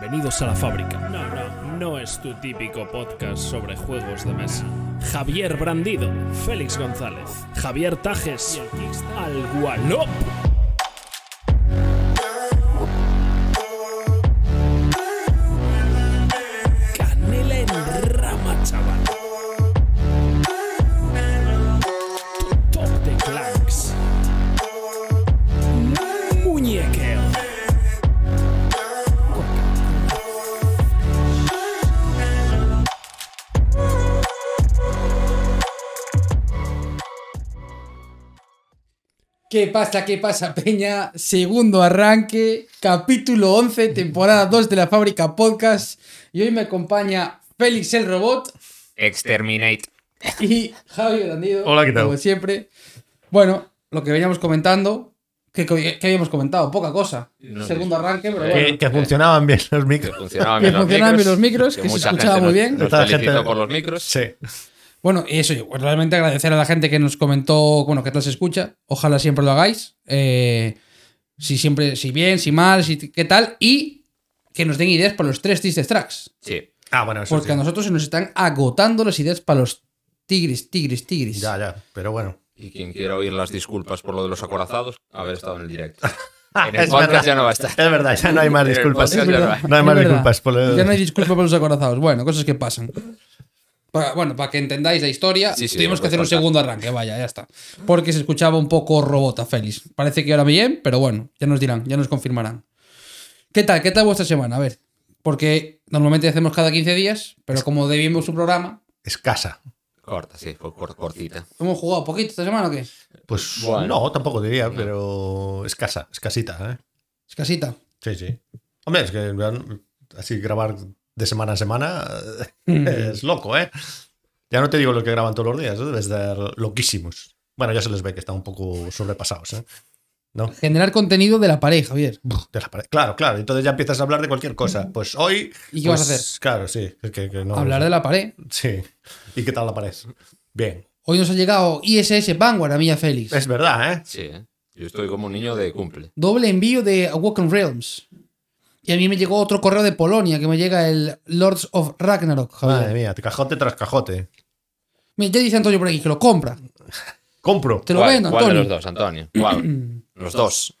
Bienvenidos a la fábrica. No, no, no es tu típico podcast sobre juegos de mesa. Javier Brandido, Félix González, Javier Tajes Al Gualop. ¿Qué pasa? ¿Qué pasa, Peña? Segundo arranque, capítulo 11, temporada 2 de la Fábrica Podcast. Y hoy me acompaña Félix el Robot Exterminate. y Javi Brandido. Hola, ¿qué tal? Como siempre. Bueno, lo que veníamos comentando, que, que habíamos comentado, poca cosa. No, Segundo arranque, pero Que, bueno. que funcionaban bien los Que micros. funcionaban Que bien los funcionaban bien micros. los micros, que se escuchaba muy bien. Nos por los micros. Sí. Bueno, y eso, yo realmente agradecer a la gente que nos comentó, bueno, que tal se escucha. Ojalá siempre lo hagáis. Eh, si siempre, si bien, si mal, si qué tal. Y que nos den ideas para los tres tristes tracks. Sí. Ah, bueno, eso Porque sí. a nosotros se nos están agotando las ideas para los tigres, tigres, tigres. Ya, ya. Pero bueno. Y quien quiera oír las disculpas por lo de los acorazados, haber estado en el directo. En el es podcast verdad. ya no va a estar. Es verdad, ya no hay más disculpas. no hay. Más disculpas por Ya no hay disculpa para los acorazados. Bueno, cosas que pasan. Bueno, para que entendáis la historia, Sí, sí, tuvimos que hacer un segundo arranque, vaya, ya está. Porque se escuchaba un poco robota, Félix. Parece que ahora bien, pero bueno, ya nos dirán, ya nos confirmarán. ¿Qué tal? ¿Qué tal vuestra semana? A ver, porque normalmente hacemos cada 15 días, pero como debimos un programa, Escasa. Corta, sí, fue cor- cortita. ¿hemos jugado poquito esta semana o qué? Pues Bueno. no, tampoco diría, pero escasa, escasita, ¿eh? Escasita. Sí, sí. Hombre, es que así grabar de semana a semana Mm. es loco, ¿eh? Ya no te digo lo que graban todos los días, ¿eh? debe estar loquísimos. Bueno, ya se les ve que están un poco sobrepasados, ¿eh? ¿No? Generar contenido de la pared, Javier. De la pared. Claro, claro. Entonces ya empiezas a hablar de cualquier cosa. Pues hoy. ¿Y qué vas a pues, hacer? Claro, sí. Es que, que no, Hablar de la pared. Sí. ¿Y qué tal la pared? Bien. Hoy nos ha llegado ISS Vanguard a mí y a Félix. Es verdad, ¿eh? Sí, ¿eh? Yo estoy como un niño de cumple. Doble envío de Awoken Realms. Y a mí me llegó otro correo de Polonia que me llega el Lords of Ragnarok. Javier. Madre mía, cajote tras cajote. Mira, ya dice Antonio por aquí que lo compra. Compro. Te lo ¿Cuál, vendo, cuál de Antonio. los dos, Antonio? ¿Cuál? los dos.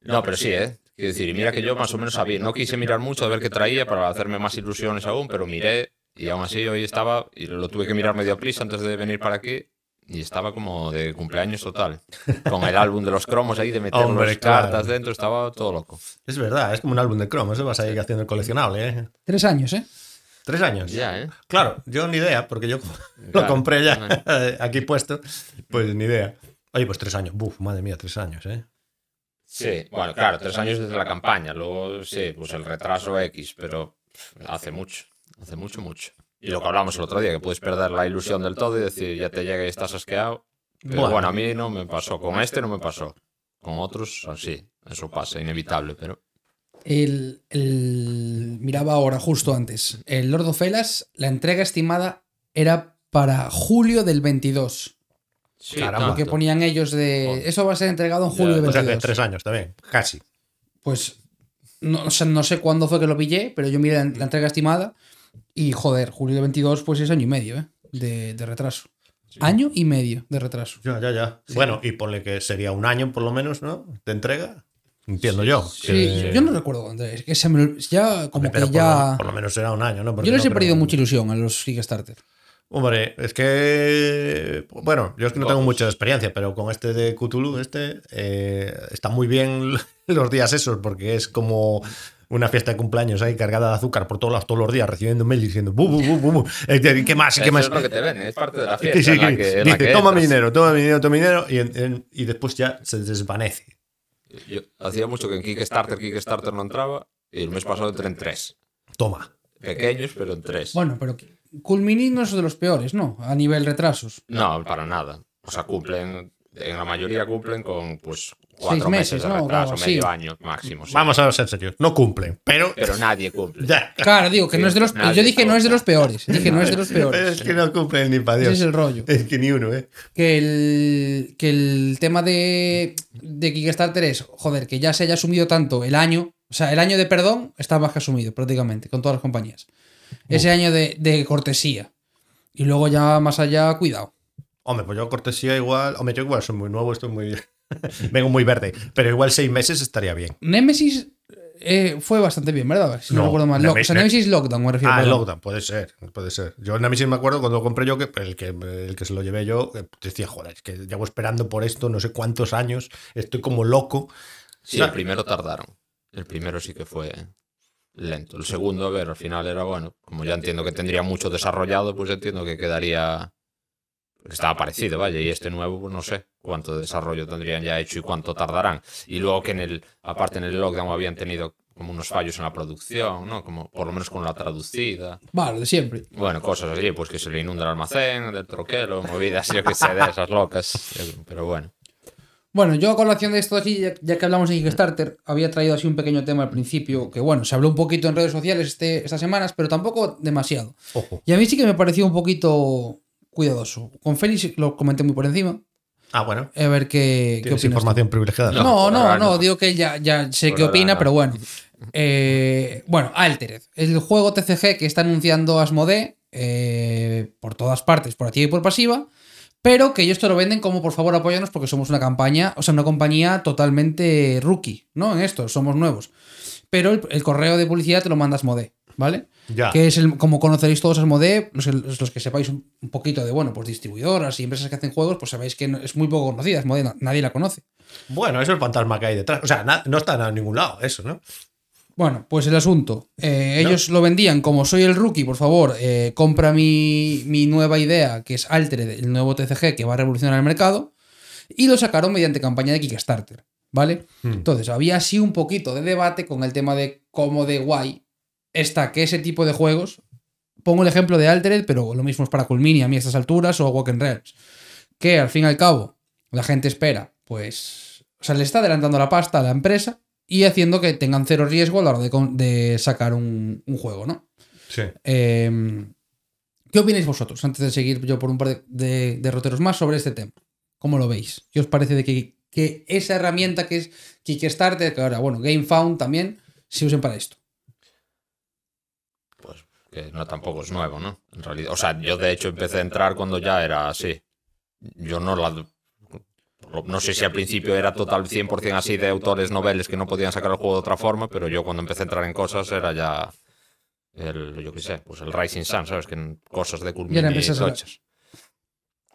No, pero sí, ¿eh? Quiero decir, y mira que yo más o menos sabía, no quise mirar mucho a ver qué traía para hacerme más ilusiones aún, pero miré y aún así hoy estaba, y lo tuve que mirar medio a prisa antes de venir para aquí, y estaba como de cumpleaños total. Con el álbum de los cromos ahí, de meter Hombre, las claro. cartas dentro, estaba todo loco. Es verdad, es como un álbum de cromos. Eso vas a ir haciendo el coleccionable, ¿eh? Tres años, ¿eh? Tres años. Ya, ¿eh? Claro, yo ni idea, porque yo lo compré ya aquí puesto. Pues ni idea. Oye, pues tres años. Buf, madre mía, tres años, ¿eh? Sí, bueno, claro, tres años desde la campaña, luego sí, pues el retraso X, pero hace mucho, hace mucho, mucho. Y lo que hablamos el otro día, que puedes perder la ilusión del todo y decir, ya te llega y estás asqueado. Pero Bueno. bueno. a mí no me pasó, con este no me pasó. Con otros, sí, eso pasa, inevitable, pero... El, el- Miraba ahora, justo antes. El Lord of Elas, la entrega estimada era para julio del 22. Sí, Caramba. Lo que tanto. ponían ellos de. Eso va a ser entregado en julio Ya, del O sea que 22. tres años también, casi. Pues no, o sea, no sé cuándo fue que lo pillé, pero yo miré la, la entrega estimada y joder, julio de 22 pues es año y medio ¿eh? de, de retraso. Año y medio de retraso. Ya, ya, ya. Bueno, y ponle que sería un año por lo menos, ¿no? De entrega. Entiendo yo. Sí, que- yo no recuerdo cuándo es. Que se me- ya como Hombre, que por, ya... lo, por lo menos será un año, ¿no? Porque Yo les no he creo- perdido mucha ilusión a los Kickstarter. Hombre, es que. Bueno, yo es que no tengo mucha experiencia, pero con este de Cthulhu, este, eh, está muy bien los días esos, porque es como una fiesta de cumpleaños ahí cargada de azúcar por todos lados, todos los días, recibiendo mail diciendo, bu, bu, bu, bu, bu, eh, ¿qué más? ¿Qué Eso más? es lo que te ven, es parte de la fiesta. sí, en la sí. que, en la Dice, que toma mi entras". dinero, toma mi dinero, toma mi dinero, y, en- en- y después ya se desvanece. Yo hacía mucho que en Kickstarter, Kickstarter no entraba, y el mes pasado entré en tres. Toma. Pequeños, pero en tres. Bueno, pero Culmini no es de los peores, ¿no? A nivel retrasos. No, para nada. O sea, cumplen en la mayoría cumplen con pues cuatro Seis meses, meses, de ¿no? Algo medio así. año máximo. sí. Vamos a ser serios. No cumplen, pero. Pero nadie cumple. Ya. Claro, digo que Sí, no es de los. Yo dije no es de los peores. Dije no es de los Pero peores. es que no cumplen ni para Dios. Ese es el rollo. Es que ni uno, ¿eh? Que el, que el tema de, de Kickstarter es, joder, que ya se haya asumido tanto el año. O sea, el año de perdón está más que asumido prácticamente con todas las compañías. Ese año de, de cortesía. Y luego ya más allá, cuidado. Hombre, pues yo cortesía igual. Hombre, yo igual soy muy nuevo, estoy muy. Vengo muy verde. Pero igual seis meses estaría bien. Nemesis eh, fue bastante bien, ¿verdad? Si no, No, recuerdo mal. Lo- o sea, Nemesis- Lockdown, me refiero. Ah, perdón. lockdown, puede ser, puede ser. Yo en Nemesis me acuerdo cuando lo compré yo, que el que, el que se lo llevé yo, eh, decía, joder, es que llevo esperando por esto no sé cuántos años, estoy como loco. Sí, O sea, el primero tardaron. El primero sí que fue lento. El segundo, a ver, al final era bueno. Como ya entiendo que tendría mucho desarrollado, pues entiendo que quedaría. Que estaba parecido, vaya. Y este nuevo, pues no sé cuánto desarrollo tendrían ya hecho y cuánto tardarán. Y luego que en el. aparte en el lockdown habían tenido como unos fallos en la producción, ¿no? Como por lo menos con la traducida. Vale, de siempre. Bueno, cosas así, pues que se le inunda el almacén del troquelo, movidas, yo que sé, de esas locas. Pero bueno. Bueno, yo a colación de esto aquí, ya, ya que hablamos de Kickstarter, había traído así un pequeño tema al principio, que bueno, se habló un poquito en redes sociales este, estas semanas, pero tampoco demasiado. Ojo. Y a mí sí que me pareció un poquito cuidadoso. Con Félix lo comenté muy por encima, Ah, bueno. a ver qué, qué Tienes opinas. información privilegiada. No. No, no, no, no. digo que ya, ya sé Por qué opina, pero bueno. Eh, bueno, Altered, el juego TCG que está anunciando Asmodee eh, por todas partes, por activa y por pasiva, pero que ellos te lo venden como por favor apóyanos porque somos una campaña, o sea, una compañía totalmente rookie, ¿no? En esto, somos nuevos. Pero el, el correo de publicidad te lo manda Asmodee, ¿vale? Ya. Que es el, como conoceréis todos Asmodee, los, los que sepáis un, un poquito de, bueno, pues distribuidoras y empresas que hacen juegos, pues sabéis que no- es muy poco conocida, Asmodee, na- nadie la conoce. Bueno, eso es el fantasma que hay detrás. O sea, na- no está en ningún lado, eso, ¿no? Bueno, pues el asunto. eh, ellos lo vendían como soy el rookie, por favor, eh, compra mi, mi nueva idea, que es Altered, el nuevo TCG que va a revolucionar el mercado, y lo sacaron mediante campaña de Kickstarter, ¿vale? Hmm. Entonces, había así un poquito de debate con el tema de cómo de guay está que ese tipo de juegos. Pongo el ejemplo de Altered, pero lo mismo es para Culmini a mí a estas alturas o Walking Realms. Que al fin y al cabo, la gente espera, pues. O sea, le está adelantando la pasta a la empresa y haciendo que tengan cero riesgo a la hora de, de sacar un, un juego, ¿no? Sí. Eh, ¿Qué opináis vosotros, antes de seguir yo por un par de, de derroteros más sobre este tema? ¿Cómo lo veis? ¿Qué os parece de que, que esa herramienta que es Kickstarter, que ahora, bueno, GameFound también, se usen para esto? Que no tampoco es nuevo, ¿no? En realidad, o sea, yo de hecho empecé a entrar cuando ya era así. Yo no la no sé si al principio era total 100% así de autores noveles que no podían sacar el juego de otra forma, pero yo cuando empecé a entrar en cosas era ya el yo qué sé, pues el Rising Sun, ¿sabes? Que en cosas de a la- tochas.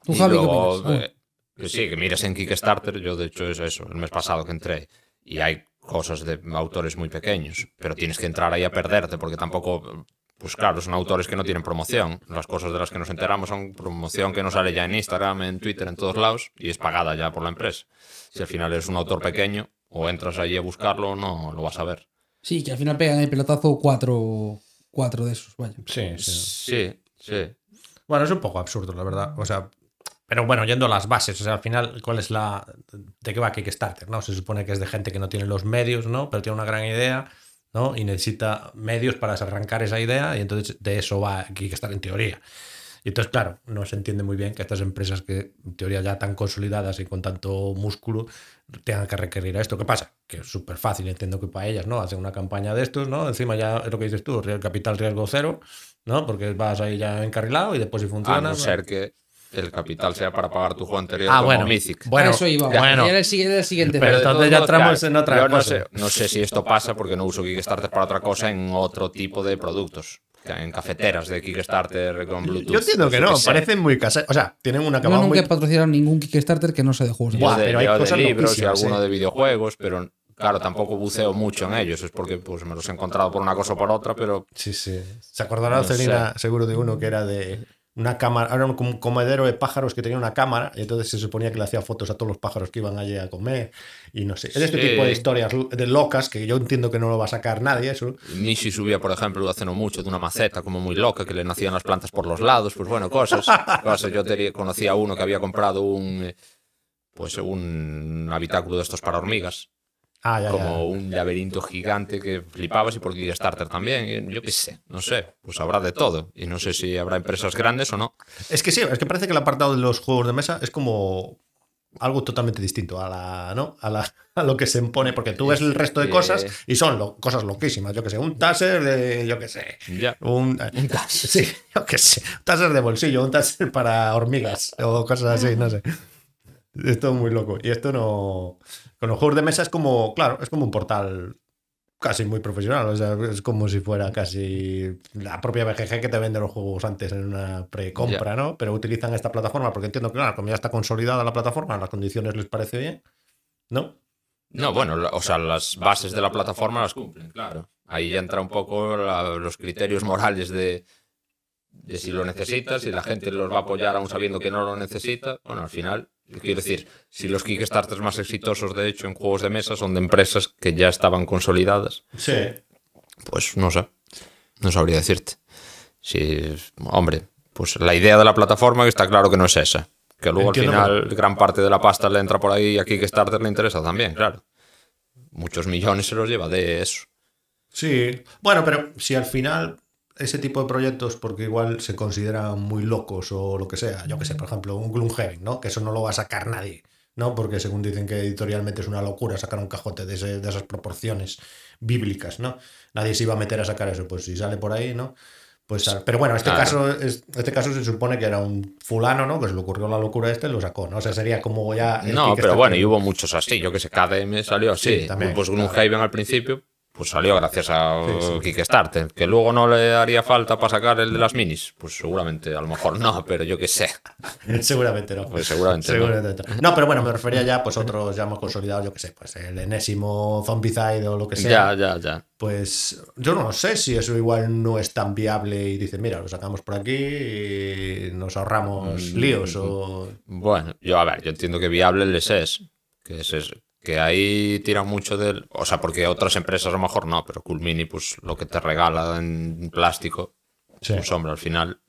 ¿Tú, Y Javi, luego, eh, que sí, que miras en Kickstarter, yo de hecho es eso, el mes pasado que entré, y hay cosas de autores muy pequeños, pero tienes que entrar ahí a perderte, porque tampoco, pues claro, son autores que no tienen promoción. Las cosas de las que nos enteramos son promoción que no sale ya en Instagram, en Twitter, en todos lados, y es pagada ya por la empresa. Si al final eres un autor pequeño, o entras ahí a buscarlo, no lo vas a ver. Sí, que al final pegan el pelotazo cuatro, cuatro de esos, vaya. Sí, sí. Sí, sí. Bueno, es un poco absurdo, la verdad. O sea, pero bueno, yendo a las bases, o sea, al final, ¿cuál es la. ¿De qué va Kickstarter? ¿no? Se supone que es de gente que no tiene los medios, ¿no? Pero tiene una gran idea, ¿no? Y necesita medios para arrancar esa idea, y entonces de eso va Kickstarter en teoría. Y entonces, claro, no se entiende muy bien que estas empresas que en teoría ya tan consolidadas y con tanto músculo tengan que requerir a esto. ¿Qué pasa? Que es súper fácil, entiendo que para ellas, ¿no? Hacen una campaña de estos, ¿no? Encima ya es lo que dices tú, capital riesgo cero, ¿no? Porque vas ahí ya encarrilado y después si A funciona. no ser que el capital sea para pagar tu juego anterior Ah, como bueno. Mythic. Bueno, eso iba. bueno. Era el, siguiente- el siguiente. Pero entonces ya entramos en otra yo no cosa. sé, no sé si esto pasa porque no uso Kickstarter para otra cosa en otro tipo de productos. En cafeteras de Kickstarter con Bluetooth. Yo entiendo que yo no, parecen muy caseros. O sea, tienen una Yo acabado nunca muy. he patrocinado ningún Kickstarter que no sea de juegos. de Yo Buah, de, pero hay yo de cosas libros y loquísimas, alguno eh. de videojuegos, pero claro, tampoco buceo mucho en ellos. Es porque pues, me los he encontrado por una cosa o por otra, pero Sí, sí. Se acordará No Celina seguro de uno que era de una cámara, era un com- comedero de pájaros que tenía una cámara y entonces se suponía que le hacía fotos a todos los pájaros que iban allí a comer y no sé. Es este tipo de historias de locas que yo entiendo que no lo va a sacar nadie eso. Mishi subía, por ejemplo, hace no mucho, de una maceta como muy loca, que le nacían las plantas por los lados, pues bueno, cosas. cosas. Yo tenía- conocía a uno que había comprado un... pues un habitáculo de estos para hormigas. Ah, ya, como ya. un laberinto gigante que flipabas y por Kickstarter también. Yo qué sé, no sé. Pues habrá de todo. Y no sé si habrá empresas grandes o no. Es que sí, es que parece que el apartado de los juegos de mesa es como algo totalmente distinto a la, ¿no? a, la, a lo que se impone, porque tú ves el resto de cosas y son lo- cosas loquísimas. Yo que sé, un taser de, yo que sé, un, sí, yo que sé, un taser de bolsillo, un taser para hormigas o cosas así, no sé. Esto es muy loco. Y esto no. Con los juegos de mesa es como, claro, es como un portal casi muy profesional. O sea, es como si fuera casi la propia BGG que te vende los juegos antes en una precompra, ¿no? Pero utilizan esta plataforma porque entiendo que, claro, como ya está consolidada la plataforma, las condiciones les parece bien, ¿no? No, bueno, o sea, las bases de la plataforma las cumplen, claro. Ahí ya entra un poco la- los criterios morales de, de si lo necesitas, si la gente los va a apoyar aún sabiendo que no lo necesita. Bueno, al final, quiero decir, si los Kickstarters más exitosos, de hecho, en juegos de mesa son de empresas que ya estaban consolidadas, Sí. pues no sé, no sabría decirte. Si, hombre, pues la idea de la plataforma que está claro que no es esa. Que luego Entiendo, al final gran parte de la pasta le entra por ahí y a Kickstarter le interesa también, claro. Muchos millones se los lleva de eso. Sí. Bueno, pero si al final ese tipo de proyectos, porque igual se consideran muy locos o lo que sea, yo que sé, por ejemplo, un Gloomhaven, ¿no? Que eso no lo va a sacar nadie, ¿no? Porque según dicen que editorialmente es una locura sacar un cajote de, ese- de esas proporciones bíblicas, ¿no? Nadie se iba a meter a sacar eso, pues si sale por ahí, ¿no? Pues, pero bueno, este Claro. caso es, este caso se supone que era un fulano, ¿no? Que se le ocurrió la locura este y lo sacó, ¿no? O sea, sería como ya. el No, pero bueno, y hubo muchos así. Yo que sé, KDM salió así. Sí, también, pues claro. Gloomhaven al principio, pues salió gracias a Sí, sí. Kickstarter. Que luego no le haría falta para sacar el de las minis. Pues seguramente, a lo mejor no, pero yo que sé. Seguramente no. Pues seguramente no. Seguramente no. No, pero bueno, me refería ya pues otros ya más consolidados, yo que sé, pues el enésimo Zombicide o lo que sea. Ya, ya, ya. Pues yo no sé si eso igual no es tan viable y dice, mira, lo sacamos por aquí y nos ahorramos Mm, líos o... Bueno, yo a ver, yo entiendo que viable les es. Que es que ahí tiran mucho del. O sea, porque otras empresas a lo mejor no, pero Cool Mini, pues lo que te regala en plástico, Sí. pues hombre, al final.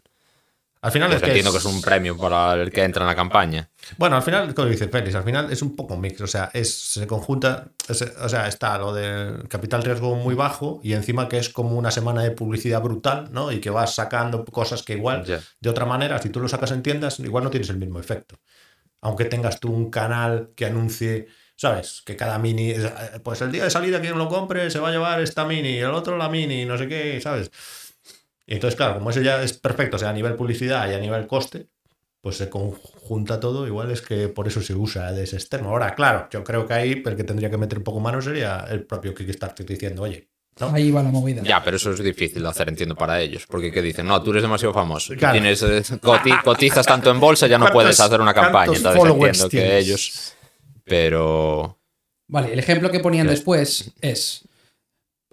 Al final Pues es que entiendo es- que es un premio para el que entra en la campaña. Bueno, al final, como dice Félix, al final es un poco mix, o sea, es, se conjunta, es- o sea, está lo del capital riesgo muy bajo y encima que es como una semana de publicidad brutal, ¿no? Y que vas sacando cosas que igual, de otra manera, si tú lo sacas en tiendas, igual no tienes el mismo efecto. Aunque tengas tú un canal que anuncie, ¿sabes? Que cada mini, eh, pues el día de salida quien lo compre se va a llevar esta mini, el otro la mini, no sé qué, ¿sabes? Y entonces, claro, como eso ya es perfecto, o sea, a nivel publicidad y a nivel coste, pues se conjunta todo, igual es que por eso se usa de ese externo. Ahora, claro, yo creo que ahí el que tendría que meter un poco mano sería el propio Kickstarter diciendo, oye, ¿no? Ahí va la movida. Ya, pero eso es difícil de hacer, entiendo, para ellos. Porque ¿qué dicen? No, tú eres demasiado famoso. Claro. tienes, eh, coti- cotizas tanto en bolsa, ya no ¿Cuántos- puedes hacer una campaña. Entonces entiendo que ellos. Pero. Vale, el ejemplo que ponían después es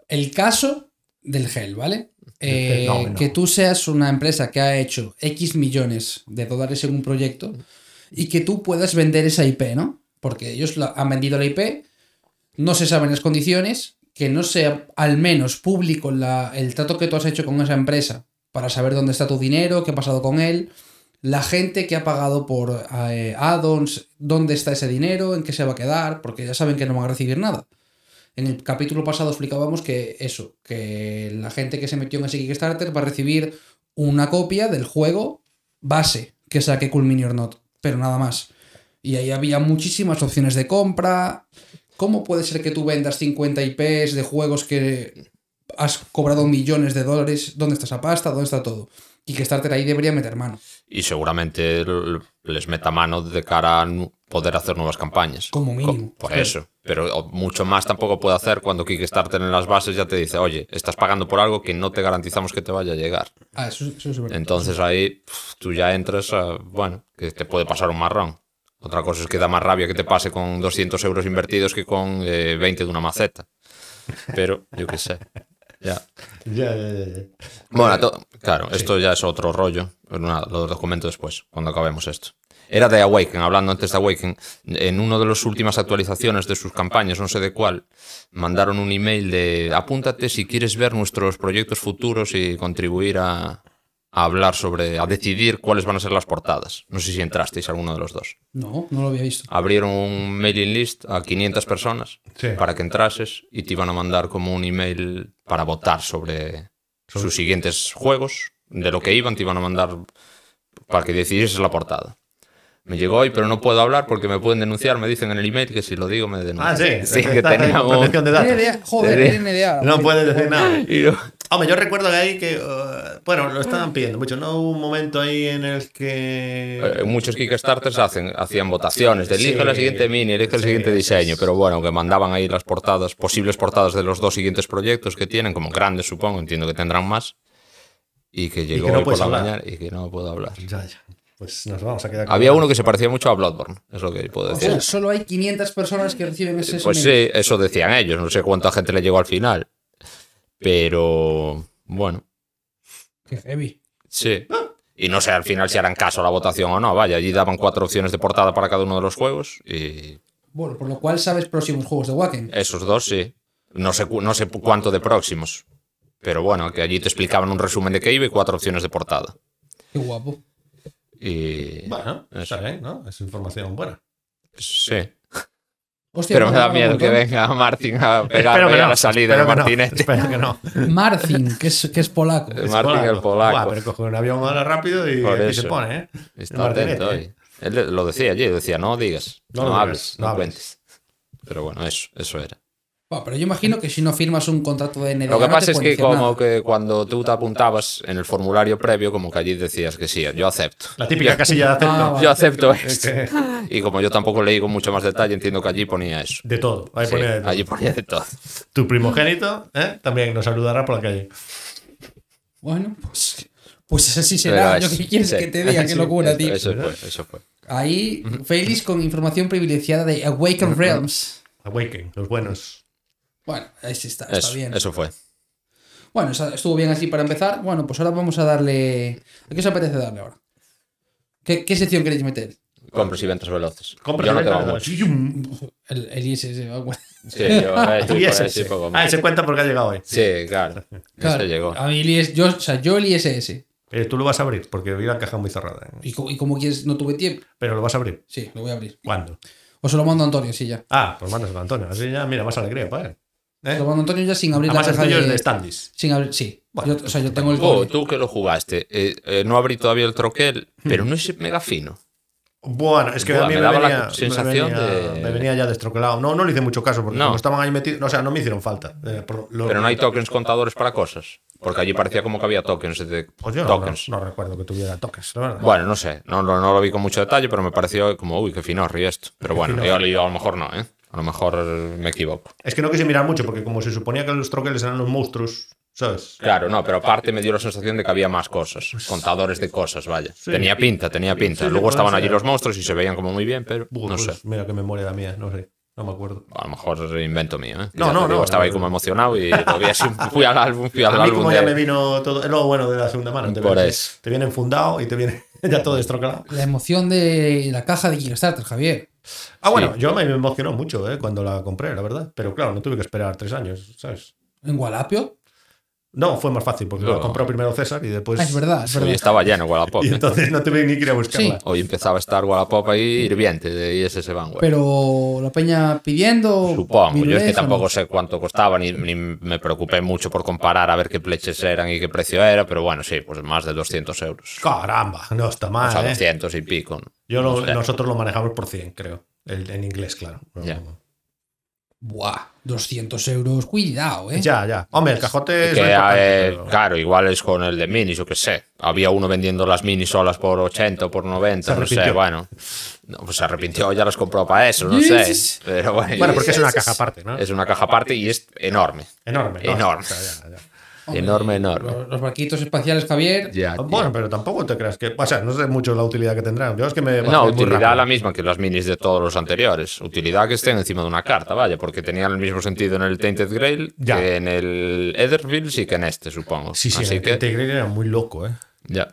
el caso del gel, ¿vale? Eh, No, no. Que tú seas una empresa que ha hecho X millones de dólares en un proyecto y que tú puedas vender esa IP, ¿no? Porque ellos la- han vendido la IP, no se saben las condiciones, que no sea al menos público la- el trato que tú has hecho con esa empresa para saber dónde está tu dinero, qué ha pasado con él, la gente que ha pagado por eh, add-ons, dónde está ese dinero, en qué se va a quedar, porque ya saben que no van a recibir nada. En el capítulo pasado explicábamos que eso, que la gente que se metió en ese Kickstarter va a recibir una copia del juego base que saque Cool Mini or Not, pero nada más. Y ahí había muchísimas opciones de compra. ¿Cómo puede ser que tú vendas 50 IPs de juegos que has cobrado millones de dólares? ¿Dónde está esa pasta? ¿Dónde está todo? Kickstarter ahí debería meter mano. Y seguramente les meta mano de cara a poder hacer nuevas campañas. Como mínimo. Por eso. Pero mucho más tampoco puede hacer cuando Kickstarter en las bases ya te dice, oye, estás pagando por algo que no te garantizamos que te vaya a llegar. Ah, eso, eso es verdad. Entonces ahí tú ya entras a, bueno, que te puede pasar un marrón. Otra cosa es que da más rabia que te pase con 200 euros invertidos que con eh, 20 de una maceta. Pero yo qué sé. Ya. Ya, ya. Bueno, to- claro, esto ya es otro rollo. Nada, lo documento después, cuando acabemos esto. Era de Awaken, hablando antes de Awaken, en una de las últimas actualizaciones de sus campañas, no sé de cuál, mandaron un email de apúntate si quieres ver nuestros proyectos futuros y contribuir a, a hablar sobre, a decidir cuáles van a ser las portadas. No sé si entrasteis alguno de los dos. No, no lo había visto. Abrieron un mailing list a 500 personas Sí. para que entrases y te iban a mandar como un email para votar sobre, sus siguientes juegos, de lo que iban, te iban a mandar para que decidieses la portada. Me llegó hoy, pero no puedo hablar porque me pueden denunciar. Me dicen en el email que si lo digo me denuncian. Ah, sí. Sí, que teníamos. joder, NDA. No puedes decir nada. Y yo- Hombre, yo recuerdo que ahí que. uh, bueno, lo estaban pidiendo mucho. No hubo un momento ahí en el que. Eh, muchos Kickstarters hacen, hacían votaciones de elige Sí, la siguiente mini, elige el sí, siguiente diseño, pero bueno, que mandaban ahí las portadas, posibles portadas de los dos siguientes proyectos que tienen, como grandes supongo, entiendo que tendrán más, y que llegó que no hoy por la hablar. mañana y que no puedo hablar. Ya, ya. Pues nos vamos a quedar. con- Había uno que se parecía mucho a Bloodborne, es lo que puedo O decir. sea, solo hay 500 personas que reciben ese Pues sí, eso decían ellos, no sé cuánta gente le llegó al final, pero bueno, Qué heavy. sí. Y no sé al final si harán caso a la votación o no, vaya, allí daban cuatro opciones de portada para cada uno de los juegos y Bueno, por lo cual sabes próximos juegos de Wacken. Esos dos sí. No sé, no sé cuánto de próximos. Pero bueno, que allí te explicaban un resumen de qué iba y cuatro opciones de portada. Qué guapo. Y. Bueno, Eso. está bien, ¿no? Es información buena. Sí. Hostia, Pero me da miedo que venga Martin a pegarme que a no. la salida de que no, Martinete. Espero que no. Marcin, que es, que es polaco. Martin el Buah, polaco. pero coge un avión ahora rápido y Por aquí eso. se pone, ¿eh? Está El Martinete, atento ¿eh? hoy. Él le- lo decía allí, decía, no digas, No no, hables, no no, hables. cuentes. Pero bueno, eso, eso era. Buah, pero yo imagino que si no firmas un contrato de NDA Lo que no pasa es que como nada. que cuando tú te apuntabas en el formulario previo, como que allí decías que sí, yo acepto. La típica casilla de acepto. Ah, vale. Yo acepto Es esto. que- Y como yo tampoco leí con mucho más detalle, entiendo que allí ponía eso. de todo. Ahí Sí, ponía de todo. allí ponía de todo. Tu primogénito ¿eh? también nos saludará por la calle. Bueno, pues, pues así será. Yo qué quieres sí. que te diga, qué locura, eso- tío. Eso fue, eso fue. Ahí, Félix con información privilegiada de Awaken Realms. Awaken, los buenos. Bueno, ahí sí está, está Eso, bien. eso fue. Bueno, estuvo bien así para empezar. Bueno, pues ahora vamos a darle. ¿A qué os apetece darle ahora? ¿Qué, qué sección queréis meter? Compras y ventas veloces. Compras yo no y ventas. mucho. Yum. El, el ISS. bueno. Sí, yo sí. poco Ah, ese cuenta porque ha llegado hoy. Sí, claro. Claro, Ese llegó. A mí el ISS, yo, o sea, yo el ISS. Eh, tú lo vas a abrir porque vi la caja muy cerrada. ¿eh? Y, como quieres, no tuve tiempo. Pero lo vas a abrir. Sí, lo voy a abrir. ¿Cuándo? O se lo mando a Antonio, sí, ya. Ah, pues mandas a Antonio. Así ya, mira, más alegría, para él. Se ¿Eh? Antonio ya sin abrir Además, la el caja tuyo de, es de Standis. Sin abrir, sí. Bueno, Yo- o sea, yo tengo el Oh, tú que lo jugaste. Eh, eh, no abrí todavía el troquel, pero no es mega fino. Bueno, es que Buah, a mí me me, daba la sensación me venía, de- me venía ya destroquelado. No, no le hice mucho caso porque No. como estaban ahí metidos, o sea, no me hicieron falta. Eh, por lo- Pero no hay tokens contadores para cosas. Porque allí parecía como que había tokens de Pues yo no, tokens. no recuerdo que tuviera tokens, la verdad. Bueno, no sé, no, no, no lo vi con mucho detalle, pero me pareció como, uy, qué finorri esto. Pero bueno, yo, yo a lo mejor no, ¿eh? A lo mejor me equivoco. Es que no quise mirar mucho porque como se suponía que los troqueles eran los monstruos, ¿sabes? Claro, no, pero aparte me dio la sensación de que había más cosas, contadores de cosas, vaya. Sí. Tenía pinta, tenía pinta. Sí, Luego estaban allí los monstruos y se veían como muy bien, pero no pues, sé. Mira qué memoria la mía, no sé, no me acuerdo. A lo mejor es invento mío, ¿eh? No, no, te digo, no, Estaba ahí no. como emocionado y fui al álbum, fui al A mí álbum como de- ya me vino todo, es lo bueno de la segunda mano. Te, Por eso. te viene enfundado y te viene ya todo destroquelado. La emoción de la caja de Kickstarter, Javier. Ah, bueno, Sí. yo me emocionó mucho ¿eh? cuando la compré, la verdad. Pero claro, no tuve que esperar tres años, ¿sabes? En Wallapio. No, fue más fácil porque No. la compró primero César y después... Ah, es verdad, es Hoy estaba lleno Wallapop. Y ¿eh? entonces no tuve ni que ir a buscarla. Sí. Hoy empezaba a estar Wallapop ahí hirviente de ISS Vanguard. Pero la peña pidiendo. Supongo, yo es que ¿o no? tampoco sé cuánto costaba, ni, ni me preocupé mucho por comparar a ver qué pleches eran y qué precio era, pero bueno, sí, pues más de 200 euros. Caramba, no está O mal, sea, ¿eh? 200 y pico. Yo lo- No sé. nosotros lo manejamos por 100, creo. El- en inglés, claro. No, Ya. no. Buah, 200 euros. Cuidado, eh. Ya, ya. Hombre, el cajote es Que, eh, pero- Claro, igual es con el de minis, yo qué sé. Había uno vendiendo las minis solas por 80 o por 90, Se no sé, bueno. No, pues se arrepintió, ya las compró para eso, no sé. Pero bueno, Bueno, porque es una caja aparte, ¿no? es una caja aparte y es enorme. enorme. ¿no? enorme. O sea, ya, ya. Hombre, enorme, enorme. Los, los barquitos espaciales, Javier. Ya. Bueno, pero tampoco te creas que. O sea, no sé mucho la utilidad que tendrán. Yo es que me. No, utilidad la misma que las minis de todos los anteriores. Utilidad que estén encima de una carta, vaya, porque tenían el mismo sentido en el Tainted Grail Ya. que en el Etherfield y que en este, supongo. Sí, sí, Así el que, Integral era muy loco, ¿eh? ya.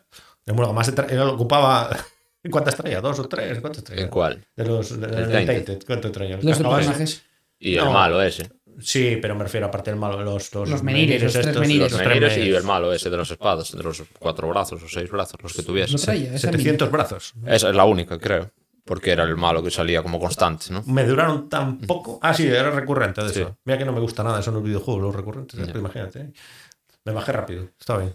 Era muy loco. Más tra- era- ocupaba. ¿Cuántas traía? ¿Dos o tres? ¿Cuántas traía? ¿En cuál? De los. De, El del Tainted. Tainted. ¿Cuánto traía? Los personajes. Y No. el malo ese. Sí, pero me refiero aparte del malo, los, los, Los menires, los tres estos, menires. Los tres menires y el malo ese de las espadas, de los cuatro brazos o seis brazos, los que tuviese. No traía esa 700 brazos. Esa es la única, creo. Porque era el malo que salía como constante, ¿no? Me duraron tan poco. Ah, sí, era recurrente de Sí. eso. Mira que no me gusta nada eso en los videojuegos, los recurrentes. Imagínate. ¿eh? Me bajé rápido. Está bien.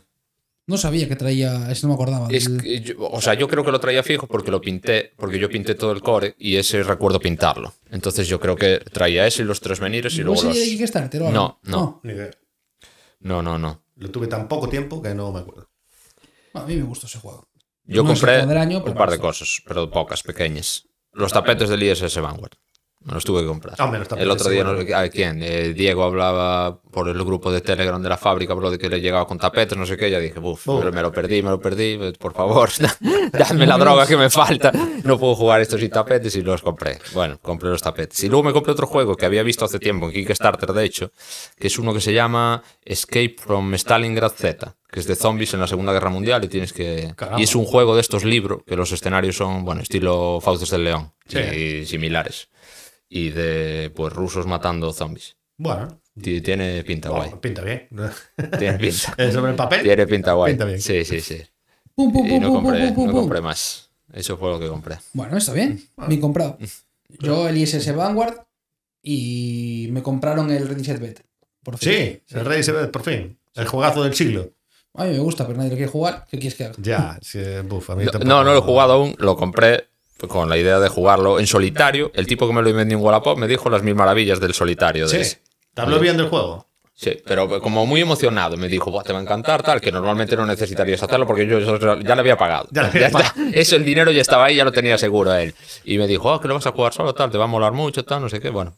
No sabía que traía, eso no me acordaba. Es del- que yo- o sea, yo creo que lo traía fijo porque lo pinté, porque yo pinté todo el core y ese recuerdo pintarlo. Entonces yo creo que traía ese y los tres menires y ¿No luego los... de Kickstarter o? No, no. Ni idea. No, no, no. Lo tuve tan poco tiempo que no me acuerdo. A mí me gustó ese juego. Yo No compré año, un par de cosas, pero pocas, pequeñas. Los tapetes del ISS Vanguard. Me los tuve que comprar. Ah, tapetes, el otro día, no a quién, eh, Diego hablaba por el grupo de Telegram de la fábrica, bro, de que le llegaba con tapetes, no sé qué. Ya dije, uff, Oh. me lo perdí, me lo perdí, por favor, dame la droga que me falta. No puedo jugar esto sin tapetes y los compré. Bueno, compré los tapetes. Y luego me compré otro juego que había visto hace tiempo en Kickstarter, de hecho, que es uno que se llama Escape from Stalingrad Z, que es de zombies en la Segunda Guerra Mundial y tienes que... Caramba. Y es un juego de estos libros, que los escenarios son, bueno, estilo Fauces del León Sí. y similares. Y de, pues, rusos matando zombies. Bueno, Ti- Tiene pinta guay. bueno, pinta bien. Tiene pinta. Sobre el papel. Tiene pinta guay. Pinta bien. Sí, sí, sí. Pum, pum, Y pum, no pum, compré, pum, pum, no compré más. Eso fue lo que compré. Bueno, está bien. Bien comprado. Yo el ISS Vanguard y me compraron el Reset Bet. Por fin. Sí, el rey se ve por fin. El juegazo del siglo. A mí me gusta, pero nadie lo quiere jugar. ¿Qué quieres que haga? Ya, sí, buf, a mí No, tampoco- no, no lo he jugado aún. Lo compré con la idea de jugarlo en solitario. El tipo que me lo vendió en Wallapop me dijo las mil maravillas del solitario. De Sí. ¿Te habló bien del juego? Sí, pero como muy emocionado. Me dijo, "Buah, te va a encantar, tal, que normalmente no necesitarías hacerlo porque yo ya le había pagado. Ya está. Eso, el dinero ya estaba ahí, ya lo tenía seguro él. Y me dijo, oh, que lo vas a jugar solo, tal, te va a molar mucho, tal, no sé qué. Bueno,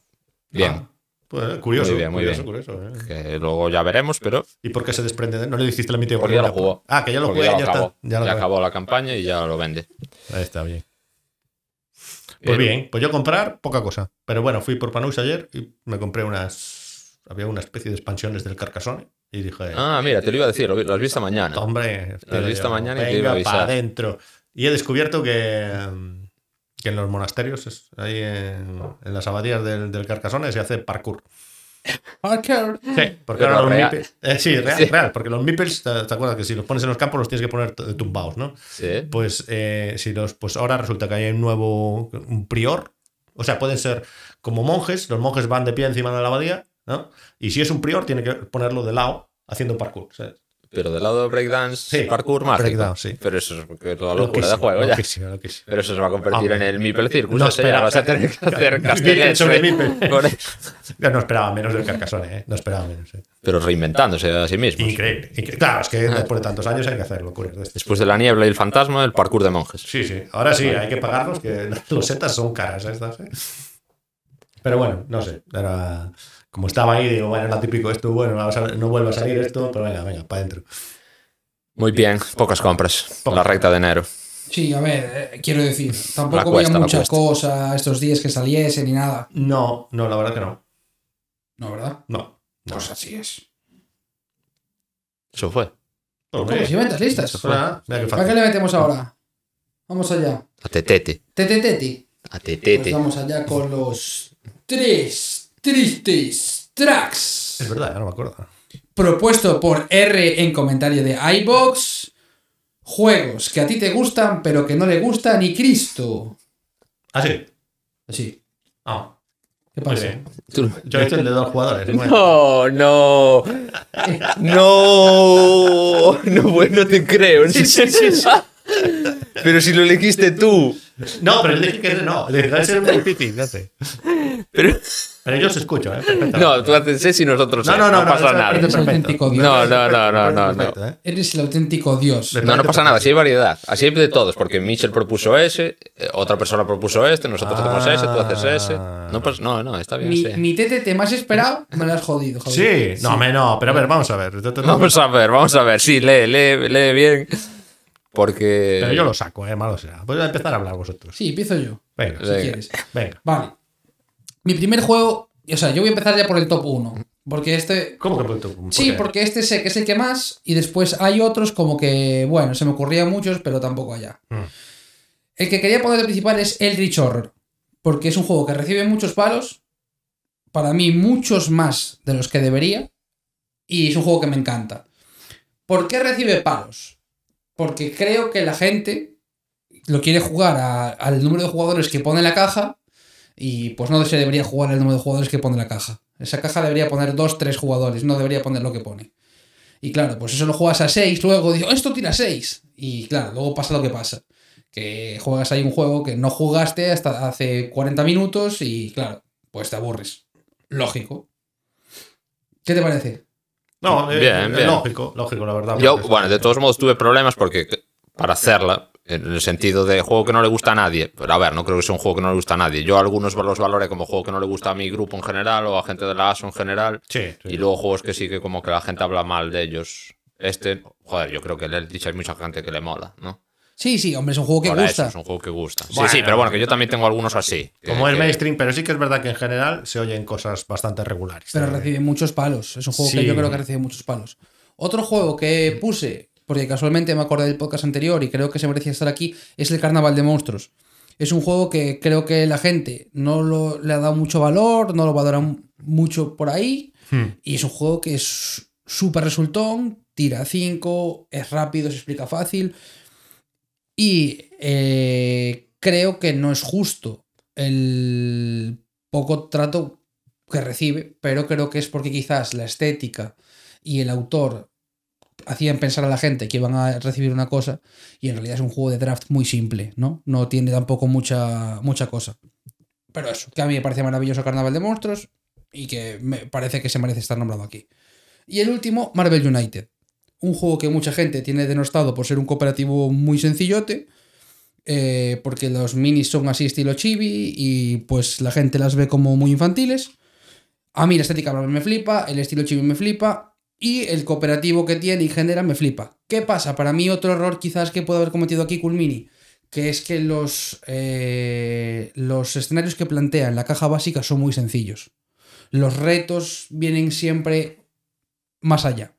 bien. Ah, pues, curioso. Muy bien, muy curioso, bien. curioso, eh. Que luego ya veremos, pero ¿Y por qué se desprende? de- No le dijiste la mitad porque ya lo jugó. Ah, que ya lo jugué, ya ya, acabó. está. Ya Ya, acabó la campaña y ya lo vende. Ahí está bien. Pues bien, pues yo comprar poca cosa. Pero bueno, fui por Panus ayer y me compré unas. Había una especie de expansiones del Carcassonne y dije. Ah, mira, te lo iba a decir, lo, has visto mañana. Hombre, Lo he visto mañana y te iba a avisar. para adentro. Y he descubierto que, que en los monasterios, es- ahí en, en las abadías del, del Carcassonne, se hace parkour. Sí, porque ahora los real. meeples- eh, sí, real, Sí. real, porque los meeples, ¿te, te acuerdas que si los pones en los campos los tienes que poner t- tumbados, ¿no? Sí. Pues, eh, si los, pues ahora resulta que hay un nuevo un prior. O sea, pueden ser como monjes, los monjes van de pie encima de la abadía, ¿no? Y si es un prior, tiene que ponerlo de lado haciendo parkour. ¿sabes? Pero del lado de breakdance, Sí, parkour breakdance, sí. Pero eso es la locura de juego ya. loquísimo, loquísimo. Pero eso se va a convertir en el Meeple Circus. No espera- vas a tener que hacer sobre eh, eso. Yo no esperaba menos del Carcassonne, ¿eh? No esperaba menos. ¿eh? Pero reinventándose a sí mismo. Increíble, increíble. Claro, es que después de tantos años hay que hacer locuras de estas. Después de la niebla y el fantasma, el parkour de monjes. Sí, sí. Ahora sí, hay que pagarlos, que los setas son caras estas, ¿eh? Pero bueno, no sé. Era... Como estaba ahí, digo, bueno, era típico esto, bueno, no vuelve a salir esto, pero venga, venga, para adentro. Muy bien, pocas compras. Pocas. La recta de enero. Sí, a ver, eh, quiero decir, tampoco había cuesta, la mucha cuesta. cosa estos días que saliese ni nada. No, no, la verdad que no. No, ¿verdad? No. no. Pues así es. Eso fue. ¿Cómo? ¿Si ventas listas? eso mira qué ¿Para qué fácil. le metemos ahora? Vamos allá. A tetete. Tete, tete. A Pues tetete. vamos allá con los tres tristes tracks. Es verdad, ya no me acuerdo. Propuesto por R en comentario de iBox. Juegos que a ti te gustan, pero que no le gusta ni Cristo. Ah, sí. Así. Ah, ¿Qué pasa? Tú- Yo he hecho el de dos jugadores. No, no. No. No, bueno, no te creo. Pero si lo elegiste tú. No, pero yo dije que no. Debe ser muy difícil, no sé. Pero... Pero yo os escucho, ¿eh? No, tú haces ese y nosotros No, ese, no, no, no, pasa nada. Eres auténtico Dios. No, no, no, no, no, no. ¿eh? Eres el auténtico Dios. No, no pasa nada, así hay variedad. Así hay de todos, porque Mitchell propuso ese, eh, otra persona propuso este, nosotros hacemos ese, tú haces ese. No, pues, no, no, está bien. Mi, sí. mi tete más esperado, me lo has jodido. joder. Sí, no, me no, pero a ver, vamos a ver. Vamos a ver, vamos a ver. Sí, lee, lee, lee bien. Porque. Pero yo lo saco, eh, malo será. Voy a empezar a hablar vosotros. Sí, empiezo yo, Venga, si Venga. quieres. venga. Vale. Mi primer juego, o sea, yo voy a empezar ya por el top 1. Porque este. ¿Cómo que por tu- por Sí, qué? porque este sé que es el que más. Y después hay otros como que, bueno, se me ocurrían muchos, pero tampoco allá. Mm. El que quería poner de principal es Eldritch Horror. Porque es un juego que recibe muchos palos. para mí, muchos más de los que debería. Y es un juego que me encanta. ¿Por qué recibe palos? Porque creo que la gente lo quiere jugar al número de jugadores que pone la caja. Y pues no se debería jugar al número de jugadores que pone la caja. Esa caja debería poner dos, tres jugadores, no debería poner lo que pone. Y claro, pues eso lo juegas a 6, luego digo, esto tira 6. Y claro, luego pasa lo que pasa. Que juegas ahí un juego que no jugaste hasta hace 40 minutos y claro, pues te aburres. Lógico. ¿Qué te parece? No, eh, Bien, eh, bien. lógico, lógico, la verdad. Yo, bueno, de todos modos tuve problemas porque para hacerla, en el sentido de juego que no le gusta a nadie, pero a ver, no creo que sea un juego que no le gusta a nadie. Yo algunos los valoré como juego que no le gusta a mi grupo en general o a gente de la ASO en general. Sí, sí. Y luego juegos que sí que como que la gente habla mal de ellos. Este, joder, yo creo que el Eldritch hay mucha gente que le mola, ¿no? Sí, sí, hombre, es un juego que eso, gusta. es un juego que gusta. Sí, Bueno. sí, pero bueno, que yo también tengo algunos así. que- Como el que- mainstream, pero sí que es verdad que en general se oyen cosas bastante regulares. Pero también. recibe muchos palos. Es un juego que yo creo que recibe muchos palos. Otro juego que puse, porque casualmente me acordé del podcast anterior y creo que se merecía estar aquí, es el Carnaval de Monstruos. Es un juego que creo que la gente no lo, le ha dado mucho valor, no lo valora m- mucho por ahí. Hmm. Y es un juego que es súper resultón, tira 5, es rápido, se explica fácil. Y eh, creo que no es justo el poco trato que recibe, pero creo que es porque quizás la estética y el autor hacían pensar a la gente que iban a recibir una cosa y en realidad es un juego de draft muy simple, ¿no? No tiene tampoco mucha, mucha cosa. Pero eso, que a mí me parece maravilloso Carnaval de Monstruos y que me parece que se merece estar nombrado aquí. Y el último, Marvel United. Un juego que mucha gente tiene denostado por ser un cooperativo muy sencillote, eh, porque los minis son así estilo chibi y pues la gente las ve como muy infantiles. A mí la estética me flipa, el estilo chibi me flipa y el cooperativo que tiene y genera me flipa. ¿Qué pasa? Para mí otro error quizás que puede haber cometido aquí Cool Mini, que es que los, eh, los escenarios que plantea en la caja básica son muy sencillos. Los retos vienen siempre más allá.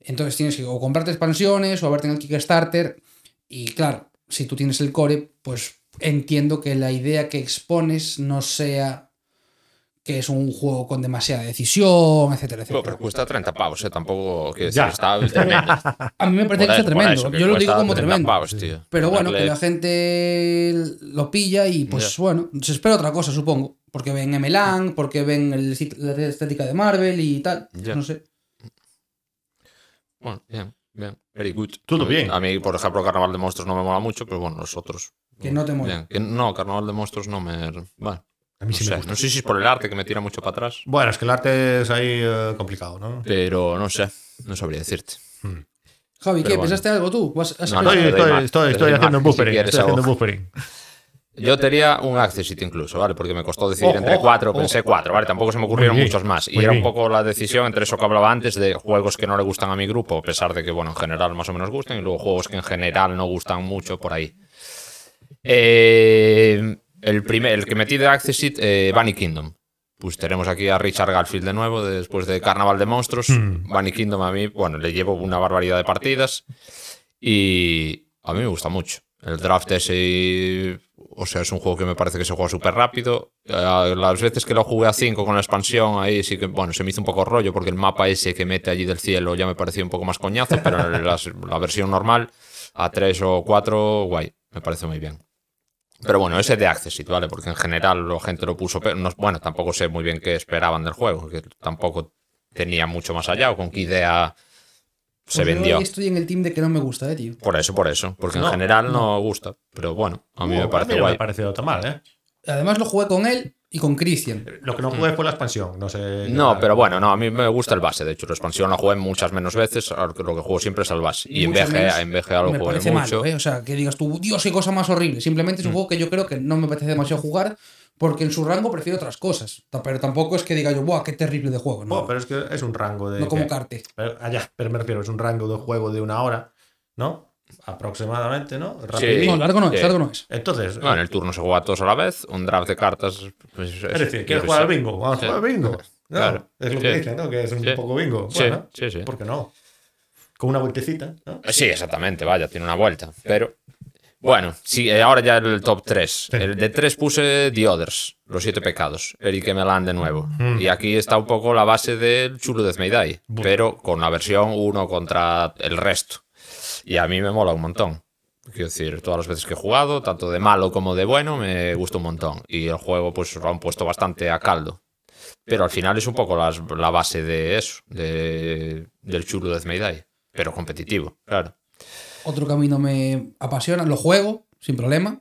Entonces tienes que o comprarte expansiones o a verte en el Kickstarter. Y claro, si tú tienes el core, pues entiendo que la idea que expones no sea que es un juego con demasiada decisión, etcétera, etcétera. pero cuesta 30 pavos, ¿eh? Tampoco decir, Ya. está tremendo. A mí me parece que está tremendo. eso, que Yo lo digo como 30 tremendo. pavos, tío. Pero bueno, Darle- que la gente lo pilla y pues bueno, se espera otra cosa, supongo. Porque ven Emelan, porque ven el la estética de Marvel y tal. Ya. No sé. Bueno, bien, bien. Very good. Todo bien. A mí, por ejemplo, Carnaval de Monstruos no me mola mucho, pero bueno, los otros. Que no te mola. Bien. Que no, Carnaval de Monstruos no me. Bueno, A mí no sí me sé. gusta. No sé si es por el arte que me tira mucho para atrás, Bueno, es que el arte es ahí eh, complicado, ¿no? pero no sé. No sabría decirte. Javi, ¿qué? Pero bueno. ¿Pensaste algo tú? ¿Has- has No, no, Estoy, estoy, estoy, estoy haciendo si buffering. Estoy haciendo algo. buffering. Yo tenía un Accessit incluso, ¿vale? Porque me costó decidir entre cuatro, pensé cuatro, ¿vale? Tampoco se me ocurrieron bien, muchos más. Y era un poco la decisión entre eso que hablaba antes de juegos que no le gustan a mi grupo, a pesar de que, bueno, en general más o menos gustan, y luego juegos que en general no gustan mucho por ahí. Eh, el, primer, el que metí de Accessit, eh, Bunny Kingdom. Pues tenemos aquí a Richard Garfield de nuevo, después de Carnaval de Monstruos. Hmm. Bunny Kingdom a mí, bueno, le llevo una barbaridad de partidas. Y a mí me gusta mucho. El draft ese, o sea, es un juego que me parece que se juega súper rápido. Eh, Las veces que lo jugué a 5 con la expansión, ahí sí que, bueno, se me hizo un poco rollo porque el mapa ese que mete allí del cielo ya me parecía un poco más coñazo, pero la versión normal, a 3 o 4, guay, me parece muy bien. Pero bueno, ese de Accessit, ¿vale? Porque en general la gente lo puso, pero no- bueno, tampoco sé muy bien qué esperaban del juego, que tampoco tenía mucho más allá o con qué idea se Pues yo vendió. ahí estoy en el team de que no me gusta, eh, tío. Por eso, por eso. Porque No, en general no, gusta. Pero bueno, a mí me Uh, parece no guay. me ha parecido tan mal, ¿eh? Además lo jugué con él y con Christian. Lo que no jugué fue la expansión, no sé. No, pero bueno, no, a mí me gusta el base. De hecho, la expansión la jugué muchas menos veces. ahora que Lo que juego siempre es el base. Y en Muchas VGA, menos. en VGA lo me jugué parece mucho. malo, ¿eh? O sea, que digas tú, Dios, qué cosa más horrible. Simplemente es Mm. un juego que yo creo que no me apetece demasiado jugar porque en su rango prefiero otras cosas. Pero tampoco es que diga yo, ¡buah, qué terrible de juego! No, Oh, pero es que es un rango de. no como. Carte. Pero, ah, ya, pero me refiero, es un rango de juego de una hora, ¿no? Aproximadamente, ¿no? Rapidín. No, largo no es, Sí. largo no es. Entonces, Bueno, en el turno se juega todos a la vez. Un draft de cartas. Pues, es, es decir, ¿quieres jugar al bingo? Vamos Sí. a jugar al bingo. No, Claro. Es lo Sí. que dicen, ¿no? Que es un Sí. poco bingo. Sí, Bueno, sí, sí. ¿por qué no? Con una vueltecita, ¿no? Sí, exactamente, vaya, tiene una vuelta. Pero Bueno, sí, eh, ahora ya el top 3. El de 3 puse The Others, Los Siete Pecados, Eric Melan de nuevo. Mm. Y aquí está un poco la base del Chulo May Die, pero con la versión uno contra el resto. Y a mí me mola un montón. Quiero decir, todas las veces que he jugado, tanto de malo como de bueno, me gusta un montón. Y el juego, pues lo han puesto bastante a caldo. Pero al final es un poco las- la base de eso, de, del Chulo May Die. Pero competitivo, claro. Otro que a mí no me apasiona, lo juego sin problema,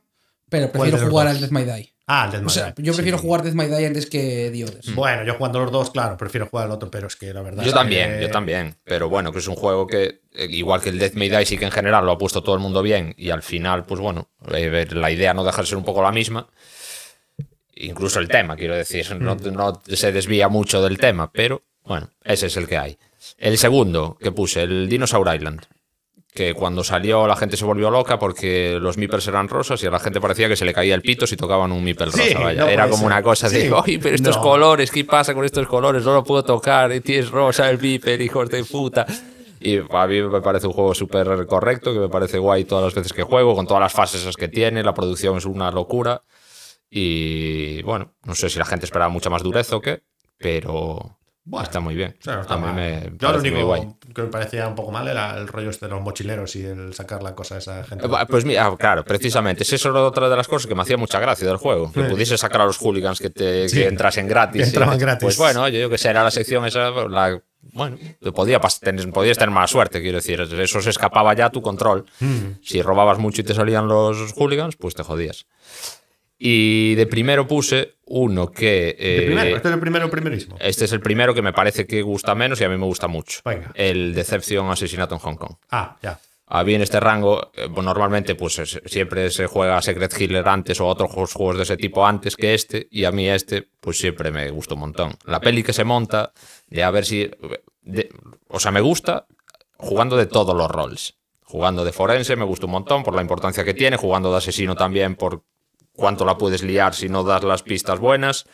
pero ¿Cuál prefiero jugar al Death My Die. Ah, el Death O My sea, Die. yo Sí. prefiero jugar Death My Die antes que Others. Bueno, yo jugando los dos, claro, prefiero jugar al otro, pero es que la verdad Yo es también, que- yo también. Pero bueno, que es un juego que, eh, igual que el Death May Die, sí que en general lo ha puesto todo el mundo bien. Y al final, pues bueno, eh, la idea no deja de ser un poco la misma. Incluso el tema, quiero decir, no, no se desvía mucho del tema, pero bueno, ese es el que hay. El segundo que puse, el Dinosaur Island. Que cuando salió la gente se volvió loca porque los meeples eran rosas y a la gente parecía que se le caía el pito si tocaban un Sí, rosa. Vaya. no Era como una cosa de, Sí. oye, pero estos No. colores, ¿qué pasa con estos colores? No lo puedo tocar, tienes rosa el meeple, hijos de puta. Y a mí me parece un juego súper correcto, que me parece guay todas las veces que juego, con todas las fases esas que tiene, la producción es una locura. Y bueno, no sé si la gente esperaba mucha más dureza o qué, pero Bueno, está muy bien. O sea, no está a mí mal. me Yo lo muy guay. único que me parecía un poco mal era el rollo este de los mochileros y el sacar la cosa a esa gente. Eh, Pues mira, claro, precisamente, es eso otra de las cosas que me hacía mucha gracia del juego. Que Sí. pudiese sacar a los hooligans que, te, Sí. que entrasen gratis. Que entraban gratis. Pues bueno, oye, yo que sé, era la sección esa, la, bueno, te podía tener- podías tener mala suerte, quiero decir. Eso se escapaba ya a tu control. Mm. Si robabas mucho y te salían los hooligans, pues te jodías. Y de primero puse uno que... ¿El eh, primero? ¿Este es el primero primerísimo? este es el primero que me parece que gusta menos y a mí me gusta mucho. Venga. El Deception Asesinato en Hong Kong. Ah, ya. A mí en este rango, eh, pues normalmente pues es- siempre se juega Secret Hitler antes o otros juegos- de ese tipo antes que este, y a mí este pues siempre me gustó un montón. La peli que se monta, de a ver si... de- o sea, me gusta jugando de todos los roles. Jugando de forense me gusta un montón por la importancia que tiene, jugando de asesino también por cuánto la puedes liar si no das las pistas buenas.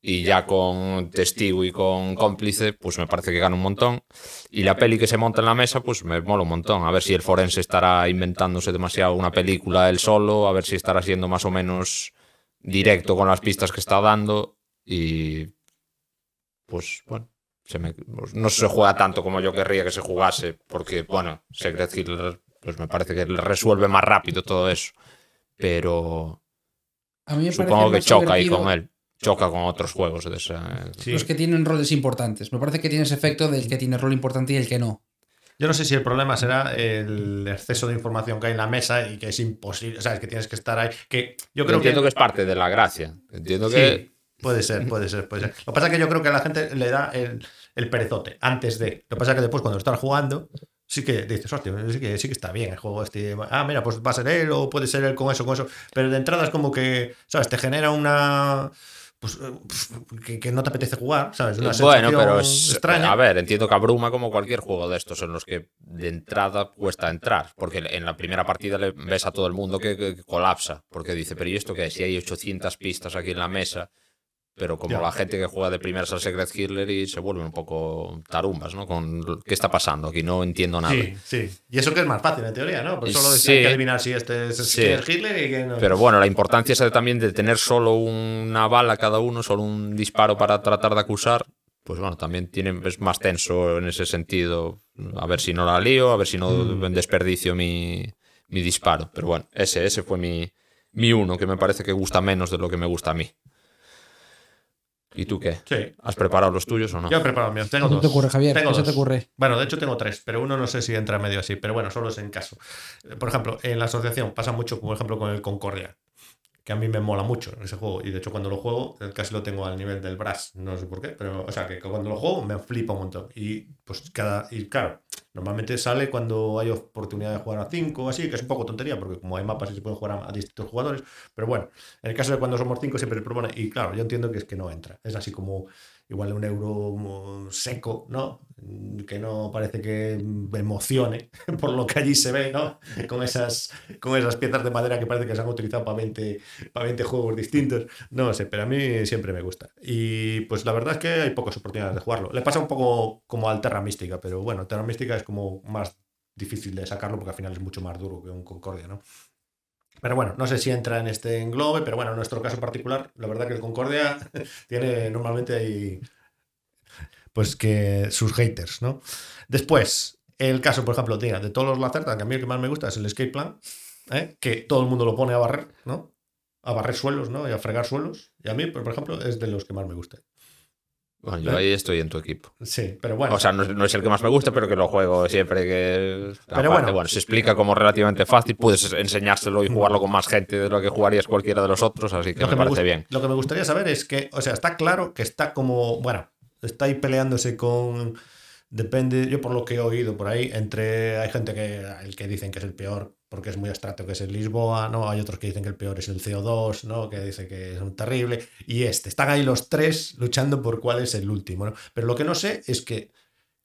Y ya con testigo y con cómplice, pues me parece que gana un montón. Y la peli que se monta en la mesa, pues me mola un montón. A ver si el forense estará inventándose demasiado una película él solo, a ver si estará siendo más o menos directo con las pistas que está dando. Y pues bueno, pues, no se juega tanto como yo querría que se jugase, porque bueno, Secret Hitler, pues me parece que resuelve más rápido todo eso. Pero A mí me supongo parece que choca ahí con él. Choca con otros juegos de esa. Sí. Los que tienen roles importantes. Me parece que tiene ese efecto del que tiene rol importante y el que no. Yo no sé si el problema será el exceso de información que hay en la mesa y que es imposible, ¿sabes? Que tienes que estar ahí. Que yo creo entiendo que. que... es parte de la gracia. Entiendo Sí, que. puede ser, puede ser, puede ser. Lo que pasa es que yo creo que a la gente le da el, el perezote antes de. Lo que pasa es que después, cuando estás jugando, sí que dices, hostia, sí que, sí que está bien el juego este. Ah, mira, pues va a ser él o puede ser él con eso, con eso. Pero de entrada es como que, ¿sabes? Te genera una. Pues eh, que, que no te apetece jugar, ¿sabes? Una Bueno, pero es. extraña. A ver, entiendo que abruma como cualquier juego de estos en los que de entrada cuesta entrar. Porque en la primera partida le ves a todo el mundo que, que- que colapsa. Porque dice, pero ¿y esto qué es? Si hay 800 pistas aquí en la mesa. Pero como Ya. la gente que juega de primeras al Secret Hitler y se vuelven un poco tarumbas, ¿no? Con qué está pasando aquí, no entiendo nada. Sí, sí. Y eso que es más fácil en teoría, ¿no? Pues solo Sí. hay que adivinar si este es, Sí. es Hitler y quién no. Pero bueno, la importancia de también de tener solo una bala cada uno, solo un disparo para tratar de acusar, pues bueno, también tiene, es más tenso en ese sentido. A ver si no la lío, a ver si no Mm. desperdicio mi, mi disparo. Pero bueno, ese, ese fue mi, mi uno, que me parece que gusta menos de lo que me gusta a mí. ¿Y tú qué? Sí. ¿Has preparado los tuyos o no? Yo he preparado míos. Tengo ¿Qué dos. te ocurre, Javier? Tengo ¿Qué se dos. te ocurre? Bueno, de hecho tengo tres, pero uno no sé si entra medio así, pero bueno, solo es en caso. Por ejemplo, en la asociación pasa mucho, por ejemplo, con el Concordia, que a mí me mola mucho ese juego, y de hecho cuando lo juego, casi lo tengo al nivel del Brass, no sé por qué, pero o sea, que cuando lo juego me flipa un montón. Y pues cada, y claro, normalmente sale cuando hay oportunidad de jugar a 5 o así, que es un poco tontería, porque como hay mapas y se pueden jugar a, distintos jugadores, pero bueno, en el caso de cuando somos 5 siempre propone, y claro, yo entiendo que es que no entra, es así como igual un euro seco, ¿no? Que no parece que emocione por lo que allí se ve, ¿no? Con esas, con esas piezas de madera que parece que se han utilizado para 20, para 20 juegos distintos. No sé, pero a mí siempre me gusta. Y pues la verdad es que hay pocas oportunidades de jugarlo. Le pasa un poco como al Terra Mística, pero bueno, Terra Mística es como más difícil de sacarlo porque al final es mucho más duro que un Concordia, ¿no? Pero bueno, no sé si entra en este englobe, pero bueno, en nuestro caso particular, la verdad que el Concordia tiene normalmente ahí pues que sus haters, ¿no? Después, el caso, por ejemplo, de todos los Lacerta, que a mí el que más me gusta es el Escape Plan, ¿eh? que todo el mundo lo pone a barrer, ¿no? A barrer suelos, ¿no? Y a fregar suelos. Y a mí, por ejemplo, es de los que más me gusta. Bueno, yo ahí estoy en tu equipo. Sí, pero bueno. O sea, no, es- no es el que más me gusta, pero que lo juego siempre que... Pero Aparte, bueno. se explica como relativamente fácil, puedes enseñárselo y jugarlo con más gente de lo que jugarías cualquiera de los otros, así que lo me que, me parece bien. lo que me gustaría saber es que, o sea, está claro que está como, bueno, está ahí peleándose con, depende, yo por lo que he oído por ahí, entre, hay gente que, el que dicen que es el peor porque es muy abstracto, que es el Lisboa, ¿no? Hay otros que dicen que el peor es el CO2, ¿no? Que dice que es un terrible, y este, están ahí los tres luchando por cuál es el último, ¿no? Pero lo que no sé es que,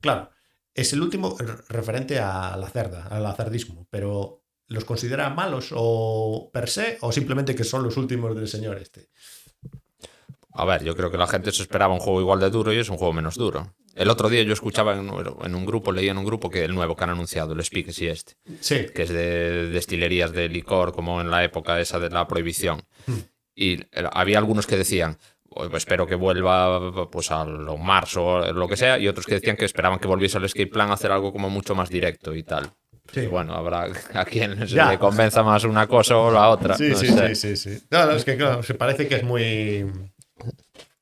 claro, es el último re- referente a la cerda, al cerdismo, pero ¿los considera malos o per se o simplemente que son los últimos del señor este? A ver, yo creo que la gente se esperaba un juego igual de duro y es un juego menos duro. El otro día yo escuchaba en, en un grupo, leía en un grupo que el nuevo que han anunciado, el Speak y este, Sí, que es de destilerías de licor como en la época esa de la prohibición. Y había algunos que decían, "Oh, pues espero que vuelva pues a lo marzo o lo que sea, y otros que decían que esperaban que volviese al escape plan a hacer algo como mucho más directo y tal. Sí. Y bueno, habrá a quien se Ya. le convenza más una cosa o la otra. sí, no sí, sé. sí, sí, sí. No, no, es que claro, se parece que es muy...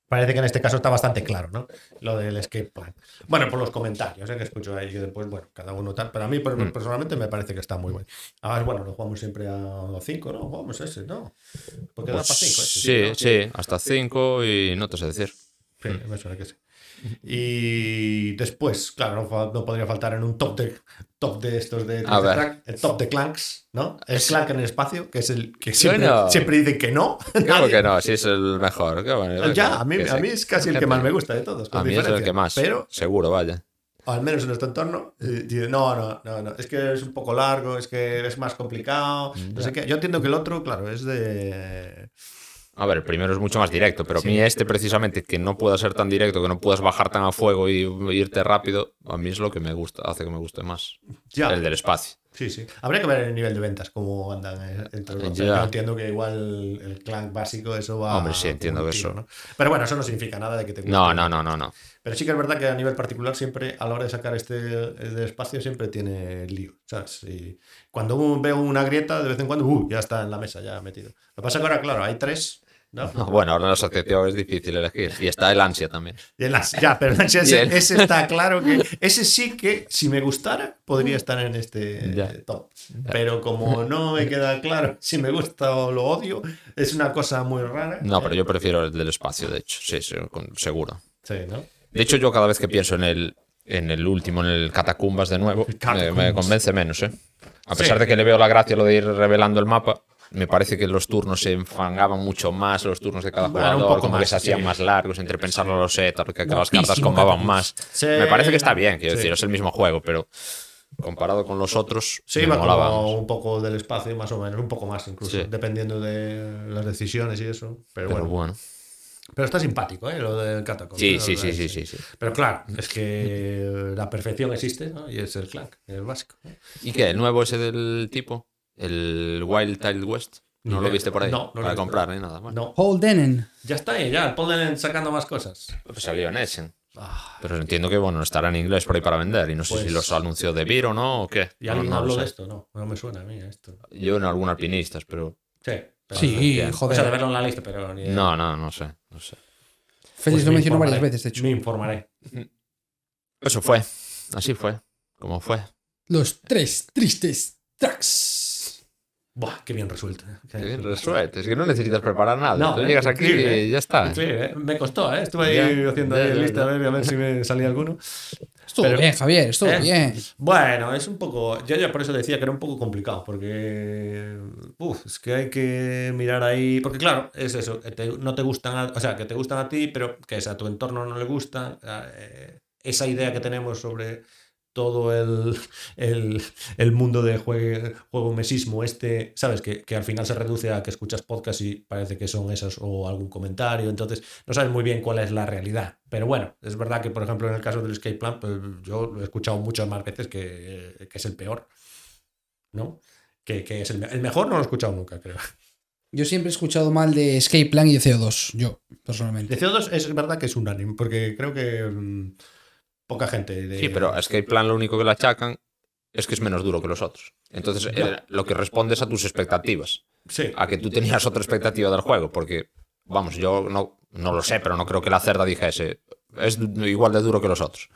Parece que en este caso está bastante claro, ¿no? Lo del escape plan. Bueno, por los comentarios ¿eh? que escucho ahí, que después, bueno, cada uno tal. Pero a mí Mm. personalmente me parece que está muy bueno. Además, bueno, lo jugamos siempre a los 5, ¿no? Jugamos ese, ¿no? Porque da Pues para 5. sí, sí, hasta 5 y no te sé decir. Sí, me suena que sí. Y después, claro, no, podría faltar en un top de top de estos de, el top de Clanks, ¿no? El Clank en el espacio, que es el que siempre, Bueno. siempre dicen que no. Claro que no, sí es el mejor. qué bueno, Ya, a mí, a mí es casi el que más me gusta de todos. con A mí es el que más. Pero, Seguro, vaya. al menos en nuestro entorno, eh, dice, no, no, no, no, es que es un poco largo, es que es más complicado. No sé qué. Yo entiendo que el otro, claro, es de. A ver, el primero es mucho más directo, pero a mí este precisamente, que no pueda ser tan directo, que no puedas bajar tan a fuego y irte rápido, a mí es lo que me gusta, hace que me guste más. Ya. El del espacio. Sí, sí. Habría que ver el nivel de ventas, cómo andan eh, entre los. Yo entiendo que igual el clank básico, eso va. Hombre, sí, entiendo que eso- ¿no? Pero bueno, eso no significa nada de que te. No, no, no, no, no. Pero sí que es verdad que a nivel particular, siempre a la hora de sacar este de espacio, siempre tiene lío. ¿sabes? Y cuando veo una grieta, de vez en cuando, uh, ya está en la mesa, ya metido. Lo que pasa es que ahora, claro, hay tres. ¿No? No, Bueno, ahora en la asociación es difícil elegir. Y está el ansia también. Y en las- ya, pero ese, el- está claro que. Ese sí que, si me gustara, podría estar en este Ya. top. Pero como no me queda claro si me gusta o lo odio, es una cosa muy rara. No, pero yo prefiero el del espacio, de hecho. Sí, seguro. Sí, ¿no? De hecho, yo cada vez que pienso en el, en el último, en el Catacumbas de nuevo, me, convence menos, ¿eh? A Sí. pesar de que le veo la gracia lo de ir revelando el mapa, me parece que los turnos se enfangaban mucho más, los turnos de cada Bueno, un jugador, poco como que más, se hacían sí. más largos, entre pensarlo los setas, que las cartas combaban más. Sí. Me parece que está bien, quiero Sí. decir, es el mismo juego, pero comparado con los otros, Sí, me molaba. como un poco del espacio, más o menos, un poco más incluso, dependiendo de las decisiones y eso. Pero, Pero bueno. bueno. Pero está simpático, ¿eh? Lo del Catacomb. Sí, sí, sí, sí, que- sí, sí. Pero claro, es que la perfección existe, ¿no? Y es el clank, el básico. ¿Y qué? ¿El nuevo ese del tipo? ¿El Wild Tile West? Ni ¿No lo viste por ahí? No, no Para comprar ni nada. Bueno, No, Holdenen. ya está ahí, ya. Ponen sacando más cosas. pues salió en Essen. Ah, Pero entiendo que bueno, estará en inglés por ahí para vender. Y no sé Pues- si los anunció de Vir o no o qué. ¿Y No, alguien no lo habló de esto? No, no me suena a mí esto. Yo en algún alpinistas, pero. Sí. pero- Sí, bien. O joder. sea, de verlo en la lista, pero ni idea. No, no, no sé. No sé. Félix Pues lo me mencionó varias veces, de hecho. Me informaré. Eso fue. Así fue. Como fue. Los tres tristes tracks. Buah, qué bien resuelto. ¿eh? Qué- bien resuelto. Es que no necesitas preparar nada. No, Tú eh, llegas aquí y ya está. Increíble, ¿eh? Me costó, ¿eh? Estuve ahí Ya, haciendo ya, ahí ya, lista ya. a ver, a ver si me salía alguno. Estuvo Pero- bien, Javier, estuvo ¿Eh? bien. Bueno, es un poco. Yo ya por eso decía que era un poco complicado, porque. Uf, es que hay que mirar ahí. Porque, claro, es eso. que te- no te gustan. a- o sea, que te gustan a ti, pero que es a tu entorno no le gustan. eh, esa idea que tenemos sobre todo el, el, el mundo de juego, juego mesismo este, ¿sabes? Que, que al final se reduce a que escuchas podcast y parece que son esas o algún comentario, entonces no sabes muy bien cuál es la realidad. Pero bueno, es verdad que, por ejemplo, en el caso del Escape Plan, pues yo lo he escuchado muchas más veces que, que es el peor, ¿no? Que, que es el, el mejor no lo he escuchado nunca, creo. Yo siempre he escuchado mal de Escape Plan y de CO2, yo, personalmente. De CO2 es verdad que es un anime, porque creo que mm, poca gente. de- Sí, pero a Escape Plan lo único que le achacan es que es menos duro que los otros. Entonces, eh, lo que responde es a tus expectativas. Sí. A que tú tenías otra expectativa del juego, porque, vamos, yo no, no lo sé, pero no creo que la cerda dijese, es igual de duro que los otros.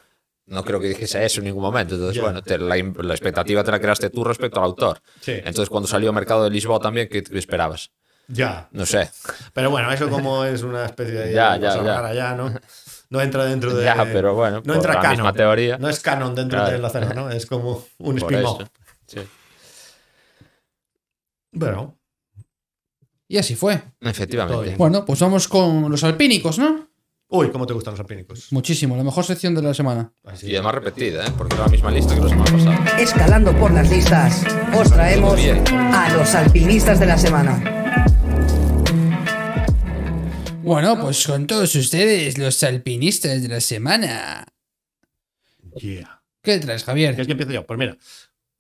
No creo que dijese eso en ningún momento. Entonces, Ya. bueno, te- la, la expectativa te la creaste tú respecto al autor. Sí. Entonces, cuando salió Mercado de Lisboa también, ¿qué esperabas? Ya. No sé. Pero bueno, eso como es una especie de Ya, ya, ya. rara ya, ¿no? No entra dentro de. Ya, pero bueno, no entra la canon. misma teoría. No es canon dentro Claro. de la cerda, ¿no? Es como un spin-off. Sí. Bueno, Y así fue. Efectivamente. Bueno, pues vamos con los alpínicos, ¿no? uy, ¿cómo te gustan los alpínicos? Muchísimo, la mejor sección de la semana. Así. Y además repetida, ¿eh? porque era la misma lista que la semana pasada. Escalando por las listas, os traemos a los alpinistas de la semana. Bueno, pues con todos ustedes, los alpinistas de la semana. Yeah. ¿Qué traes, ¿Quieres Javier? que empiece yo? Pues mira,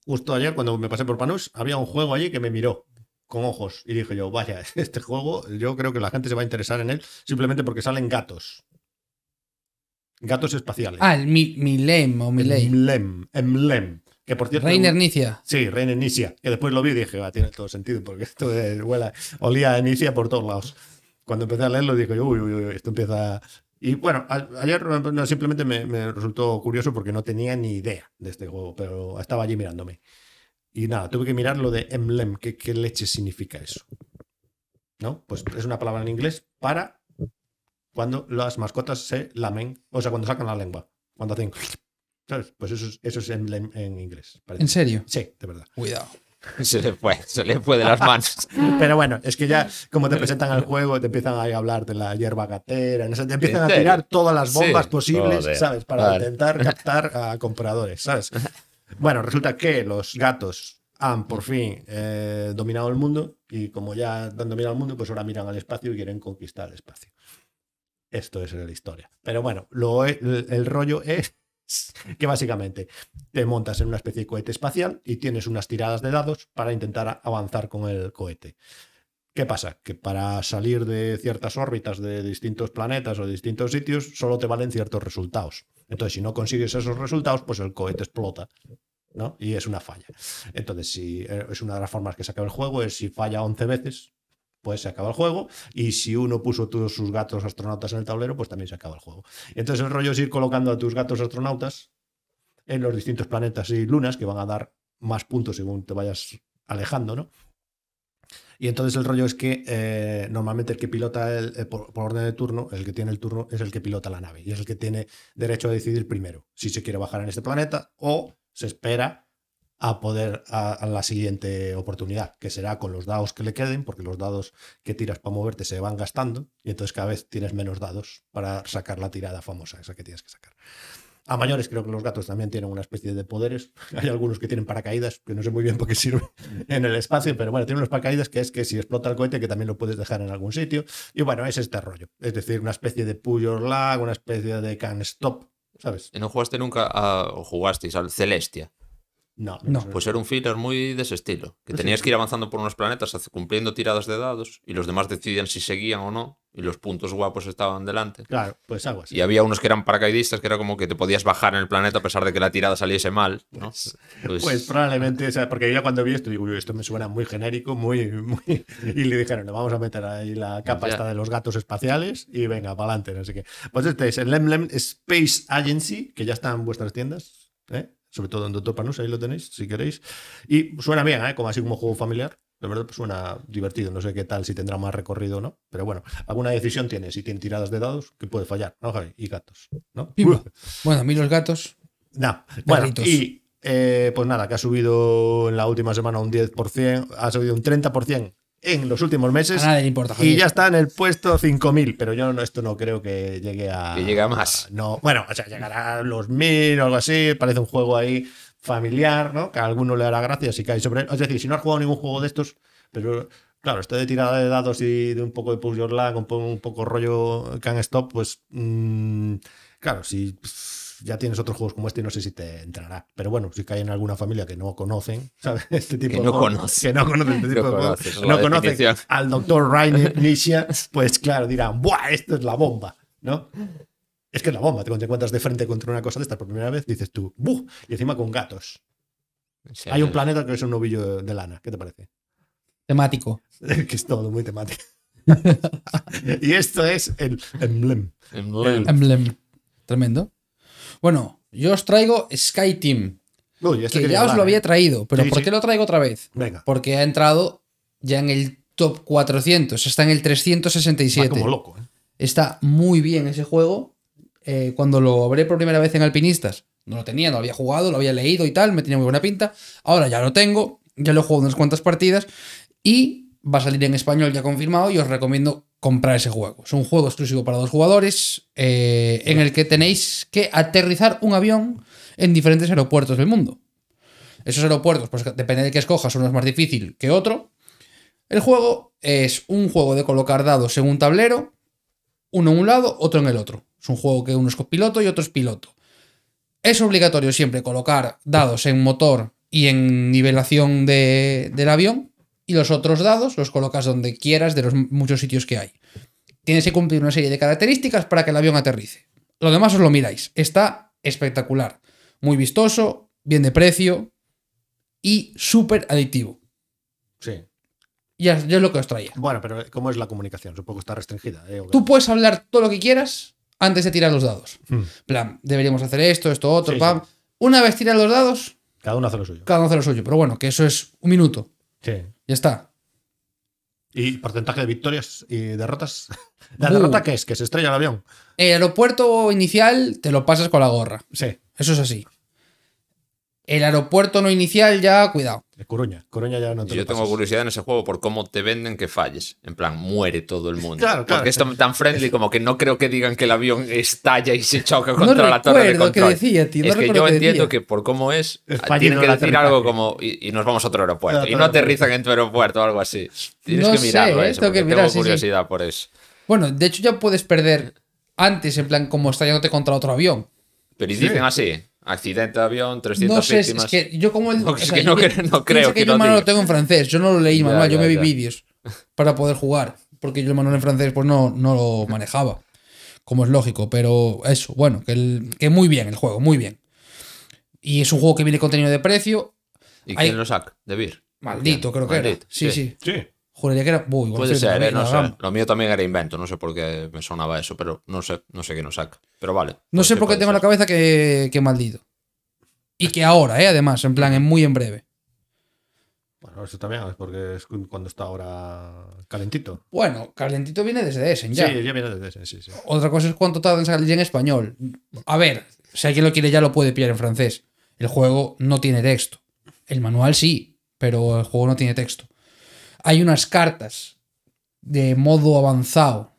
justo ayer cuando me pasé por Panús, había un juego allí que me miró con ojos y dije yo, vaya, este juego yo creo que la gente se va a interesar en él simplemente porque salen gatos. Gatos espaciales. Ah, el Mi- Milem o Miley. Emblem, Emblem. Que por cierto. Reiner Nicia. Sí, Reiner Nicia. Que después lo vi y dije, va, tiene todo sentido, porque esto de, huela, olía a Nicia por todos lados. Cuando empecé a leerlo dije, uy, uy, uy, esto empieza. Y bueno, a- ayer no, simplemente me, me resultó curioso porque no tenía ni idea de este juego, pero estaba allí mirándome. Y nada, tuve que mirar lo de emblem. ¿Qué, qué leche significa eso? ¿No? Pues es una palabra en inglés para cuando las mascotas se lamen, o sea, cuando sacan la lengua, cuando hacen. ¿Sabes? Pues eso es, eso es emblem en inglés. parece. ¿En serio? Sí, de verdad. Cuidado. Se le fue, se le fue de las manos. Pero bueno, es que ya como te presentan al juego, te empiezan a hablar de la hierba gatera, no sé, te empiezan ¿En a tirar todas las bombas Sí. posibles, Joder. ¿sabes? Para Vale. intentar captar a compradores, ¿sabes? Bueno, resulta que los gatos han por fin eh, dominado el mundo y como ya han dominado el mundo, pues ahora miran al espacio y quieren conquistar el espacio. Esto es la historia. Pero bueno, lo, el, el rollo es que básicamente te montas en una especie de cohete espacial y tienes unas tiradas de dados para intentar avanzar con el cohete. ¿Qué pasa? Que para salir de ciertas órbitas de distintos planetas o distintos sitios solo te valen ciertos resultados. Entonces, si no consigues esos resultados, pues el cohete explota. ¿no? Y es una falla. Entonces, si eh, es una de las formas que se acaba el juego, es si falla 11 veces, pues se acaba el juego. Y si uno puso todos sus gatos astronautas en el tablero, pues también se acaba el juego. Entonces el rollo es ir colocando a tus gatos astronautas en los distintos planetas y lunas que van a dar más puntos según te vayas alejando, ¿no? Y entonces el rollo es que eh, normalmente el que pilota eh, por, por orden de turno, el que tiene el turno es el que pilota la nave y es el que tiene derecho a decidir primero si se quiere bajar en este planeta o se espera a poder a, a la siguiente oportunidad, que será con los dados que le queden, porque los dados que tiras para moverte se van gastando y entonces cada vez tienes menos dados para sacar la tirada famosa, esa que tienes que sacar. A mayores creo que los gatos también tienen una especie de poderes. Hay algunos que tienen paracaídas, que no sé muy bien por qué sirven en el espacio, pero bueno, tienen unos paracaídas que es que si explota el cohete que también lo puedes dejar en algún sitio. Y bueno, es este rollo. Es decir, una especie de pull your lag, una especie de can stop, ¿sabes? ¿Y no jugaste nunca a, o jugasteis al Celestia? No, No. Pues era un filler muy de ese estilo. Que tenías que ir avanzando por unos planetas cumpliendo tiradas de dados y los demás decidían si seguían o no. Y los puntos guapos estaban delante. Claro, pues algo así. Y había unos que eran paracaidistas que era como que te podías bajar en el planeta a pesar de que la tirada saliese mal. ¿no? Pues- Pues probablemente, o sea, porque yo ya cuando vi esto digo, "Uy, esto me suena muy genérico, muy, muy... Y le dijeron, le vamos a meter ahí la capa Ya. esta de los gatos espaciales y venga, para adelante, no sé qué. Pues este es el Lemlem Space Agency, que ya está en vuestras tiendas, ¿eh? Sobre todo en Doctor Panus, ahí lo tenéis, si queréis. Y suena bien, ¿eh? como así como juego familiar. De verdad, pues suena divertido. No sé qué tal, si tendrá más recorrido o no. Pero bueno, alguna decisión tiene. Si tiene tiradas de dados, que puede fallar, ¿no, Javi? Y gatos, ¿no? Pimba. Bueno, a mí los gatos. No. Bueno, y eh, pues nada, que ha subido en la última semana un 10%, ha subido un 30% en los últimos A meses nadie le importa. y ya está en el puesto 5000, pero yo no, esto no creo que llegue a. Que llegue a más. No, bueno, o sea, llegará a los 1000 o algo así, parece un juego ahí familiar, ¿no? Que a alguno le hará gracia si cae sobre él. Es decir, si no has jugado ningún juego de estos, pero claro, esto de tirada de dados y de un poco de push your luck, un poco, un poco rollo can stop, pues mm, claro, si ya tienes otros juegos como este y no sé si te entrará. Pero bueno, si cae en alguna familia que no conocen, ¿sabes? Este tipo Que de no juegos, conoce. Que no conocen este tipo No de juegos, no conocen al doctor Ryan Nisha, pues claro, dirán, ¡buah! Esto es la bomba, ¿no? Es que es la bomba. Cuando te encuentras de frente contra una cosa de estas por primera vez, dices tú, ¡buh! Y encima con gatos. Sí, Hay un planeta que es un novillo de lana. ¿Qué te parece? Temático. que es todo muy temático. y esto es el emblem. Emblem. Emblem. Tremendo. Bueno, yo os traigo Sky Team, Uy, este que ya os lo ¿eh? había traído, pero Sí, ¿por sí. qué lo traigo otra vez? Venga. Porque ha entrado ya en el top 400, está en el Va 367. como loco, ¿eh? Está muy bien ese juego. Eh, cuando lo abrí por primera vez en Alpinistas, no lo tenía, no lo había jugado, lo había leído y tal, me tenía muy buena pinta. Ahora ya lo tengo, ya lo he jugado unas cuantas partidas y va a salir en español ya confirmado y os recomiendo comprar ese juego. Es un juego exclusivo para dos jugadores eh, en el que tenéis que aterrizar un avión en diferentes aeropuertos del mundo. Esos aeropuertos, pues depende de que escojas, uno es más difícil que otro. El juego es un juego de colocar dados en un tablero uno en un lado, otro en el otro. Es un juego que uno es copiloto y otro es piloto. Es obligatorio siempre colocar dados en motor y en nivelación de- del avión y los otros dados los colocas donde quieras de los muchos sitios que hay. Tienes que cumplir una serie de características para que el avión aterrice. Lo demás os lo miráis. Está espectacular. Muy vistoso, bien de precio y súper adictivo. Sí. Ya, ya es lo que os traía. Bueno, pero ¿cómo es la comunicación? Supongo que está restringida. ¿eh? Tú puedes hablar todo lo que quieras antes de tirar los dados. Hmm. plan, deberíamos hacer esto, esto, otro, Sí, pam. Una vez tiran los dados, Cada uno hace lo suyo. cada uno hace lo suyo. Pero bueno, que eso es un minuto. Sí. Ya está. ¿Y porcentaje de victorias y derrotas? ¿La Uh. derrota qué es? ¿Que se estrella el avión? El aeropuerto inicial te lo pasas con la gorra. Sí. Eso es así. El aeropuerto no inicial, ya, cuidado. De Coruña. Coruña ya no te Yo lo tengo pasas. curiosidad en ese juego por cómo te venden que falles. En plan, muere todo el mundo. Claro, claro. Porque es tan friendly como que no creo que digan que el avión estalla y se choca No contra la torre de recuerdo qué control. decía, tío, no es que yo entiendo decía. que por cómo es, Es tienen que decir algo como y, y nos vamos a otro aeropuerto. Y no aterrizan en tu aeropuerto o algo así. Tienes No que sé, mirarlo eh, eso, tengo que mirar, tengo sí, sí. curiosidad por eso. Bueno, de hecho ya puedes perder antes, en plan, como estallándote contra otro avión. Pero y dicen así, accidente de avión, 300 No sé, es víctimas. que yo como el... No, es que no yo- cre- no creo que que yo el lo manual lo tengo en francés, yo no lo leí Ya, manual, yo ya, me vi vídeos para poder jugar, porque yo el manual en francés pues no, no lo manejaba, como es lógico, pero eso, bueno, que, el- que muy bien el juego, muy bien. Y es un juego que viene contenido de precio, ¿Y Hay- quién lo saca? ¿De Vir? maldito creo que era. Sí, sí, Sí. Juraría que era... Uy, igual Puede ser, eh, no sé. Lo mío también era invento, no sé por qué me sonaba eso, pero no sé, no sé quién lo saca. Pero vale. No pues sé sí por qué tengo en la cabeza que, que maldito. Y que ahora, ¿eh? Además, en plan, en muy en breve. Bueno, eso también es porque es cuando está ahora calentito. Bueno, calentito viene desde Essen ya. Sí, ya viene desde ese, sí, sí. Otra cosa es cuánto tarda en salir en español. A ver, si alguien lo quiere ya lo puede pillar en francés. El juego no tiene texto. El manual sí, pero el juego no tiene texto. Hay unas cartas de modo avanzado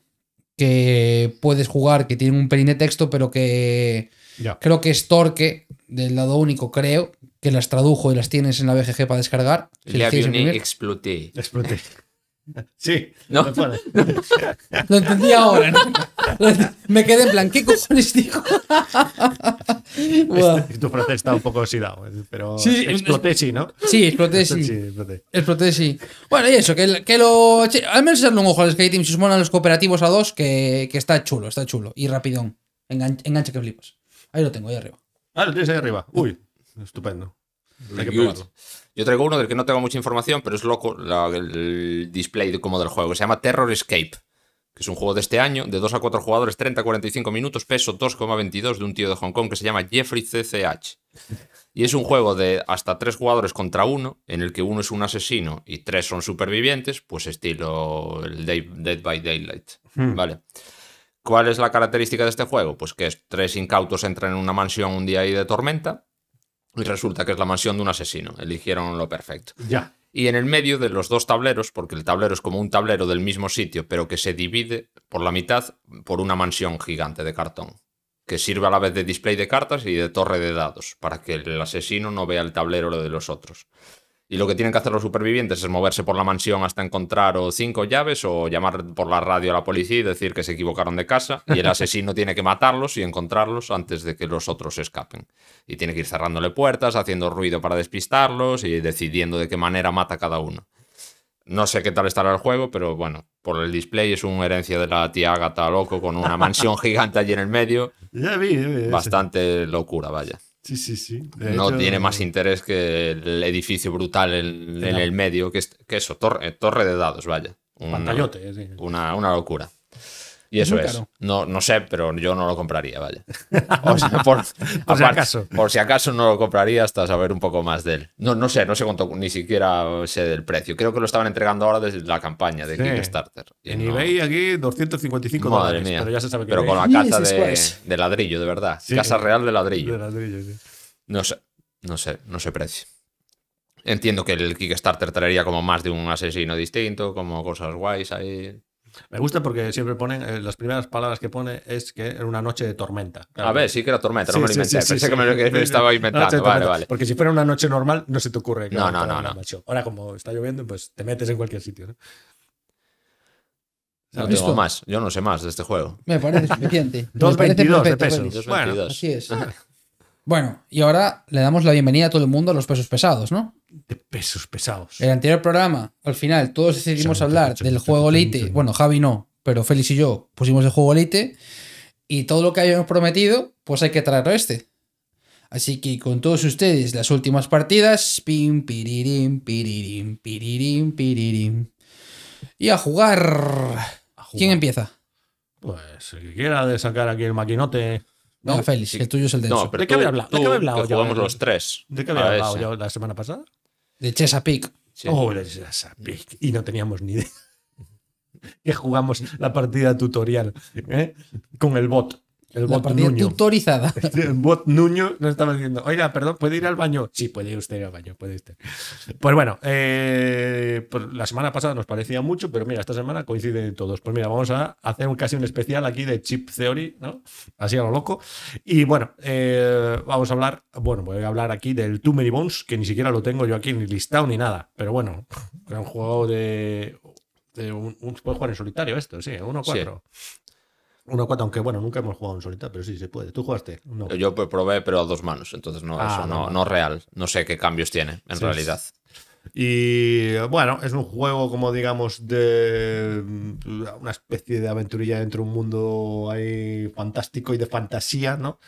que puedes jugar que tienen un pelín de texto, pero que Ya. creo que es Torque, del lado único, creo, que las tradujo y las tienes en la BGG para descargar. si Le exploté. Exploté. Sí, No. Lo entendí ahora, ¿no? Me quedé en plan, ¿qué cojones dijo? Este- tu francés está un poco oxidado, pero Sí, exploté, sí, ¿no? Sí, exploté, sí. Sí, exploté. Exploté, sí. Bueno, y eso, que, que lo. al menos echarle un ojo al Sky Team si os molan los cooperativos a dos, que, que está chulo, está chulo. Y rapidón. Engan- engancha que flipas. Ahí lo tengo, ahí arriba. Ah, lo tienes ahí arriba. Uy, estupendo. Hay que probarlo. Yo traigo uno del que no tengo mucha información, pero es loco la- el display como del juego. Se llama Terror Escape, que es un juego de este año, de 2 a 4 jugadores, 30-45 minutos, peso 2,22 de un tío de Hong Kong que se llama Jeffrey CCH. Y es un juego de hasta 3 jugadores contra uno, en el que uno es un asesino y tres son supervivientes, pues estilo el Day- Dead by Daylight. Vale. ¿Cuál es la característica de este juego? Pues que es tres incautos entran en una mansión un día ahí de tormenta y resulta que es la mansión de un asesino. Eligieron lo perfecto. Ya. Y en el medio de los dos tableros, porque el tablero es como un tablero del mismo sitio, pero que se divide por la mitad por una mansión gigante de cartón, que sirve a la vez de display de cartas y de torre de dados, para que el asesino no vea el tablero de los otros. Y lo que tienen que hacer los supervivientes es moverse por la mansión hasta encontrar o cinco llaves o llamar por la radio a la policía y decir que se equivocaron de casa. Y el asesino tiene que matarlos y encontrarlos antes de que los otros escapen. Y tiene que ir cerrándole puertas, haciendo ruido para despistarlos y decidiendo de qué manera mata cada uno. No sé qué tal estará el juego, pero bueno, por el display es una herencia de la tía Agatha loco con una mansión gigante allí en el medio. Ya vi, ya vi, Bastante locura, vaya. Sí, sí, sí. De No hecho, tiene más interés que el edificio brutal en, el medio, que, es, que eso, torre, torre de dados, vaya. Pantallote, sí. Una, una locura. Y Es eso es. caro. No, no sé, pero yo no lo compraría, vaya. O sea, por, si aparte- acaso. Por si acaso no lo compraría hasta saber un poco más de él. No, no sé, no sé cuánto, ni siquiera sé del precio. Creo que lo estaban entregando ahora desde la campaña de Sí. Kickstarter. Y En no- eBay aquí 255 Madre dólares. mía. Pero ya se sabe que Pero con la casa de, ladrillo, de verdad. Sí. Casa real de ladrillo. De ladrillo, sí. No sé, no sé, no sé precio. Entiendo que el Kickstarter traería como más de un asesino distinto, como cosas guays ahí. Me gusta porque siempre ponen, eh, las primeras palabras que pone es que era una noche de tormenta. A ver, sí que era tormenta, no Sí, me lo sí, inventé. sí, Pensé sí, que me lo sí. que me estaba inventando. Vale, tormenta. vale. Porque si fuera una noche normal, no se te ocurre. que No, no, no, no. Ahora, como está lloviendo, pues te metes en cualquier sitio. ¿no? No tengo más, yo no sé más de este juego. Me parece suficiente. Me parece 2.22 de pesos. Bueno, 2.22. Así es. Bueno, y ahora le damos la bienvenida a todo el mundo a los pesos pesados, ¿no? de pesos pesados. El anterior programa, al final, todos decidimos hablar del juego Elite. Bueno, Javi no, pero Félix y yo pusimos el juego Elite. Y todo lo que habíamos prometido, pues hay que traerlo a este. Así que con todos ustedes, las últimas partidas. Pim, piririm, piririm, piririm, piririm. Y a jugar. A jugar. ¿Quién empieza? Pues el que quiera de sacar aquí el maquinote. No, Félix, el tuyo es el denso. No, pero ¿De qué tú, había hablado? ¿De qué había hablado que yo? jugamos los tres. ¿De qué había hablado ese. yo la semana pasada? De Chesapeake. Sí. Oh, de Chesapeake. Y no teníamos ni idea. que jugamos la partida tutorial ¿eh? con el bot. El La bot partida Nuño. tutorizada. El bot Nuño nos estaba diciendo, oiga, perdón, ¿puede ir al baño? Sí, puede ir usted ir al baño, puede usted. Pues bueno, eh, pues la semana pasada nos parecía mucho, pero mira, esta semana coinciden todos. Pues mira, vamos a hacer un, casi un especial aquí de Chip Theory, ¿no? Así a lo loco. Y bueno, eh, vamos a hablar, bueno, voy a hablar aquí del Too Many Bones, que ni siquiera lo tengo yo aquí ni listado ni nada, pero bueno, es un juego de... de un, un- puedes jugar en solitario esto, sí, 1-4. 1-4, aunque bueno, nunca hemos jugado en solitario, pero sí se puede. ¿Tú jugaste? No. Yo probé, pero a dos manos, entonces no, Ah, eso no, no, real. No sé qué cambios tiene, en Sí, realidad. Y bueno, es un juego como digamos de una especie de aventurilla dentro de un mundo ahí fantástico y de fantasía, ¿no?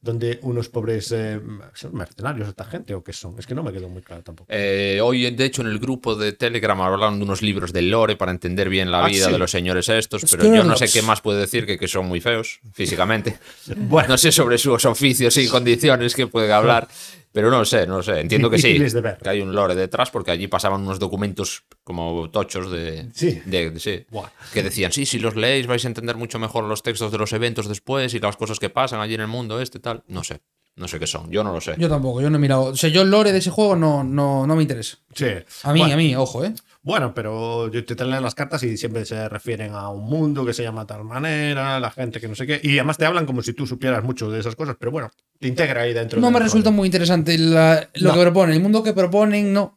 Donde unos pobres eh, son mercenarios esta gente o qué son, es que no me quedó muy claro tampoco. Eh, hoy, de hecho, en el grupo de Telegram hablaron de unos libros de lore para entender bien la Ah, vida sí. de los señores estos, pero yo no sé qué más puede decir que, que son muy feos físicamente. Bueno, No sé sobre sus oficios y condiciones que puede hablar, pero no lo sé, no lo sé. Entiendo que sí, que hay un lore detrás porque allí pasaban unos documentos como tochos de... Sí. de- de- sí, Buah. que decían, sí, si los leéis vais a entender mucho mejor los textos de los eventos después y las cosas que pasan allí en el mundo este tal. No sé, no sé qué son, yo no lo sé. Yo tampoco, yo no he mirado. O sea, yo el lore de ese juego no, no, no me interesa. sí. A mí, bueno, a mí, ojo, ¿eh? Bueno, pero yo te leen las cartas y siempre se refieren a un mundo que se llama tal manera, la gente que no sé qué. Y además te hablan como si tú supieras mucho de esas cosas, pero bueno, te integra ahí dentro. No me resulta muy interesante la- lo No. que proponen. El mundo que proponen, no.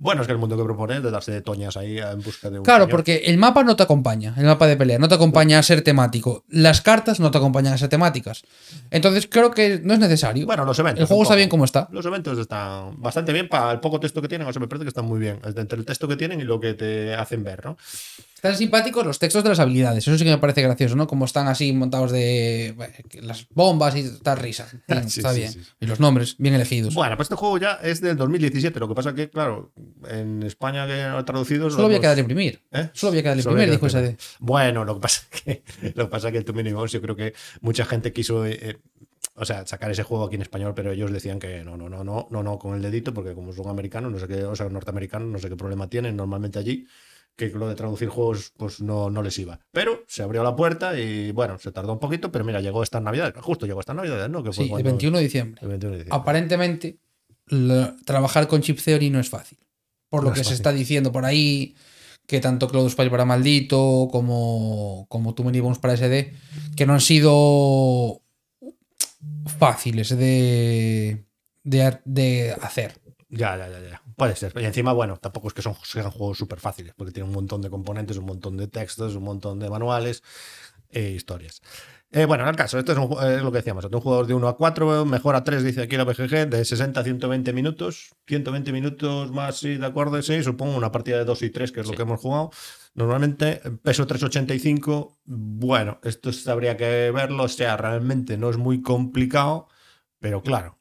Bueno, es que el mundo que propone es de darse de toñas ahí en busca de un. Claro, señor. porque el mapa no te acompaña, el mapa de pelea, no te acompaña a ser temático. Las cartas no te acompañan a ser temáticas. Entonces creo que no es necesario. Bueno, los eventos. el juego está bien como está. Los eventos están bastante bien para el poco texto que tienen, o sea, me parece que están muy bien. Entre el texto que tienen y lo que te hacen ver, ¿no? Están simpáticos los textos de las habilidades. Eso sí que me parece gracioso, ¿no? Como están así montados de bueno, las bombas y tal risa. Bien, Sí, está sí, bien. sí. Y los nombres bien elegidos. Bueno, pues este juego ya es del 2017. Lo que pasa que, claro, en España que no he traducido. Solo había los- que darle imprimir. ¿Eh? Solo había que darle imprimir, dijo esa de. Bueno, lo que pasa es que, lo que, pasa que el Too Many Bones, yo creo que mucha gente quiso. eh, eh, o sea, sacar ese juego aquí en español, pero ellos decían que no, no, no, no, no, no, con el dedito, porque como son americanos, no sé qué, o sea, norteamericanos, no sé qué problema tienen normalmente allí, que lo de traducir juegos, pues no, no les iba. Pero se abrió la puerta y bueno, se tardó un poquito, pero mira, llegó esta Navidad, justo llegó esta Navidad, ¿no? Que fue Sí, el cuando- 21 de diciembre. el 21 de diciembre. Aparentemente, la- trabajar con Chip Theory no es fácil. Por lo que se está diciendo por ahí, que tanto Cloud Spy para Maldito como, como Too Many Bones para SD, que no han sido fáciles de, de, de hacer. Ya, ya, ya, ya. Puede ser. Y encima, bueno, tampoco es que son, sean juegos súper fáciles, porque tiene un montón de componentes, un montón de textos, un montón de manuales e historias. Eh, bueno, en el caso, esto es, un es lo que decíamos, un jugador de 1 a 4, mejor a 3, dice aquí la BGG, de 60 a 120 minutos, 120 minutos más, sí, de acuerdo, sí, supongo una partida de 2 y 3, que es lo que hemos jugado. Normalmente, peso 385, bueno, esto habría que verlo, o sea, realmente no es muy complicado, pero claro,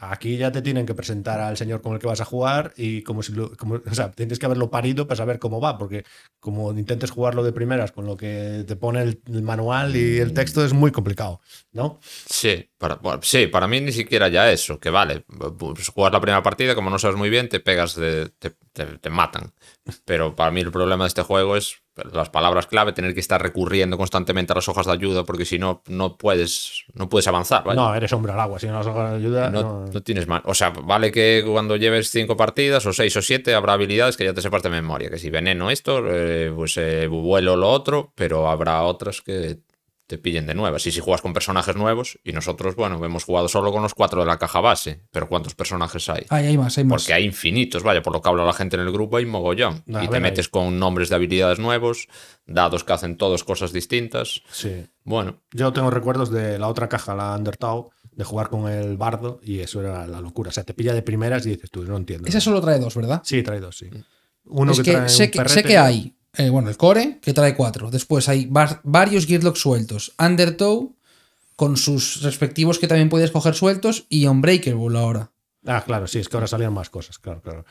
aquí ya te tienen que presentar al señor con el que vas a jugar y como si lo, como, o sea, tienes que haberlo parido para saber cómo va, porque como intentes jugarlo de primeras con lo que te pone el, manual y el texto es muy complicado, ¿no? Sí para, sí, para mí ni siquiera ya eso, que vale, pues jugar la primera partida, como no sabes muy bien, te pegas, de, te, te, te matan. Pero para mí el problema de este juego es las palabras clave, tener que estar recurriendo constantemente a las hojas de ayuda, porque si no, no puedes, no puedes avanzar. No, eres hombre al agua, si no nos ayuda. No, no- no tienes más. O sea, vale que cuando lleves cinco partidas o seis o siete habrá habilidades que ya te sepas de memoria. Que si veneno esto, eh, pues eh, vuelo lo otro, pero habrá otras que te pillen de nuevas. Y si juegas con personajes nuevos, y nosotros, bueno, hemos jugado solo con los cuatro de la caja base, pero ¿cuántos personajes hay? Hay, hay más, hay más. Porque hay infinitos, vaya, por lo que habla la gente en el grupo, hay mogollón. Y te ver, metes con nombres de habilidades nuevos, dados que hacen todos cosas distintas. Sí. Bueno, Yo tengo recuerdos de la otra caja, la Undertow, de jugar con el bardo y eso era la locura. O sea, te pilla de primeras y dices tú, no entiendo. Esa solo trae dos, ¿verdad? Sí, trae dos, sí. Uno es que, que, trae sé, un que sé que hay, eh, bueno, el core, que trae cuatro. Después hay var- varios Gearlock sueltos. Undertow, con sus respectivos que también puedes coger sueltos, y Unbreakable ahora. Ah, claro, sí, es que ahora salían más cosas, claro, claro.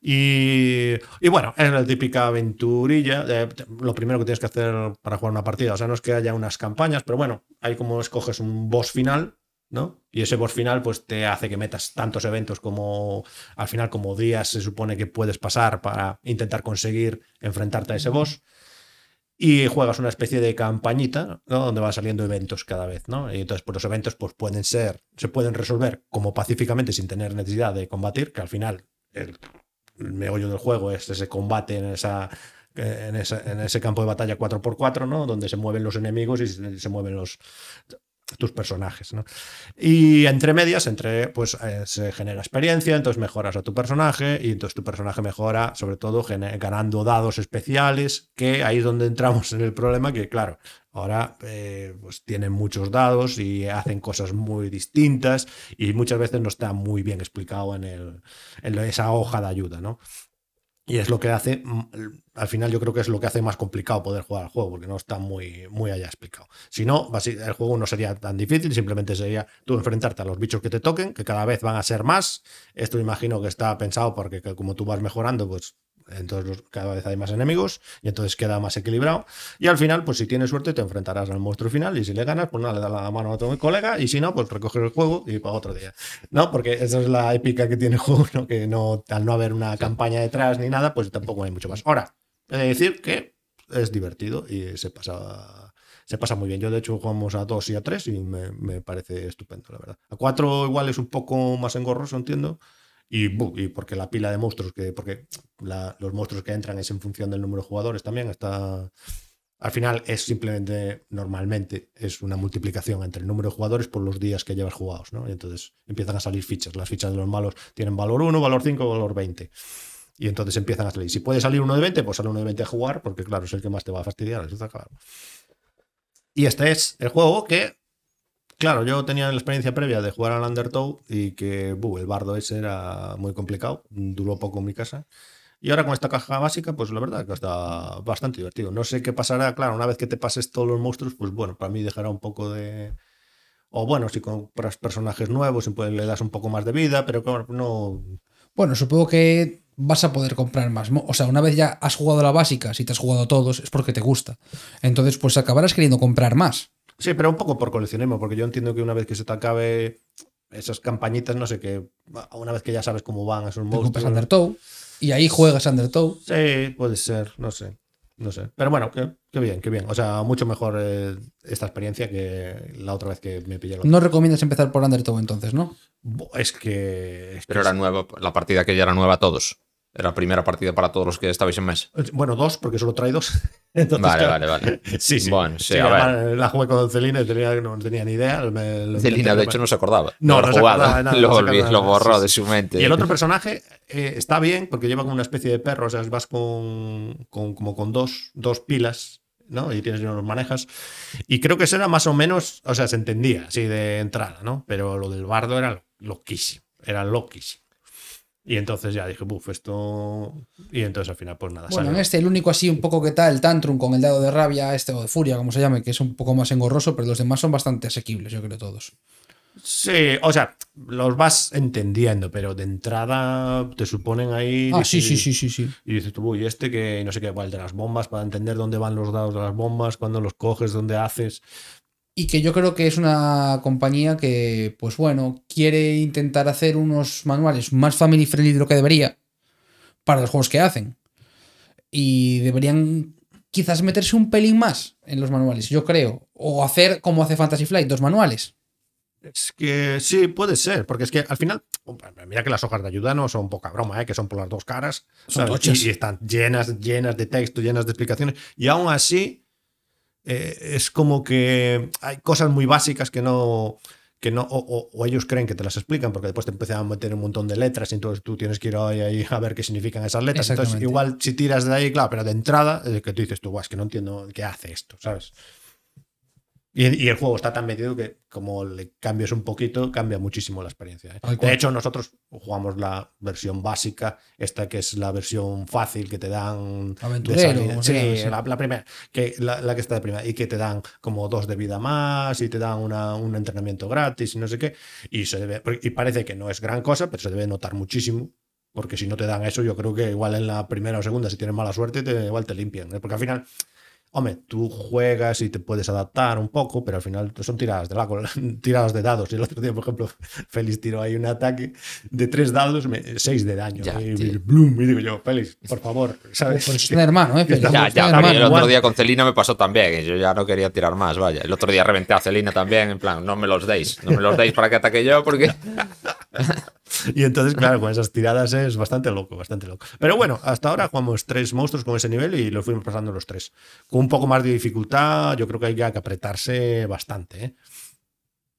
Y, y bueno, es la típica aventurilla. eh, lo primero que tienes que hacer para jugar una partida, o sea, no es que haya unas campañas, pero bueno, hay como escoges un boss final, ¿no? Y ese boss final, pues te hace que metas tantos eventos como al final, como días se supone que puedes pasar para intentar conseguir enfrentarte a ese boss. Y juegas una especie de campañita, ¿no? Donde van saliendo eventos cada vez, ¿no? Y entonces, pues los eventos pues, pueden ser, se pueden resolver como pacíficamente sin tener necesidad de combatir, que al final el, el meollo del juego es ese combate en esa. En ese, en ese campo de batalla 4x4, ¿no? Donde se mueven los enemigos y se, se mueven los tus personajes, ¿no? Y entre medias, entre, pues eh, se genera experiencia, entonces mejoras a tu personaje y entonces tu personaje mejora, sobre todo ganando dados especiales, que ahí es donde entramos en el problema, que claro, ahora eh, pues tienen muchos dados y hacen cosas muy distintas y muchas veces no está muy bien explicado en, el, en esa hoja de ayuda, ¿no? Y es lo que hace, mm, al final yo creo que es lo que hace más complicado poder jugar al juego, porque no está muy, muy allá explicado. Si no, el juego no sería tan difícil, simplemente sería tú enfrentarte a los bichos que te toquen, que cada vez van a ser más. Esto imagino que está pensado porque que como tú vas mejorando, pues entonces cada vez hay más enemigos y entonces queda más equilibrado. Y al final, pues si tienes suerte, te enfrentarás al monstruo final y si le ganas, pues nada, le das la mano a tu colega y si no, pues recoges el juego y para otro día. ¿No? Porque esa es la épica que tiene el juego, ¿no? Que no, al no haber una campaña detrás ni nada, pues tampoco hay mucho más. Ahora, he de decir que es divertido y se pasa, se pasa muy bien. Yo, de hecho, jugamos a dos y a tres y me, me parece estupendo, la verdad. A cuatro igual es un poco más engorroso, entiendo. Y, porque la pila de monstruos que. Porque los monstruos que entran es en función del número de jugadores también. Está. Al final es simplemente, normalmente, es una multiplicación entre el número de jugadores por los días que llevas jugados, ¿no? Entonces empiezan a salir fichas. Las fichas de los malos tienen valor 1, valor 5, valor 20. Y entonces empiezan a salir. Si puede salir uno de 20, pues sale uno de 20 a jugar, porque claro, es el que más te va a fastidiar, eso está claro. Y este es el juego que, claro, yo tenía la experiencia previa de jugar al Undertow y que buh, el bardo ese era muy complicado, duró poco en mi casa. Y ahora con esta caja básica, pues la verdad que está bastante divertido. No sé qué pasará, claro, una vez que te pases todos los monstruos, pues bueno, para mí dejará un poco de... O bueno, si compras personajes nuevos, pues le das un poco más de vida, pero no... Bueno, supongo que vas a poder comprar más. O sea, una vez ya has jugado la básica, si te has jugado todos, es porque te gusta. Entonces, pues acabarás queriendo comprar más. Sí, pero un poco por coleccionismo, porque yo entiendo que una vez que se te acabe esas campañitas, no sé, que una vez que ya sabes cómo van esos Te compras monstruos... Undertow y ahí juegas Undertow. Sí, puede ser, no sé. No sé. Pero bueno, qué, qué bien, qué bien. O sea, mucho mejor eh, esta experiencia que la otra vez que me pillé. No recomiendas empezar por Undertow entonces, ¿no? Es que. es que pero era nueva, la partida que ya era nueva a todos. Era la primera partida para todos los que estabais en mesa. Bueno, dos, porque solo trae dos. Entonces, Vale, claro, vale, vale. Sí, sí. Bueno, sí, Sí, a ver. La jugué con Celina y tenía, no tenía ni idea. me- Celina, de hecho, no se acordaba. No, no haber se acordaba nada, lo, no se acordaba lo borró sí, de su mente. Y el otro personaje eh, está bien porque lleva como una especie de perro, o sea, vas con, con- como con dos, dos pilas, ¿no? Y tienes los manejas. Y creo que eso era más o menos, o sea, se entendía así de entrada, ¿no? Pero lo del bardo era loquísimo, era loquísimo. Y entonces ya dije, buf, esto. Y entonces al final, pues nada, Bueno, en este el único así un poco que tal, el Tantrum con el dado de rabia, este o de furia, como se llame, que es un poco más engorroso, pero los demás son bastante asequibles, yo creo todos. Sí, o sea, los vas entendiendo, pero de entrada te suponen ahí. Ah, sí, sí, sí, sí, sí. Y dices tú, uy, este que no sé qué, igual de las bombas, para entender dónde van los dados de las bombas, cuándo los coges, dónde haces. Y que yo creo que es una compañía que, pues bueno, quiere intentar hacer unos manuales más family friendly de lo que debería para los juegos que hacen. Y deberían quizás meterse un pelín más en los manuales, yo creo. O hacer como hace Fantasy Flight, dos manuales. Es que sí, puede ser, porque es que al final, mira que las hojas de ayuda no son poca broma, ¿eh? que son por las dos caras. Son. Y, y están llenas, llenas de texto, llenas de explicaciones. Y aún así, eh, es como que hay cosas muy básicas que no. Que no o, ellos creen que te las explican porque después te empiezan a meter un montón de letras y entonces tú tienes que ir ahí, ahí a ver qué significan esas letras. Entonces, igual si tiras de ahí, claro, pero de entrada, es que tú dices tú, "Buah, es que no entiendo qué hace esto, ¿sabes? Y, y el juego está tan metido que como le cambias un poquito, cambia muchísimo la experiencia. ¿eh? Cual. De hecho, nosotros jugamos la versión básica, esta que es la versión fácil que te dan... Aventurero, Sí. La, la primera, que, la, la que está de primera, y que te dan como dos de vida más, y te dan una- un entrenamiento gratis y no sé qué. Y, se debe, y parece que no es gran cosa, pero se debe notar muchísimo. Porque si no te dan eso, yo creo que igual en la primera o segunda, si tienes mala suerte, te, igual te limpian. ¿eh? Porque al final, Hombre, tú juegas y te puedes adaptar un poco, pero al final son tiradas de, la, tiradas de dados. Y el otro día, por ejemplo, Félix tiró ahí un ataque de tres dados, me- seis de daño. Ya, y, tío. y digo yo, Félix, por favor, ¿sabes? Pues es un hermano, ¿eh? Félix? Ya, ya, hermano. el otro igual. día con Celina me pasó también. y Yo ya no quería tirar más, vaya. El otro día reventé a Celina también, en plan, no me los deis. No me los deis para que ataque yo, porque. Y entonces, claro, con esas tiradas es bastante loco, bastante loco. Pero bueno, hasta ahora jugamos tres monstruos con ese nivel y los fuimos pasando los tres. Con un poco más de dificultad, yo creo que hay que apretarse bastante, ¿eh?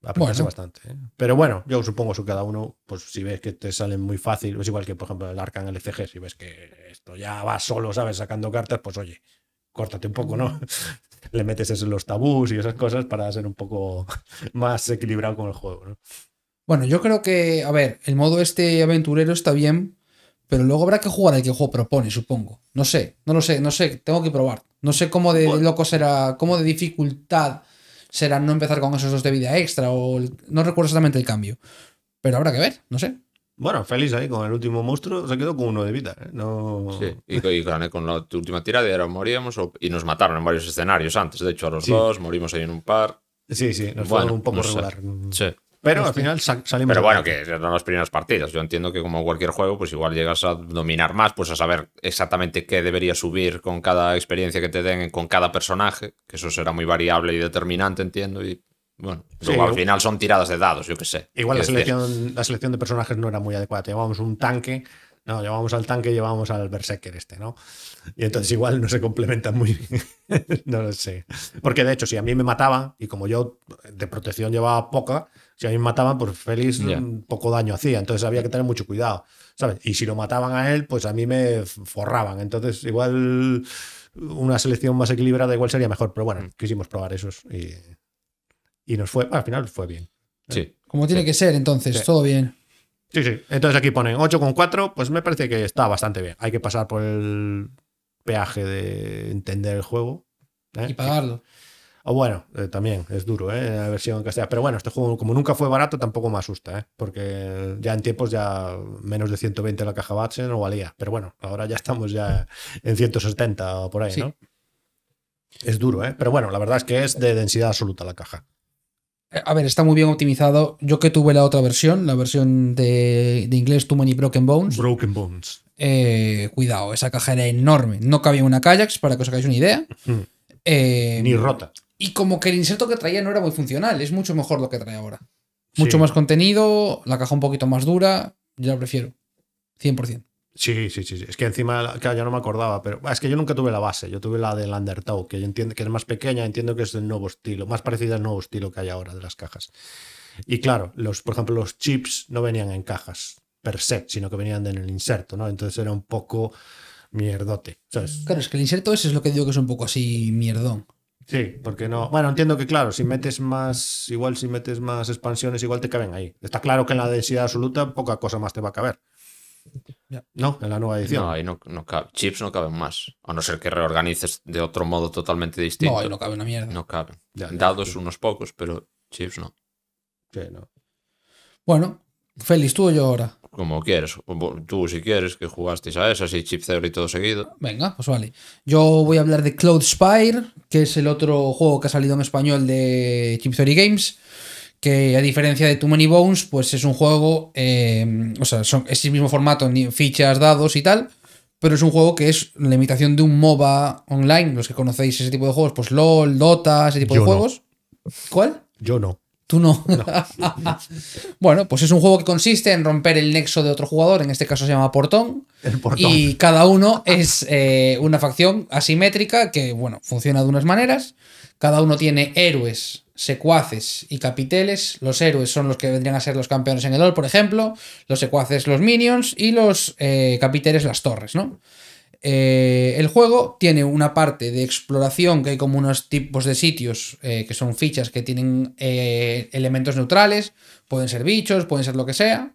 Apretarse Bueno. bastante. ¿eh? Pero bueno, yo supongo que cada uno, pues si ves que te salen muy fácil, es igual que, por ejemplo, el Arcan LCG, si ves que esto ya va solo, ¿sabes? Sacando cartas, pues oye, córtate un poco, ¿no? Le metes eso en los tabús y esas cosas para ser un poco más equilibrado con el juego, ¿no? Bueno, yo creo que, a ver, el modo este aventurero está bien, pero luego habrá que jugar al que el juego propone, supongo. No sé, no lo sé, no sé, tengo que probar. No sé cómo de Bueno. loco será, cómo de dificultad será no empezar con esos dos de vida extra o el- no recuerdo exactamente el cambio. Pero habrá que ver, no sé. Bueno, feliz ahí con el último monstruo, se quedó con uno de vida. ¿eh? No... Sí, y, y gané con la última tirada, moríamos o- y nos mataron en varios escenarios antes. De hecho, a los Sí. dos morimos ahí en un par. sí, sí, nos Bueno, fue un poco no sé. regular. Sí. Pero al final sa- salimos. Pero bueno, que eran las primeras partidas. Yo entiendo que como cualquier juego, pues igual llegas a dominar más, pues a saber exactamente qué debería subir con cada experiencia que te den, con cada personaje, que eso será muy variable y determinante, entiendo. Y bueno, Sí, al final son tiradas de dados, yo qué sé. Igual la selección, la selección de personajes no era muy adecuada. Llevábamos un tanque, no, llevábamos al tanque y llevábamos al Berserker este, ¿no? Y entonces igual no se complementan muy bien. no lo sé. Porque de hecho, si a mí me mataban, y como yo de protección llevaba poca, si a mí me mataban, pues Félix mm, poco daño hacía. Entonces había que tener mucho cuidado, ¿sabes? Y si lo mataban a él, pues a mí me forraban. Entonces igual una selección más equilibrada igual sería mejor. Pero bueno, quisimos probar esos y, y nos fue, al final fue bien. Sí. Como tiene Sí. que ser, entonces, Sí. todo bien. Sí, sí. Entonces aquí ponen 8,4, pues me parece que está bastante bien. Hay que pasar por el peaje de entender el juego. ¿eh? Y pagarlo. O bueno, eh, también es duro, ¿eh? La versión en castellano. Pero bueno, este juego, como nunca fue barato, tampoco me asusta, ¿eh? Porque ya en tiempos ya menos de 120 la caja base no valía. Pero bueno, ahora ya estamos ya en 170 o por ahí, Sí. ¿no? Es duro, ¿eh? Pero bueno, la verdad es que es de densidad absoluta la caja. Eh, A ver, está muy bien optimizado. Yo que tuve la otra versión, la versión de, de inglés Too Many Broken Bones. Broken Bones. eh, cuidado, esa caja era enorme. No cabía una Kajax, para que os hagáis una idea. Mm. Eh, Ni rota. Y como que el inserto que traía no era muy funcional, es mucho mejor lo que trae ahora. Mucho Sí. más contenido, la caja un poquito más dura, yo la prefiero. 100%. Sí, sí, sí. sí. Es que encima, claro, ya no me acordaba, pero ah, es que yo nunca tuve la base. Yo tuve la del Undertow, que yo entiendo que es más pequeña, entiendo que es del nuevo estilo, más parecida al nuevo estilo que hay ahora de las cajas. Y claro, los, por ejemplo, los chips no venían en cajas per se, sino que venían en el inserto, ¿no? Entonces era un poco mierdote, ¿sabes? Claro, es que el inserto ese es lo que digo que es un poco así mierdón. Sí, porque no. Bueno, entiendo que, claro, si metes más, igual si metes más expansiones, igual te caben ahí. Está claro que en la densidad absoluta poca cosa más te va a caber. No, en la nueva edición. No, ahí no, no cabe- Chips no caben más. A no ser que reorganices de otro modo totalmente distinto. No, ahí no cabe una mierda. No caben. Ya, ya, Dados sí. unos pocos, pero chips no. Sí, no. Bueno, Félix, tú o yo ahora. Como quieres. Tú, si quieres, que jugasteis a esas y Chip Theory todo seguido. Venga, pues vale. Yo voy a hablar de Cloud Spire, que es el otro juego que ha salido en español de Chip Theory Games. Que a diferencia de Too Many Bones, pues es un juego. eh, o sea, son, es el mismo formato, ni fichas, dados y tal. Pero es un juego que es la imitación de un MOBA online. Los que conocéis ese tipo de juegos, pues LOL, Dota, ese tipo Yo de no. juegos. ¿Cuál? Yo no. Tú no. bueno, pues es un juego que consiste en romper el nexo de otro jugador, en este caso se llama Portón. El portón. Y cada uno es eh, una facción asimétrica que, bueno, funciona de unas maneras. Cada uno tiene héroes, secuaces y capiteles. Los héroes son los que vendrían a ser los campeones en el LoL, por ejemplo. Los secuaces, los minions. Y los eh, capiteles, las torres, ¿no? Eh, el juego tiene una parte de exploración, que hay como unos tipos de sitios eh, que son fichas que tienen eh, elementos neutrales, pueden ser bichos, pueden ser lo que sea.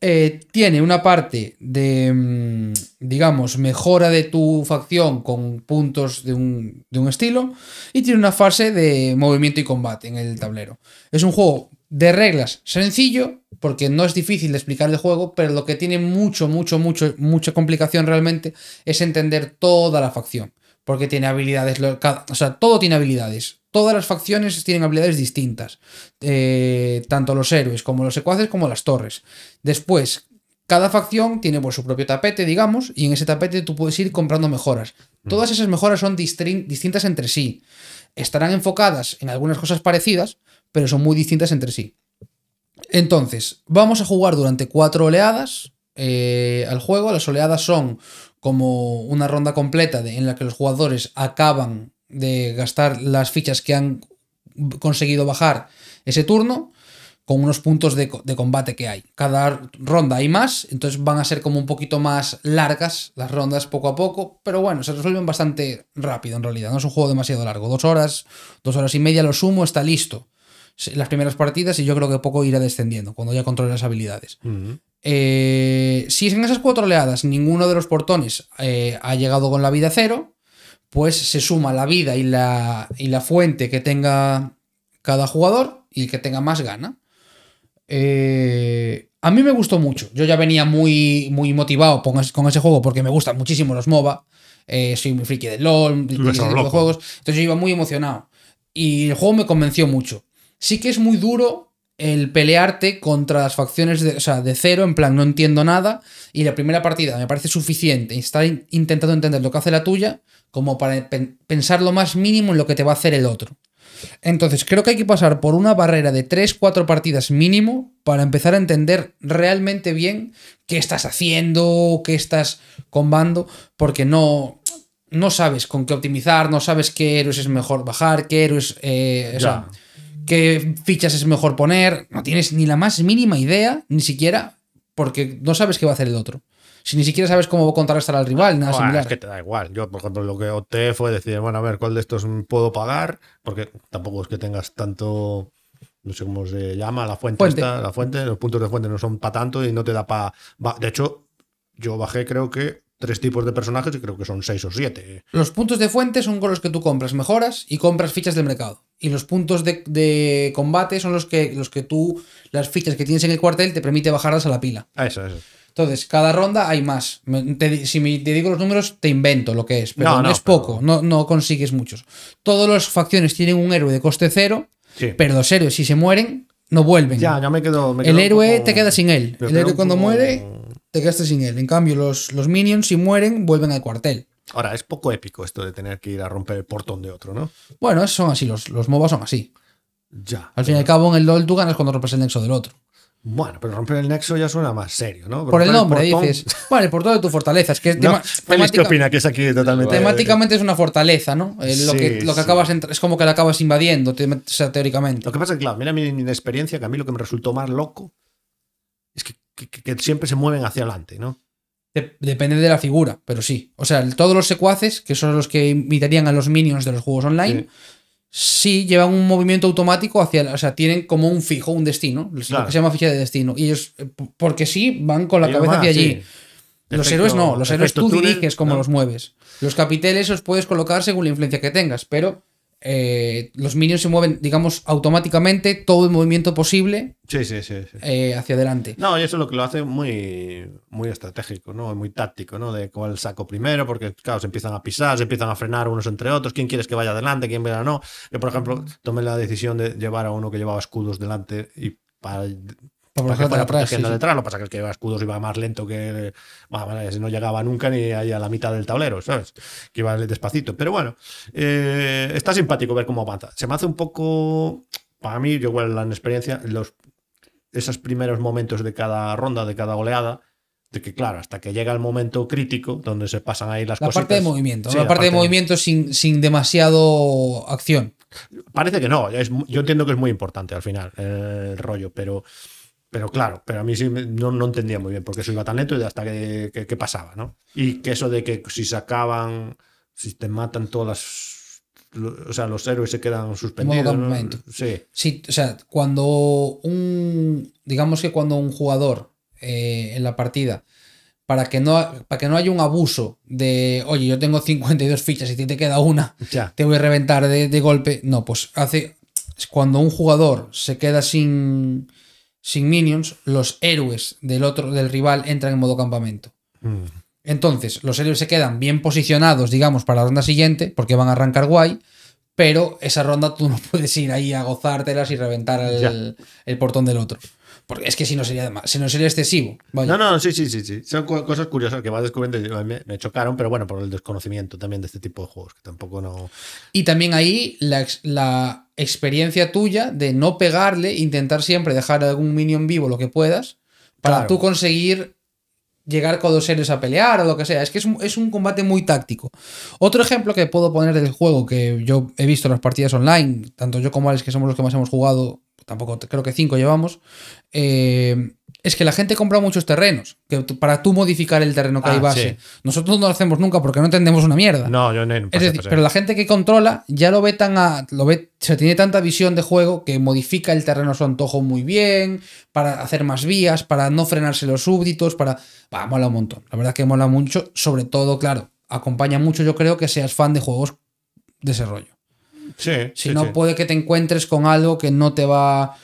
Tiene una parte de, mm, digamos, mejora de tu facción con puntos de un, de un estilo y tiene una fase de movimiento y combate en el tablero. Es un juego de reglas sencillo, porque no es difícil de explicar el juego, pero lo que tiene mucho, mucho, mucho, mucha complicación realmente es entender toda la facción. Porque tiene habilidades, o sea, todo tiene habilidades. Todas las facciones tienen habilidades distintas. Eh, tanto los héroes como los secuaces como las torres. Después, cada facción tiene pues, su propio tapete, digamos, y en ese tapete tú puedes ir comprando mejoras. Todas esas mejoras son distintas entre sí. Estarán enfocadas en algunas cosas parecidas, pero son muy distintas entre sí. Entonces, vamos a jugar durante cuatro oleadas eh, al juego. Las oleadas son como una ronda completa en la que los jugadores acaban de gastar las fichas que han conseguido bajar ese turno con unos puntos de combate que hay. Cada ronda hay más, entonces van a ser como un poquito más largas las rondas poco a poco, pero bueno, se resuelven bastante rápido en realidad. No es un juego demasiado largo. Dos horas, dos horas y media lo sumo, está listo. Las primeras partidas y yo creo que poco irá descendiendo cuando ya controle las habilidades. Ujú. Eh, si en esas cuatro oleadas ninguno de los portones eh, ha llegado con la vida cero, pues se suma la vida y la, y la fuente que tenga cada jugador y el que tenga más gana. Eh, a mí me gustó mucho. Yo ya venía muy, muy motivado con, con ese juego porque me gustan muchísimo los MOBA. Eh, soy muy friki de LOL, de de juegos. Entonces yo iba muy emocionado. Y el juego me convenció mucho. Sí que es muy duro el pelearte contra las facciones de, de cero, en plan, no entiendo nada. Y la primera partida me parece suficiente estar in- intentando entender lo que hace la tuya como para pen- pensar lo más mínimo en lo que te va a hacer el otro. Entonces, creo que hay que pasar por una barrera de 3-4 partidas mínimo para empezar a entender realmente bien qué estás haciendo, qué estás combando, porque no, no sabes con qué optimizar, no sabes qué héroes es mejor bajar, qué héroes. eh, o sea, qué fichas es mejor poner. No tienes ni la más mínima idea, ni siquiera, porque no sabes qué va a hacer el otro. Si ni siquiera sabes cómo contrarrestar al rival, nada Buah, similar. es que te da igual. Yo, por ejemplo, lo que opté fue decir, bueno, a ver, ¿cuál de estos puedo pagar? Porque tampoco es que tengas tanto, no sé cómo se llama, la fuente, Fuente. esta, la fuente, los puntos de fuente no son para tanto y no te da para... De hecho, yo bajé creo que tres tipos de personajes y creo que son seis o siete. Los puntos de fuente son con los que tú compras mejoras y compras fichas del mercado. Y los puntos de, de combate son los que, los que tú, las fichas que tienes en el cuartel, te permite bajarlas a la pila. Ah, Eso, eso. Entonces, cada ronda hay más. Me- te- si me, te digo los números, te invento lo que es. Pero No, es pero- poco, no, no consigues muchos. Todas las facciones tienen un héroe de coste cero, Sí. pero los héroes, si se mueren, no vuelven. Ya, ya me quedo... me el quedo héroe te queda sin él. me El héroe cuando muere, te quedaste sin él. En cambio, los, los minions, si mueren, vuelven al cuartel. Ahora, es poco épico esto de tener que ir a romper el portón de otro, ¿no? Bueno, son así, los, los MOBA son así. Ya. Al fin y al cabo, en el LOL tú ganas cuando rompes el nexo del otro. Bueno, pero romper el nexo ya suena más serio, ¿no? Por el nombre, portón- dices. Vale, por todo de tu fortaleza. Es que es No, ¿qué opina? Que es aquí totalmente. temáticamente es una fortaleza, ¿no? Eh, lo, Sí, que, lo que sí. acabas es como que la acabas invadiendo, te- o sea, teóricamente. Lo que pasa es que, claro, mira mi, mi experiencia, que a mí lo que me resultó más loco es que, que- que siempre se mueven hacia adelante, ¿no? De- depende de la figura, pero sí. O sea, todos los secuaces, que son los que imitarían a los minions de los juegos online, sí, llevan un movimiento automático hacia. O sea, tienen como un fijo, un destino. Lo que se llama ficha de destino. Y ellos, eh, porque sí, van con la Ellos cabeza hacia allí. Los Efecto- héroes no, los héroes tú túnel, diriges cómo ¿no? los mueves. Los capiteles los puedes colocar según la influencia que tengas, pero eh, los minions se mueven, digamos, automáticamente todo el movimiento posible Sí, sí, sí. eh, hacia adelante. No, y eso es lo que lo hace muy, muy estratégico, ¿no? Muy táctico, ¿no? De cuál saco primero, porque, claro, se empiezan a pisar, se empiezan a frenar unos entre otros. ¿Quién quieres que vaya adelante? ¿Quién vaya no? Yo, por ejemplo, tomé la decisión de llevar a uno que llevaba escudos delante y para, para que fuera atrás, protegiendo sí, sí. detrás. Lo que pasa es que el que escudos iba más lento que. Bueno, no llegaba nunca ni ahí a la mitad del tablero, ¿sabes? Que iba despacito. Pero bueno, eh, está simpático ver cómo avanza. Se me hace un poco. Para mí, yo, igual, la experiencia, los, esos primeros momentos de cada ronda, de cada oleada. De que, claro, hasta que llega el momento crítico donde se pasan ahí las La cosas. parte de movimiento, ¿no? la, parte de movimiento sin, sin demasiado acción. Parece que no, es, yo entiendo que es muy importante al final eh, el rollo, pero, pero claro, pero a mí sí me- no, no entendía muy bien por qué eso iba tan lento y hasta que, que- que pasaba, ¿no? Y que eso de que si se acaban, si te matan todas las. O sea, los héroes se quedan suspendidos. ¿no? Sí, Sí, o sea, cuando un. Digamos que cuando un jugador eh, en la partida, para que, no, para que no haya un abuso de, oye, yo tengo 52 fichas y te queda una, ya. te voy a reventar de, de golpe. No, pues hace. Cuando un jugador se queda sin, sin minions, los héroes del otro, del rival, entran en modo campamento. Mm. Entonces, los héroes se quedan bien posicionados, digamos, para la ronda siguiente, porque van a arrancar guay, pero esa ronda tú no puedes ir ahí a gozártelas y reventar el, el portón del otro. Porque es que si no sería, si no sería excesivo. Vaya. No, no, sí, sí, sí, sí. Son co- cosas curiosas que vas descubriendo y me, me chocaron, pero bueno, por el desconocimiento también de este tipo de juegos, que tampoco no. Y también ahí la experiencia tuya de no pegarle, intentar siempre dejar algún minion vivo lo que puedas, para Claro. tú conseguir llegar con dos héroes a pelear o lo que sea. Es que es un, es un combate muy táctico. Otro ejemplo que puedo poner del juego que yo he visto en las partidas online, tanto yo como Alex, que somos los que más hemos jugado, tampoco creo que cinco llevamos, eh, es que la gente compra muchos terrenos que para tú modificar el terreno que Ah, hay base. sí. Nosotros no lo hacemos nunca porque no entendemos una mierda. No, yo no. no Es decir, pero la gente que controla ya lo ve tan a, lo ve, se tiene tanta visión de juego que modifica el terreno a su antojo muy bien, para hacer más vías, para no frenarse los súbditos, para. Va, mola un montón. La verdad que mola mucho. Sobre todo, claro, acompaña mucho, yo creo, que seas fan de juegos de ese rollo. Sí, Si sí, no, sí. puede que te encuentres con algo que no te va.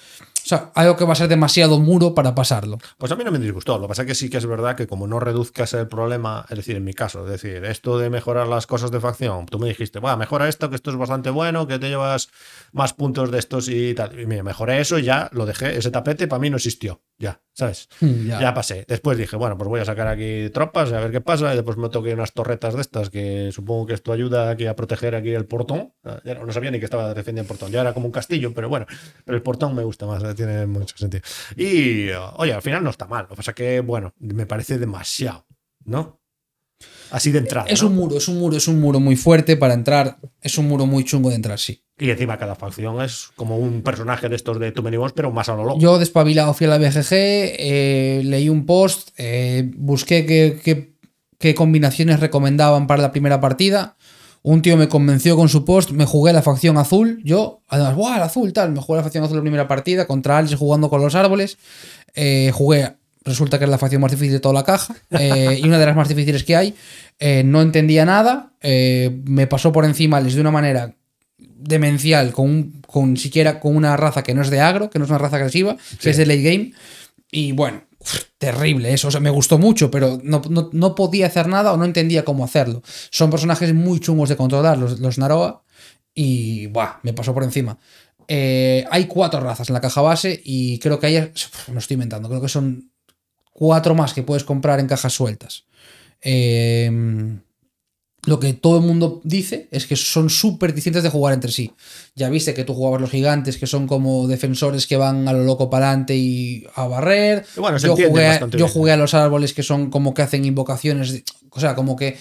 O sea, algo que va a ser demasiado muro para pasarlo. Pues a mí no me disgustó. Lo que pasa es que sí que es verdad que como no reduzcas el problema, es decir, en mi caso, es decir, esto de mejorar las cosas de facción, tú me dijiste, bueno, mejora esto, que esto es bastante bueno, que te llevas más puntos de estos y tal. Y mira, mejoré eso y ya lo dejé. Ese tapete para mí no existió. Ya, ¿sabes? Ya. Ya pasé. Después dije, bueno, pues voy a sacar aquí tropas, a ver qué pasa. Y después me toqué unas torretas de estas que supongo que esto ayuda aquí a proteger aquí el portón. Ya no sabía ni que estaba defendiendo el portón. Ya era como un castillo, pero bueno, pero el portón me gusta más, tiene mucho sentido. Y oye, al final no está mal. Lo que pasa que, bueno, me parece demasiado, ¿no? Así de entrada. Es ¿no? un muro, es un muro, es un muro muy fuerte para entrar. Es un muro muy chungo de entrar, sí. Y encima cada facción es como un personaje de estos de Too Many Wars, pero más a lo loco. Yo despabilado fui a la BGG, eh, leí un post, eh, busqué qué, qué- qué combinaciones recomendaban para la primera partida. Un tío me convenció con su post, me jugué la facción azul. Yo, además, ¡guau! El azul, tal. Me jugué la facción azul la primera partida contra Alice jugando con los árboles. Eh, jugué, resulta que es la facción más difícil de toda la caja eh, y una de las más difíciles que hay. Eh, no entendía nada, eh, me pasó por encima Alice de una manera demencial con, un- con siquiera con una raza que no es de agro, que no es una raza agresiva, que es de late game. Y bueno, terrible eso. O sea, me gustó mucho, pero no, no- no podía hacer nada o no entendía cómo hacerlo. Son personajes muy chungos de controlar, los, los Naroa. Y buah, me pasó por encima. Eh, hay cuatro razas en la caja base y creo que hay. Me estoy inventando, creo que son cuatro más que puedes comprar en cajas sueltas. Eh, lo que todo el mundo dice es que son súper distintas de jugar entre sí. Ya viste que tú jugabas los gigantes, que son como defensores que van a lo loco para adelante y a barrer. Bueno, yo jugué, bastante yo jugué a los árboles que son como que hacen invocaciones. de- o sea, como que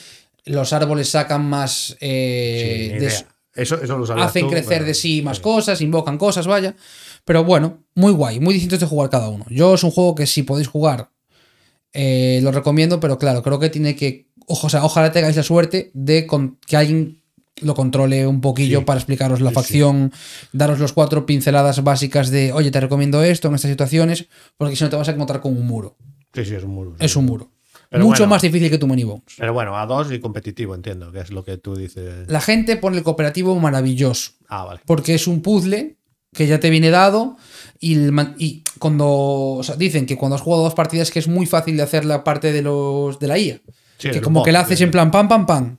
los árboles sacan más. eh, Sí, de Eso, eso lo hacen tú, crecer de sí más cosas, invocan cosas, vaya. Pero bueno, muy guay, muy distintos de jugar cada uno. Yo es un juego que si podéis jugar, eh, lo recomiendo, pero claro, creo que tiene que. Ojo, o sea, ojalá tengáis la suerte de con- que alguien lo controle un poquillo Sí. para explicaros la Sí, sí. facción, daros los cuatro pinceladas básicas de, oye, te recomiendo esto en estas situaciones, porque si no te vas a encontrar con un muro. Sí, sí, es un muro. Es un muro. Pero Mucho bueno. más difícil que tu Money Bones. Pero bueno, a dos y competitivo, entiendo, que es lo que tú dices. La gente pone el cooperativo maravilloso. Ah, vale. porque es un puzzle que ya te viene dado y, el man- y cuando o sea, dicen que cuando has jugado dos partidas que es muy fácil de hacer la parte de los de la IA. Sí, que como que la haces en plan pam pam pam.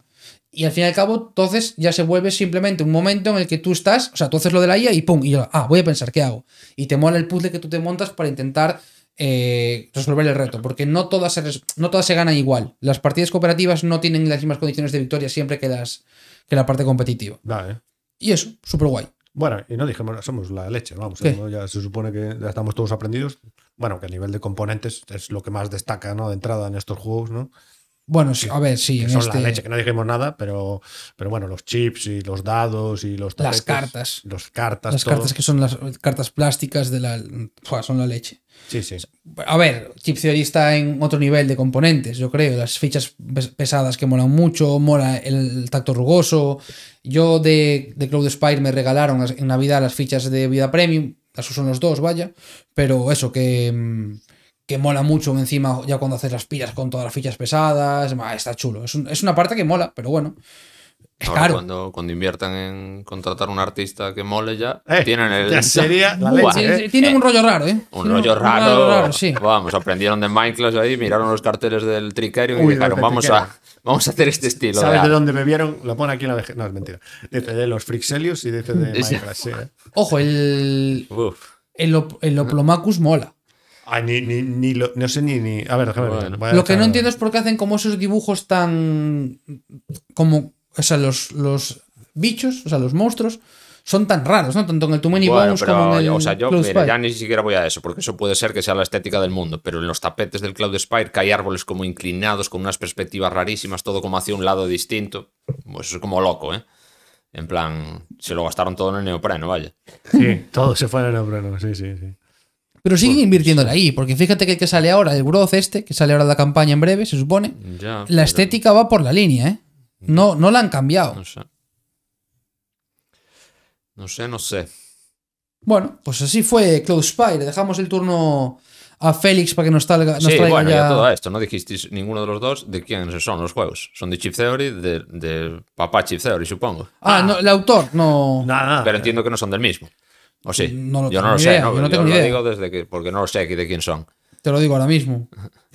Y al fin y al cabo entonces ya se vuelve simplemente un momento en el que tú estás o sea tú haces lo de la IA y pum y yo ah voy a pensar qué hago y te mola el puzzle que tú te montas para intentar eh, resolver el reto porque no todas se res- no todas se ganan igual. Las partidas cooperativas no tienen las mismas condiciones de victoria siempre que las que la parte competitiva. Y eso súper guay Bueno, y no dijimos, somos la leche, vamos. Ya se supone que ya estamos todos aprendidos. Bueno, que a nivel de componentes es lo que más destaca, ¿no? De entrada en estos juegos, ¿no? Bueno, sí, a ver, sí, Que en son este, la leche, que no dijimos nada, pero, pero bueno, los chips y los dados y los Las cartas. Los cartas, las todo. cartas que son las cartas plásticas de la, son la leche. Sí, sí. A ver, Chip Theory está en otro nivel de componentes, yo creo. Las fichas pes- pesadas que molan mucho, mola el tacto rugoso. Yo de, de Cloud Spire me regalaron las- en Navidad las fichas de vida premium. Esos son los dos, vaya. Pero eso, que, mm, que mola mucho encima ya cuando haces las pilas con todas las fichas pesadas. está chulo. Es, un- es una parte que mola, pero bueno. Es Ahora, caro. Cuando, cuando inviertan en contratar un artista que mole ya, Eh, tienen el. ya sería la Buah, leche, Sí, ¿eh? sí, Tienen un rollo raro, ¿eh? Un rollo raro. sí. Vamos, aprendieron de Minecraft ahí, miraron los carteles del Tricerion Uy, y dijeron, vamos a, vamos a hacer este estilo. ¿Sabes de arte". dónde bebieron? Lo pone aquí en la vejez. No, es mentira. Dice de los Frixelius y dice de. Minecraft. Sí, ¿eh? Ojo, el, Uf. el, Op- el Oplomacus mola. Ay, ni, ni, ni lo- no sé ni, ni. A ver, déjame ver. Bueno. Lo que no entiendo es por qué hacen como esos dibujos tan. como. O sea, los, los bichos, o sea, los monstruos, son tan raros, ¿no? Tanto en el Too Many Bueno, Bones pero, como en el. o sea, yo Cloud mira, Spire. ya ni siquiera voy a eso, porque eso puede ser que sea la estética del mundo, pero en los tapetes del Cloud Spire que hay árboles como inclinados, con unas perspectivas rarísimas, todo como hacia un lado distinto. Pues eso es como loco, ¿eh? En plan, se lo gastaron todo en el neopreno, vaya. Sí, todo se fue en el neopreno. Sí, sí, sí. Pero siguen invirtiéndole ahí, porque fíjate que el que sale ahora, el Growth este, que sale ahora de la campaña en breve, se supone. Ya, La estética va por la línea, ¿eh? No, no la han cambiado. No sé. No sé, no sé. Bueno, pues así fue Cloud Spire. Dejamos el turno a Félix para que nos, traiga, nos sí, traiga bueno, ya... ya. todo esto. No dijisteis ninguno de los dos de quiénes son los juegos. Son de Chip Theory, de, de papá Chip Theory, supongo. Ah, no, el autor, no. Nada, nada. Pero entiendo que no son del mismo. ¿O sí? No lo yo no lo sé, ¿no? yo no tengo lo ni idea. digo desde que, porque no lo sé de quién son. Te lo digo ahora mismo.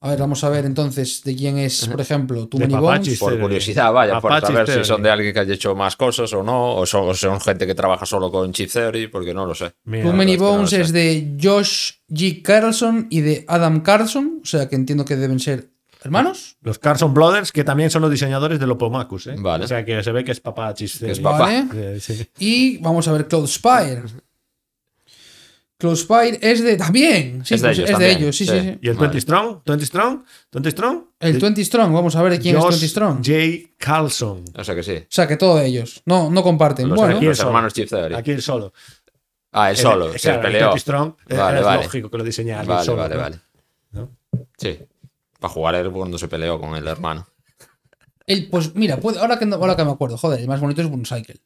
A ver, vamos a ver entonces de quién es, por ejemplo, Too De Many Papachi. Bones. Por curiosidad, vaya, por saber si son de alguien que haya hecho más cosas o no, o son, o son gente que trabaja solo con Chip Theory, porque no lo sé. Mira, es que no lo Bones es de Josh G. Carlson y de Adam Carlson. O sea que entiendo que deben ser hermanos. Los Carson Brothers, que también son los diseñadores del Opomacus, ¿eh? Vale. O sea que se ve que es papá Chis Que es Theory. papá. Vale. Sí. Y vamos a ver Cloud Spire. Cloud Spire es de. También. Sí, Es de pues ellos es de también, ellos, sí, sí. sí, sí. ¿Y el Vale. 20 Strong? ¿20 Strong? ¿20 Strong? El 20 Strong, vamos a ver quién Josh es 20 Strong. J. Carlson. O sea que sí. O sea que todos ellos. No, no comparten. Los, bueno, aquí los solo. hermanos Theory. Aquí el solo. Ah, él solo, El- se claro, el peleó. 20 Strong. eh, Vale, es vale. lógico que lo diseñara alguien Vale, solo, vale, ¿no? vale. ¿No? Sí. Para jugar él cuando se peleó con el hermano. el, pues mira, puede- ahora, que, no- ahora que me acuerdo, joder, el más bonito es Cycle.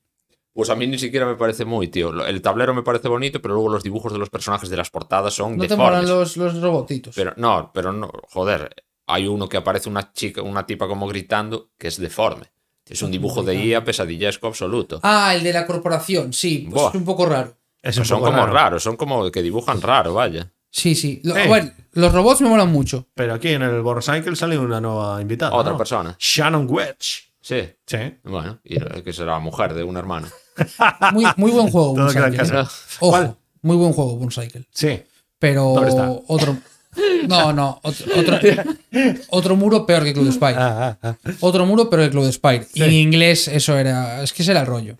Pues a mí ni siquiera me parece muy, tío. El tablero me parece bonito, pero luego los dibujos de los personajes de las portadas son No te deformes. molan los, los robotitos. Pero no, pero no, joder, hay uno que aparece una chica, una tipa como gritando que es deforme. Es un dibujo de IA pesadillesco absoluto. Ah, el de la corporación, sí, pues Buah. es un poco raro. Es Pues son como raro. raros, son como que dibujan raro, vaya. Sí, sí. Lo- Eh. bueno, los robots me molan mucho. Pero aquí en el Borcycle sale una nueva invitada. Otra ¿no? persona. Shannon Wedge. Sí. Sí. Bueno, y que será mujer de un hermano. Muy, muy buen juego, Todo queda en casa. Ojo, ¿Cuál? muy buen juego, Cycle. Sí. Pero ¿Dónde está? otro. No, no. Otro, otro, otro muro peor que Cloud Spire. Ah, ah, ah. Otro muro peor que Cloud Spire. Y en inglés eso era. Es que ese era el rollo.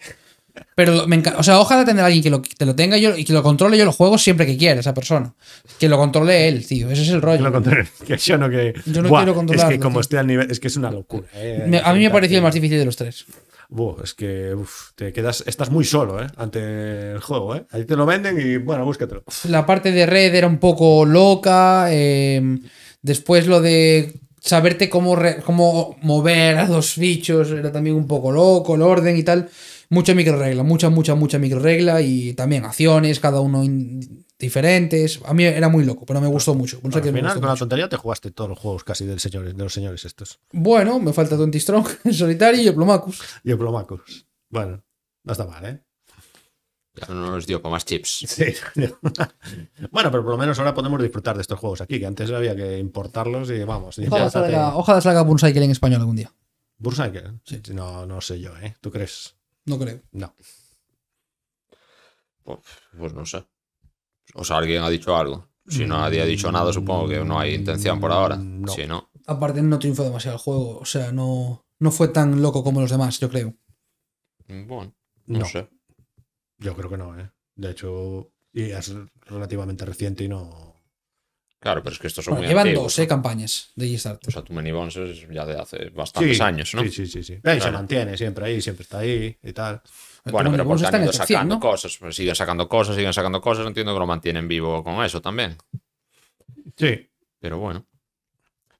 Pero me encanta. O sea, ojalá tener a alguien que lo, te lo tenga yo, y que lo controle yo los juegos siempre que quiera, esa persona. Que lo controle él, tío. Ese es el Que rollo. lo controle, que yo no que. Yo no Buah, quiero Es controlarlo, que como tío. estoy al nivel. Es que es una locura. eh. Me- a mí me pareció el más difícil de los tres. Buah, es que uf, te quedas, estás muy solo, ¿eh? Ante el juego, ¿eh? Ahí te lo venden y bueno, búscatelo. La parte de red era un poco loca. eh, después lo de saberte cómo, re- cómo mover a los bichos era también un poco loco, el orden y tal. Mucha microregla, mucha, mucha, mucha microregla y también acciones, cada uno diferentes. A mí era muy loco, pero me gustó mucho. No sé Al me final, gustó con la tontería te jugaste todos los juegos casi del señor, de los señores estos. Bueno, me falta Twenty Strong en solitario y el Plomacus. Y el Plomacus. Bueno, no está mal, ¿eh? Ya no nos dio para más chips. Sí. bueno, pero por lo menos ahora podemos disfrutar de estos juegos aquí, que antes había que importarlos y vamos. y Ojalá salga, ojalá salga en español algún día. Bursaker. No, no sé yo, ¿eh? ¿Tú crees? No creo. No. Pues, pues no sé. O sea, alguien ha dicho algo. Si no nadie ha dicho nada, supongo que no hay intención por ahora. Mm, no. Si no. Aparte no triunfó demasiado el juego. O sea, no, no fue tan loco como los demás, yo creo. Bueno, no, No. sé. Yo creo que no, ¿eh? De hecho, y es relativamente reciente y no. Claro, pero es que estos son Bueno, muy llevan antiguos, dos ¿no? eh, campañas de G-Start. O sea, tu Many Bones es ya de hace bastantes Sí, años, ¿no? Sí, sí, sí. sí. Ahí se mantiene siempre ahí, siempre está ahí y tal. Bueno, pero porque está han ido el top 100, sacando ¿no? cosas. Pues siguen sacando cosas, siguen sacando cosas. Entiendo que lo mantienen vivo con eso también. Sí. Pero bueno.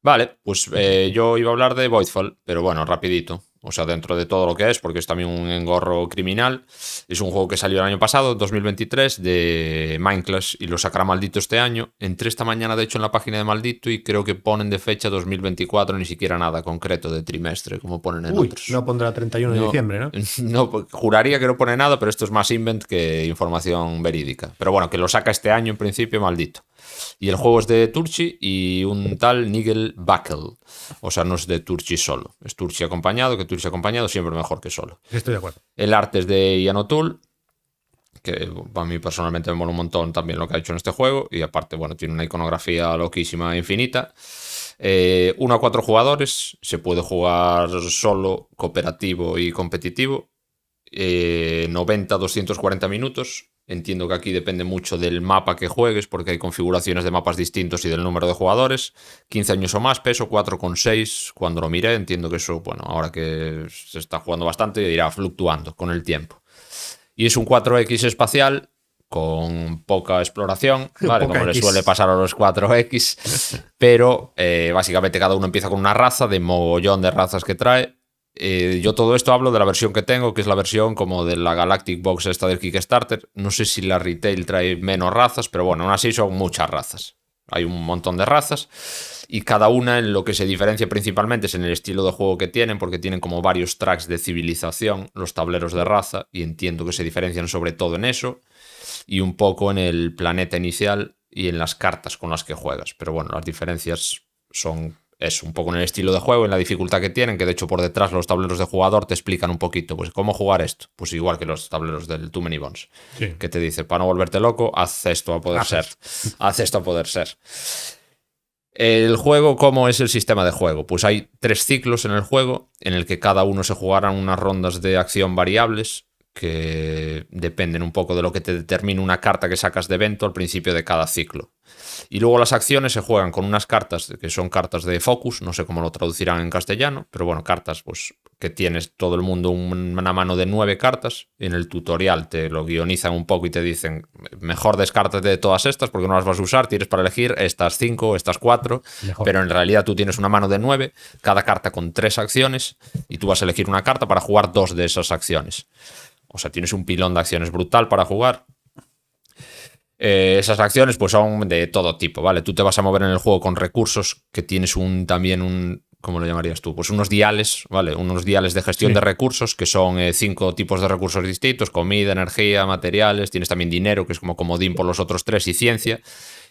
Vale, pues eh, yo iba a hablar de Voidfall, pero bueno, rapidito. O sea, dentro de todo lo que es, porque es también un engorro criminal. Es un juego que salió el año pasado, 2023, de Minecraft, y lo sacará Maldito este año. Entré esta mañana, de hecho, en la página de Maldito y creo que ponen de fecha 2024, ni siquiera nada concreto de trimestre, como ponen en Uy, otros. no pondrá 31 de No. diciembre, ¿no? No, pues, juraría que no pone nada, pero esto es más invent que información verídica. Pero bueno, que lo saca este año en principio, maldito. Y el juego es de Turchi y un tal Nigel Buckle. O sea, no es de Turchi solo. Es Turchi acompañado, que Turchi acompañado siempre mejor que solo. Estoy de acuerdo. El arte es de Ian O'Toole, que a mí personalmente me mola un montón también lo que ha hecho en este juego. Y aparte, bueno, tiene una iconografía loquísima e infinita. Eh, uno a cuatro jugadores, se puede jugar solo, cooperativo y competitivo. Eh, 90-240 minutos. Entiendo que aquí depende mucho del mapa que juegues, porque hay configuraciones de mapas distintos y del número de jugadores. 15 años o más, peso 4,6 cuando lo miré. Entiendo que eso, bueno, ahora que se está jugando bastante, irá fluctuando con el tiempo. Y es un 4X espacial con poca exploración, ¿vale? Poca Como le suele pasar a los 4X. Pero eh, básicamente cada uno empieza con una raza, de mogollón de razas que trae. Eh, yo todo esto hablo de la versión que tengo, que es la versión como de la Galactic Box esta del Kickstarter. No sé si la retail trae menos razas, pero bueno, aún así son muchas razas. Hay un montón de razas y cada una en lo que se diferencia principalmente es en el estilo de juego que tienen, porque tienen como varios tracks de civilización, los tableros de raza, y entiendo que se diferencian sobre todo en eso, y un poco en el planeta inicial y en las cartas con las que juegas. Pero bueno, las diferencias son es un poco en el estilo de juego, en la dificultad que tienen, que de hecho por detrás los tableros de jugador te explican un poquito, pues cómo jugar esto, pues igual que los tableros del Too Many Bones, Sí. que te dice, para no volverte loco, haz esto a poder ser, haz esto a poder ser. El juego, ¿cómo es el sistema de juego? Pues hay tres ciclos en el juego, en el que cada uno se jugarán unas rondas de acción variables que dependen un poco de lo que te determine una carta que sacas de evento al principio de cada ciclo. Y luego las acciones se juegan con unas cartas que son cartas de focus, no sé cómo lo traducirán en castellano, pero bueno, cartas pues que tienes todo el mundo un- una mano de nueve cartas. En el tutorial te lo guionizan un poco y te dicen, mejor descártate de todas estas porque no las vas a usar, tienes para elegir estas cinco, estas cuatro, Mejor. pero en realidad tú tienes una mano de nueve, cada carta con tres acciones y tú vas a elegir una carta para jugar dos de esas acciones. O sea, tienes un pilón de acciones brutal para jugar. Eh, esas acciones pues son de todo tipo, ¿vale? Tú te vas a mover en el juego con recursos que tienes un también un ¿cómo lo llamarías tú? Pues unos diales, ¿vale? Unos diales de gestión Sí. de recursos que son eh, cinco tipos de recursos distintos, comida, energía, materiales, tienes también dinero, que es como comodín por los otros tres, y ciencia,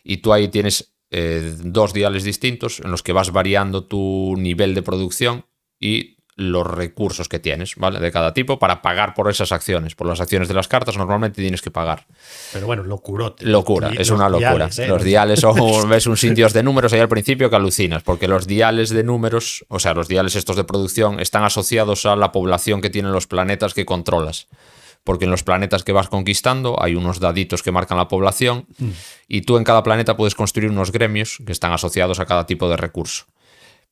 y tú ahí tienes eh, dos diales distintos en los que vas variando tu nivel de producción y los recursos que tienes, ¿vale? De cada tipo para pagar por esas acciones. Por las acciones de las cartas normalmente tienes que pagar. Pero bueno, locurote. Locura, es una locura. diales, ¿eh? Los diales son, ves un sitios de números ahí al principio que alucinas, porque los diales de números, o sea, los diales estos de producción, están asociados a la población que tienen los planetas que controlas. Porque en los planetas que vas conquistando hay unos daditos que marcan la población y tú en cada planeta puedes construir unos gremios que están asociados a cada tipo de recurso.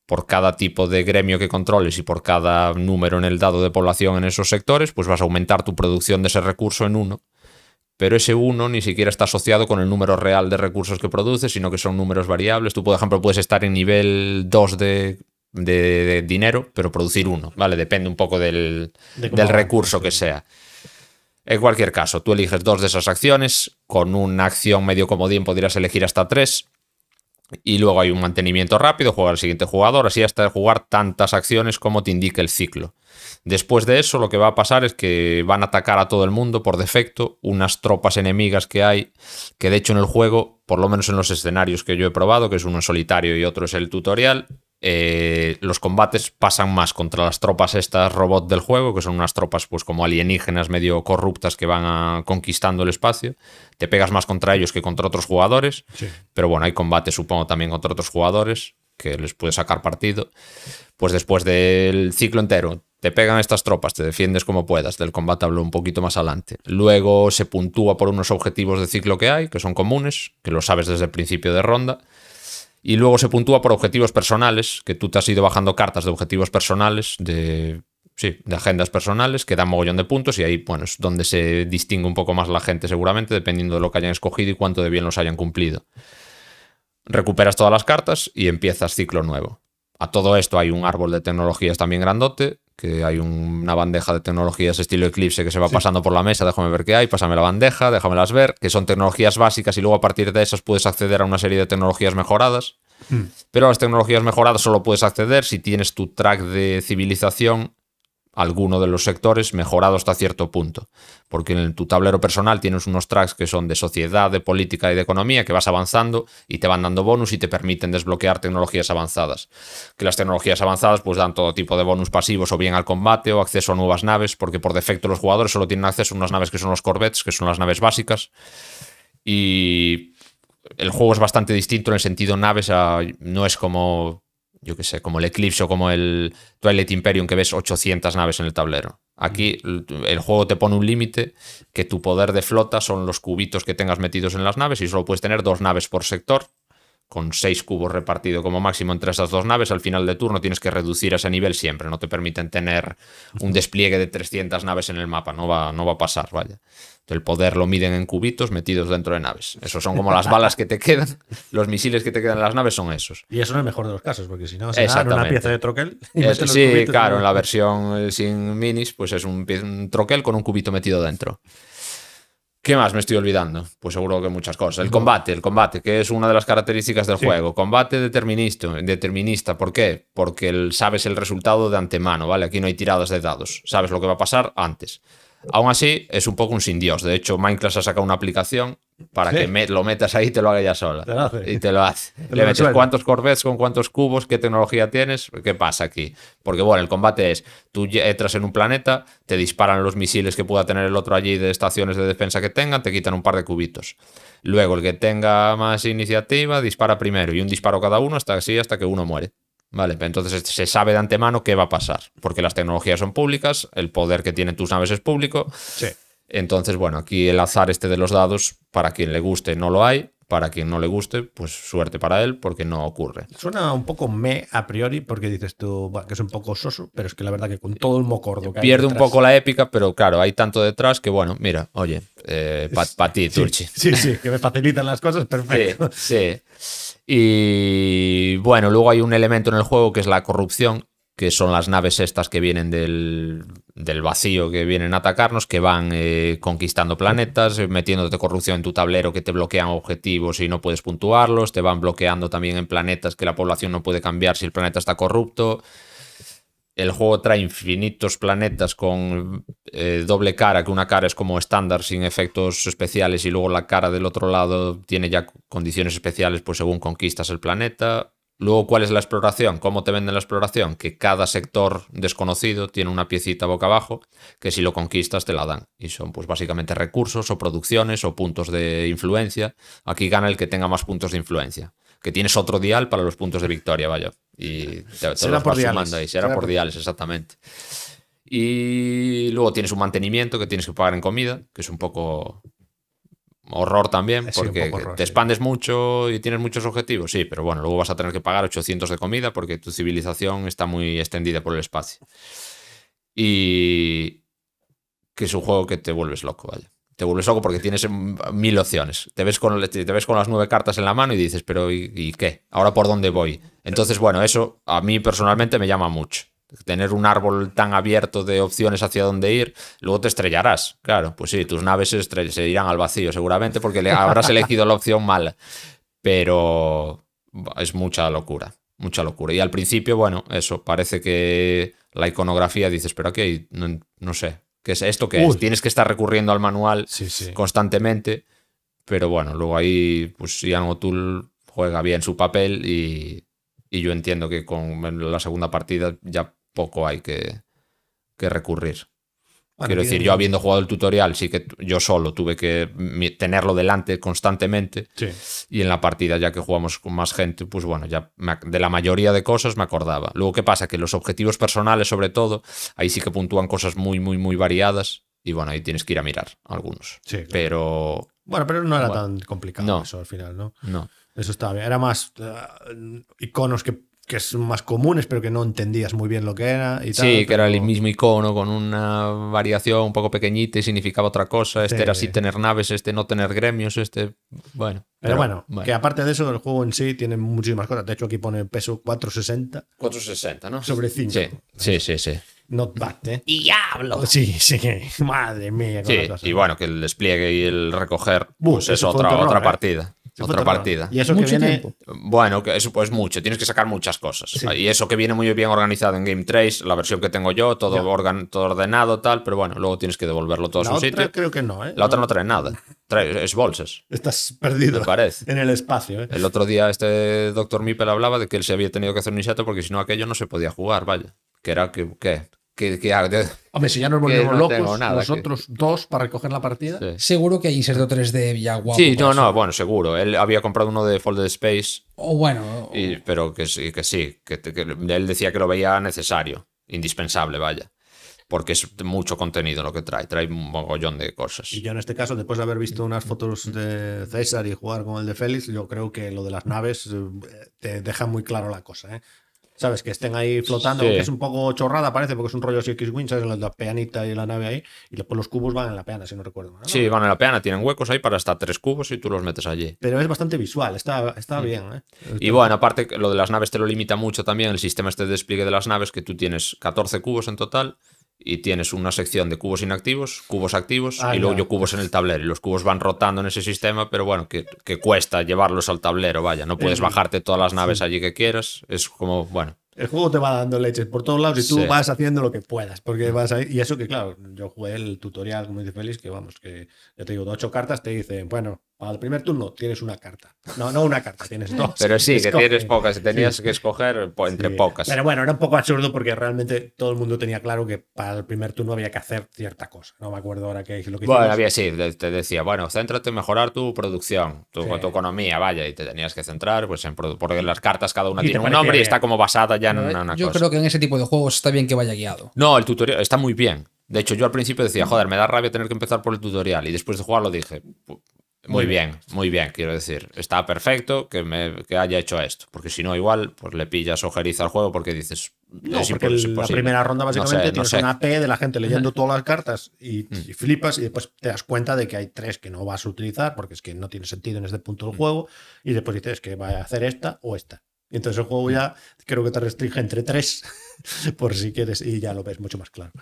Por cada tipo de gremio que controles y por cada número en el dado de población en esos sectores, pues vas a aumentar tu producción de ese recurso en uno pero ese 1 ni siquiera está asociado con el número real de recursos que produces, sino que son números variables. Tú, por ejemplo, puedes estar en nivel 2 de, de- de dinero, pero producir uno, ¿vale? Depende un poco del, De del recurso que sea. En cualquier caso, tú eliges dos de esas acciones, con una acción medio comodín podrías elegir hasta tres, y luego hay un mantenimiento rápido, juega al siguiente jugador, así hasta jugar tantas acciones como te indique el ciclo. Después de eso, lo que va a pasar es que van a atacar a todo el mundo por defecto, unas tropas enemigas que hay, que de hecho en el juego, por lo menos en los escenarios que yo he probado, que es uno solitario y otro es el tutorial, eh, los combates pasan más contra las tropas estas robot del juego, que son unas tropas pues como alienígenas medio corruptas que van a- conquistando el espacio. Te pegas más contra ellos que contra otros jugadores, pero bueno, hay combates supongo también contra otros jugadores que les puedes sacar partido. Pues después del ciclo entero, te pegan estas tropas, te defiendes como puedas. Del combate hablo un poquito más adelante. Luego se puntúa por unos objetivos de ciclo que hay, que son comunes, que lo sabes desde el principio de ronda. Y luego se puntúa por objetivos personales, que tú te has ido bajando cartas de objetivos personales, de, sí, de agendas personales, que dan mogollón de puntos y ahí, bueno, es donde se distingue un poco más la gente seguramente, dependiendo de lo que hayan escogido y cuánto de bien los hayan cumplido. Recuperas todas las cartas y empiezas ciclo nuevo. A todo esto hay un árbol de tecnologías también grandote, que hay un- una bandeja de tecnologías estilo Eclipse que se va pasando por la mesa, déjame ver qué hay, pásame la bandeja, déjamelas ver, que son tecnologías básicas y luego a partir de esas puedes acceder a una serie de tecnologías mejoradas. Pero a las tecnologías mejoradas solo puedes acceder si tienes tu track de civilización, alguno de los sectores, mejorado hasta cierto punto. Porque en tu tablero personal tienes unos tracks que son de sociedad, de política y de economía, que vas avanzando y te van dando bonus y te permiten desbloquear tecnologías avanzadas. Que las tecnologías avanzadas pues dan todo tipo de bonus pasivos o bien al combate o acceso a nuevas naves, porque por defecto los jugadores solo tienen acceso a unas naves que son los corvettes, que son las naves básicas. Y el juego es bastante distinto en el sentido naves, no es como, yo qué sé, como el Eclipse o como el Twilight Imperium que ves 800 naves en el tablero. Aquí el juego te pone un límite que tu poder de flota son los cubitos que tengas metidos en las naves y solo puedes tener dos naves por sector con seis cubos repartido como máximo entre esas dos naves, al final de turno tienes que reducir ese nivel siempre. No te permiten tener un despliegue de 300 naves en el mapa. No va, no va a pasar, vaya. El poder lo miden en cubitos metidos dentro de naves. Esos son como las balas que te quedan. Los misiles que te quedan en las naves son esos. Y eso no es el mejor de los casos, porque si no, se dan una pieza de troquel. y Es- meten los sí, claro, en la versión eh, sin minis, pues es un, un troquel con un cubito metido dentro. ¿Qué más me estoy olvidando? Pues seguro que muchas cosas. El combate, el combate, que es una de las características del juego. Combate determinista, determinista. ¿Por qué? Porque el- sabes el resultado de antemano, ¿vale? Aquí no hay tiradas de dados. Sabes lo que va a pasar antes. Aún así, es un poco un sin Dios. De hecho, Minecraft ha sacado una aplicación para Sí. que me- lo metas ahí y te lo haga ya sola. Te lo hace. Y te lo hace. Le metes cuántos corvettes con cuántos cubos, qué tecnología tienes, qué pasa aquí. Porque bueno, el combate es, tú entras en un planeta, te disparan los misiles que pueda tener el otro allí de estaciones de defensa que tengan, te quitan un par de cubitos. Luego, el que tenga más iniciativa dispara primero y un disparo cada uno hasta así hasta que uno muere. Vale, entonces se sabe de antemano qué va a pasar, porque las tecnologías son públicas, el poder que tienen tus naves es público. Sí. Entonces, bueno, aquí el azar este de los dados, para quien le guste no lo hay, para quien no le guste, pues suerte para él, porque no ocurre. Suena un poco me a priori, porque dices tú "Buah, que es un poco soso, pero es que la verdad que con todo el mocordo que hay Pierde un detrás- poco la épica, pero claro, hay tanto detrás que, bueno, mira, oye, para ti, Sí, Turchi. sí, sí, que me facilitan las cosas, Sí, perfecto. sí. Y bueno, luego hay un elemento en el juego que es la corrupción, que son las naves estas que vienen del, del vacío, que vienen a atacarnos, que van eh, conquistando planetas, eh, metiéndote corrupción en tu tablero que te bloquean objetivos y no puedes puntuarlos, te van bloqueando también en planetas que la población no puede cambiar si el planeta está corrupto. El juego trae infinitos planetas con eh, doble cara, que una cara es como estándar sin efectos especiales y luego la cara del otro lado tiene ya condiciones especiales pues según conquistas el planeta. Luego, ¿cuál es la exploración? ¿Cómo te venden la exploración? Que cada sector desconocido tiene una piecita boca abajo que si lo conquistas te la dan. Y son pues básicamente recursos o producciones o puntos de influencia. Aquí gana el que tenga más puntos de influencia. Que tienes otro dial para los puntos de victoria, vaya. Y te, te Será los por vas diales. sumando ahí. Será, Será por por- diales, exactamente. Y luego tienes un mantenimiento que tienes que pagar en comida, que es un poco horror también, Sí, porque horror, te sí. expandes mucho y tienes muchos objetivos, sí, pero bueno, luego vas a tener que pagar 800 de comida porque tu civilización está muy extendida por el espacio. Y que es un juego que te vuelves loco, vaya. Te vuelves loco porque tienes mm, mil opciones. Te ves con, te ves con las nueve cartas en la mano y dices, pero ¿y, y qué? ¿Ahora por dónde voy? Entonces, bueno, eso a mí personalmente me llama mucho. Tener un árbol tan abierto de opciones hacia dónde ir, luego te estrellarás. Claro, pues sí, tus naves se, irán al vacío seguramente porque le habrás elegido la opción mala. Pero es mucha locura, mucha locura. Y al principio, bueno, eso, parece que la iconografía dices, pero aquí no, no sé, ¿qué es esto? ¿Qué Uy. es? Tienes que estar recurriendo al manual Sí, sí. constantemente, pero bueno, luego ahí, pues Ian O'Toole juega bien su papel y, y yo entiendo que con la segunda partida ya poco hay que, que recurrir. Bueno, Quiero decir, yo habiendo jugado el tutorial, sí que yo solo tuve que tenerlo delante constantemente Sí. y en la partida, ya que jugamos con más gente, pues bueno, ya me de la mayoría de cosas me acordaba. Luego, ¿qué pasa? Que los objetivos personales, sobre todo, ahí sí que puntúan cosas muy, muy, muy variadas y bueno, ahí tienes que ir a mirar algunos. Sí, claro. Pero Bueno, pero no era Bueno. tan complicado No. eso al final, ¿no? no. Eso estaba bien. Era más eh, iconos que, que son más comunes, pero que no entendías muy bien lo que era. Y tal, Sí, que era el mismo icono con una variación un poco pequeñita y significaba otra cosa. Este Sí. era así tener naves, este no tener gremios, este. Bueno. Pero, bueno, que aparte de eso, el juego en sí tiene muchísimas cosas. De hecho, aquí pone peso 460 460, ¿no? sobre 5. Sí, sí, sí. sí. Not bad, ¿eh? ¡Diablo! Sí, sí. Madre mía. Sí, y bueno, que el despliegue y el recoger, Buh, pues es otra, terror, otra ¿eh? partida. Otra partida. Y eso Mucho que viene. tiempo. Bueno, que eso pues mucho, tienes que sacar muchas cosas. Sí. Y eso que viene muy bien organizado en Game Trace, la versión que tengo yo, todo, organ- todo ordenado, tal, pero bueno, luego tienes que devolverlo todo a su otra sitio. creo que no, ¿eh? La otra no trae nada, trae, es bolsas, Estás perdido me parece. en el espacio, ¿eh? El otro día este doctor Mipel hablaba de que él se había tenido que hacer un inserto porque si no aquello no se podía jugar, vaya. Que era que, ¿qué? Que, que- Hombre, si ya nos Que volvemos no locos, nada, nosotros dos para recoger la partida. sí. Seguro que hay inserto 3D ya guapo. Sí, no, no, bueno, seguro. Él había comprado uno de Folded Space, O bueno, y- pero que sí, que sí, que, que él decía que lo veía necesario, indispensable, vaya. Porque es mucho contenido lo que trae, trae un mogollón de cosas. Y yo en este caso, después de haber visto unas fotos de César y jugar con el de Félix, yo creo que lo de las naves eh, te deja muy claro la cosa, ¿eh? ¿Sabes? Que estén ahí flotando, Sí. que es un poco chorrada, parece, porque es un rollo así X-Wing, ¿sabes? La peanita y la nave ahí, y después los cubos van en la peana, si no recuerdo mal. ¿no? Sí, van en la peana, tienen huecos ahí para hasta tres cubos y tú los metes allí. Pero es bastante visual, está, está bien, ¿eh? Y bueno, aparte, que lo de las naves te lo limita mucho también el sistema este de despliegue de las naves, que tú tienes 14 cubos en total y tienes una sección de cubos inactivos, cubos activos Ah, y luego yo cubos en el tablero. Y los cubos van rotando en ese sistema, pero bueno, que, que cuesta llevarlos al tablero, vaya. No puedes bajarte todas las naves allí que quieras. Es como, bueno, El juego te va dando leches por todos lados y tú Sí. vas haciendo lo que puedas, porque vas ahí. Y eso que, claro, yo jugué el tutorial, como dice Félix, que vamos, que ya te digo, de ocho cartas te dicen, bueno, para el primer turno tienes una carta. No, no una carta, tienes dos. pero sí, que tienes pocas, tenías Sí. que escoger entre Sí. pocas. Pero bueno, era un poco absurdo porque realmente todo el mundo tenía claro que para el primer turno había que hacer cierta cosa. No me acuerdo ahora qué es lo que Bueno, hicimos. había sí, te decía, bueno, céntrate en mejorar tu producción, tu, Sí. tu economía, vaya, y te tenías que centrar, pues en produ- porque las cartas cada una tiene un nombre y está como basada ya en una, eh, una yo cosa. creo que en ese tipo de juegos está bien que vaya guiado. No, el tutorial está muy bien. De hecho, yo al principio decía, joder, me da rabia tener que empezar por el tutorial. Y después de jugarlo dije, "Pu- muy bien, muy bien, quiero decir. Está perfecto que, me, que haya hecho esto. Porque si no, igual, pues le pillas ojeriza al juego porque dices, No, es porque el- la primera ronda No sé, básicamente no tienes sé. una P de la gente leyendo todas las cartas y, Mm. y flipas y después te das cuenta de que hay tres que no vas a utilizar porque es que no tiene sentido en este punto Mm. del juego y después dices que va a hacer esta o esta. Y entonces el juego ya creo que te restringe entre tres por si quieres y ya lo ves mucho más claro.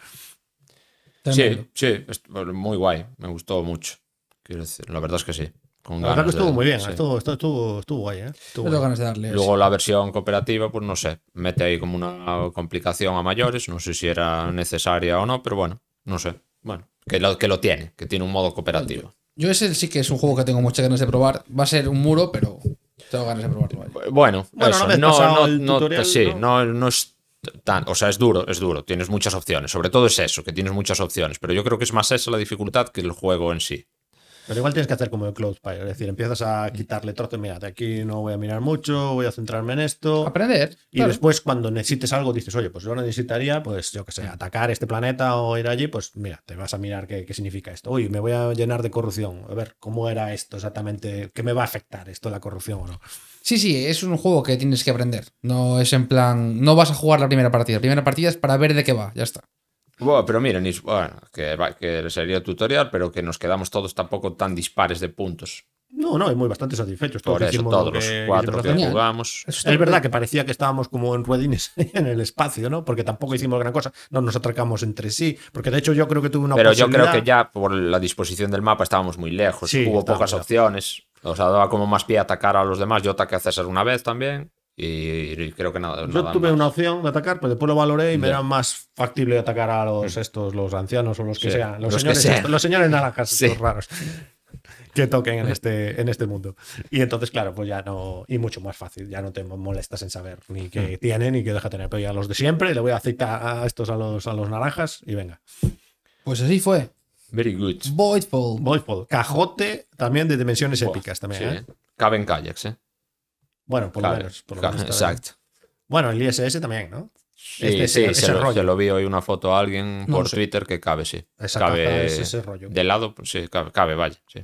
Sí, sí, es muy guay. Me gustó mucho. Quiero decir, la verdad es que sí. Con La verdad que estuvo de- muy bien, sí. estuvo, estuvo, estuvo, estuvo guay, ¿eh? Estuvo Tengo guay. ganas de darle. Luego la versión cooperativa, pues no sé, mete ahí como una complicación a mayores, no sé si era necesaria o no, pero bueno, no sé. Bueno, que lo, que lo tiene, que tiene un modo cooperativo. Yo ese sí que es un juego que tengo muchas ganas de probar. Va a ser un muro, pero Tengo ganas de probarlo. vaya. Bueno, Bueno, eso, no, no, no- tutorial, sí, ¿no? no, no es tan, o sea, es duro, es duro, tienes muchas opciones, sobre todo es eso, que tienes muchas opciones, pero yo creo que es más esa la dificultad que el juego en sí. Pero igual tienes que hacer como el Cloudspire, es decir, empiezas a quitarle trozos, mira, de aquí no voy a mirar mucho, voy a centrarme en esto. Aprender. Y claro. después, cuando necesites algo, dices, oye, pues yo necesitaría, pues yo qué sé, atacar este planeta o ir allí, pues mira, te vas a mirar qué, qué significa esto. Uy, me voy a llenar de corrupción. A ver, ¿cómo era esto exactamente? ¿Qué me va a afectar esto, la corrupción o no? Sí, sí, es un juego que tienes que aprender. No es en plan. No vas a jugar la primera partida. La primera partida es para ver de qué va. Ya está. Bueno, pero miren, bueno, que, sería tutorial, pero que nos quedamos todos tampoco tan dispares de puntos. No, no, y muy bastante satisfechos. Por Todos eso, todos lo los que cuatro que jugamos. Es verdad que parecía que estábamos como en ruedines en el espacio, ¿no? Porque tampoco hicimos gran cosa. No nos atracamos entre sí. Porque de hecho yo creo que tuve una Pero yo creo que ya por la disposición del mapa estábamos muy lejos. Sí, Hubo pocas opciones. O sea, daba como más pie a atacar a los demás. Yo ataqué a César una vez también. Y, creo que nada. Yo nada tuve más. una opción de atacar, pero después lo valoré y me Ya. era más factible atacar a los estos, los ancianos o los que Sí, sean, los, los que señores, sean. estos, los señores naranjas Sí. estos raros que toquen en este, en este mundo. Y entonces, claro, pues ya no, y mucho más fácil, ya no te molestas en saber ni qué tienen ni qué deja tener, pero ya los de siempre, le voy a aceitar a estos a los, a los naranjas y venga. Pues así fue. Very good. Voidfall. Voidfall, cajote también de dimensiones épicas también, sí, ¿eh? Cabe en kayaks, ¿eh? Bueno, por lo Cabe, menos. Por lo menos exacto. Bueno, el ISS también, ¿no? Sí, Este- sí, ese- se, ese lo, se lo vi hoy una foto a alguien No por lo. Twitter que cabe, sí. Esa cabe ese rollo. de lado, pues sí, cabe, cabe, vaya, sí.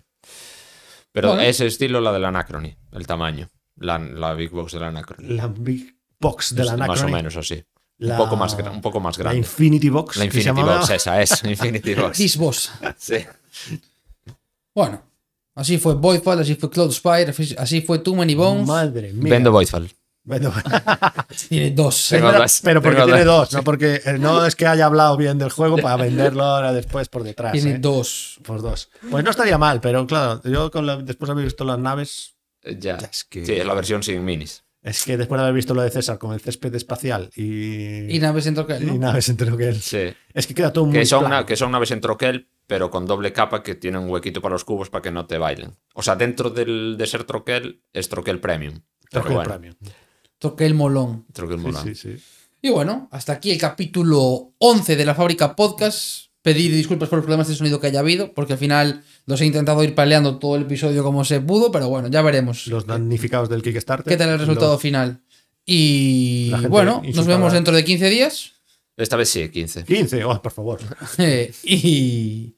Pero Bueno. ese estilo, la del Anacrony, el tamaño. La, la Big Box del Anacrony. La Big Box de la Más o Anacrony. menos así. La- un, poco más, gra- un poco más La grande. Infinity Box. La Infinity. Box, esa es. Infinity Box. Sí. Bueno, así fue Voidfall, así fue Cloud Spire, así- fue Too Many Bones. Madre mía. Vendo Voidfall. Vendo- Tiene dos. Tengo pero, dos, pero porque tengo tiene dos. dos, no porque eh, no es que haya hablado bien del juego para venderlo ahora después por detrás. Tiene ¿eh? dos. Por dos. Pues no estaría mal, pero claro, yo con la- después de haber visto las naves, Eh, Ya. Es que- Sí, es la versión sin minis. es que después de haber visto lo de César con el césped espacial y, Y naves en troquel, y ¿no? naves entre lo que él. Sí. Es que queda todo muy Que son, plano. una- que son naves en troquel, pero con doble capa que tienen un huequito para los cubos para que no te bailen. O sea, dentro del, de ser troquel, es troquel premium. Troquel bueno, Premium. Troquel molón. troquel Sí, mola. sí, sí. Y bueno, hasta aquí el capítulo 11 de la fábrica podcast. Pedir disculpas por los problemas de sonido que haya habido, porque al final los he intentado ir peleando todo el episodio como se pudo, pero bueno, ya veremos Los damnificados del Kickstarter. qué tal el resultado Los- final. Y bueno, nos vemos dentro de 15 días. Esta vez sí, 15. 15, oh, por favor. y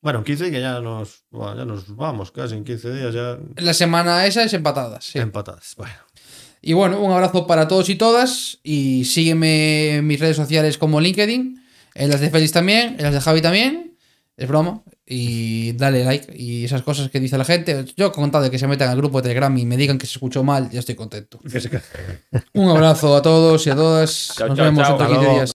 Bueno, en 15 que ya nos, bueno, ya nos vamos casi en 15 días ya la semana esa es empatadas. sí. empatadas. Bueno, Y bueno, un abrazo para todos y todas. Y sígueme en mis redes sociales como LinkedIn, en las de Félix también, en las de Javi también. Es broma. Y dale like y esas cosas que dice la gente. Yo con tal de que se metan al grupo de Telegram y me digan que se escuchó mal, ya estoy contento. Un abrazo a todos y a todas. Nos chao, vemos Hasta 15 luego. días.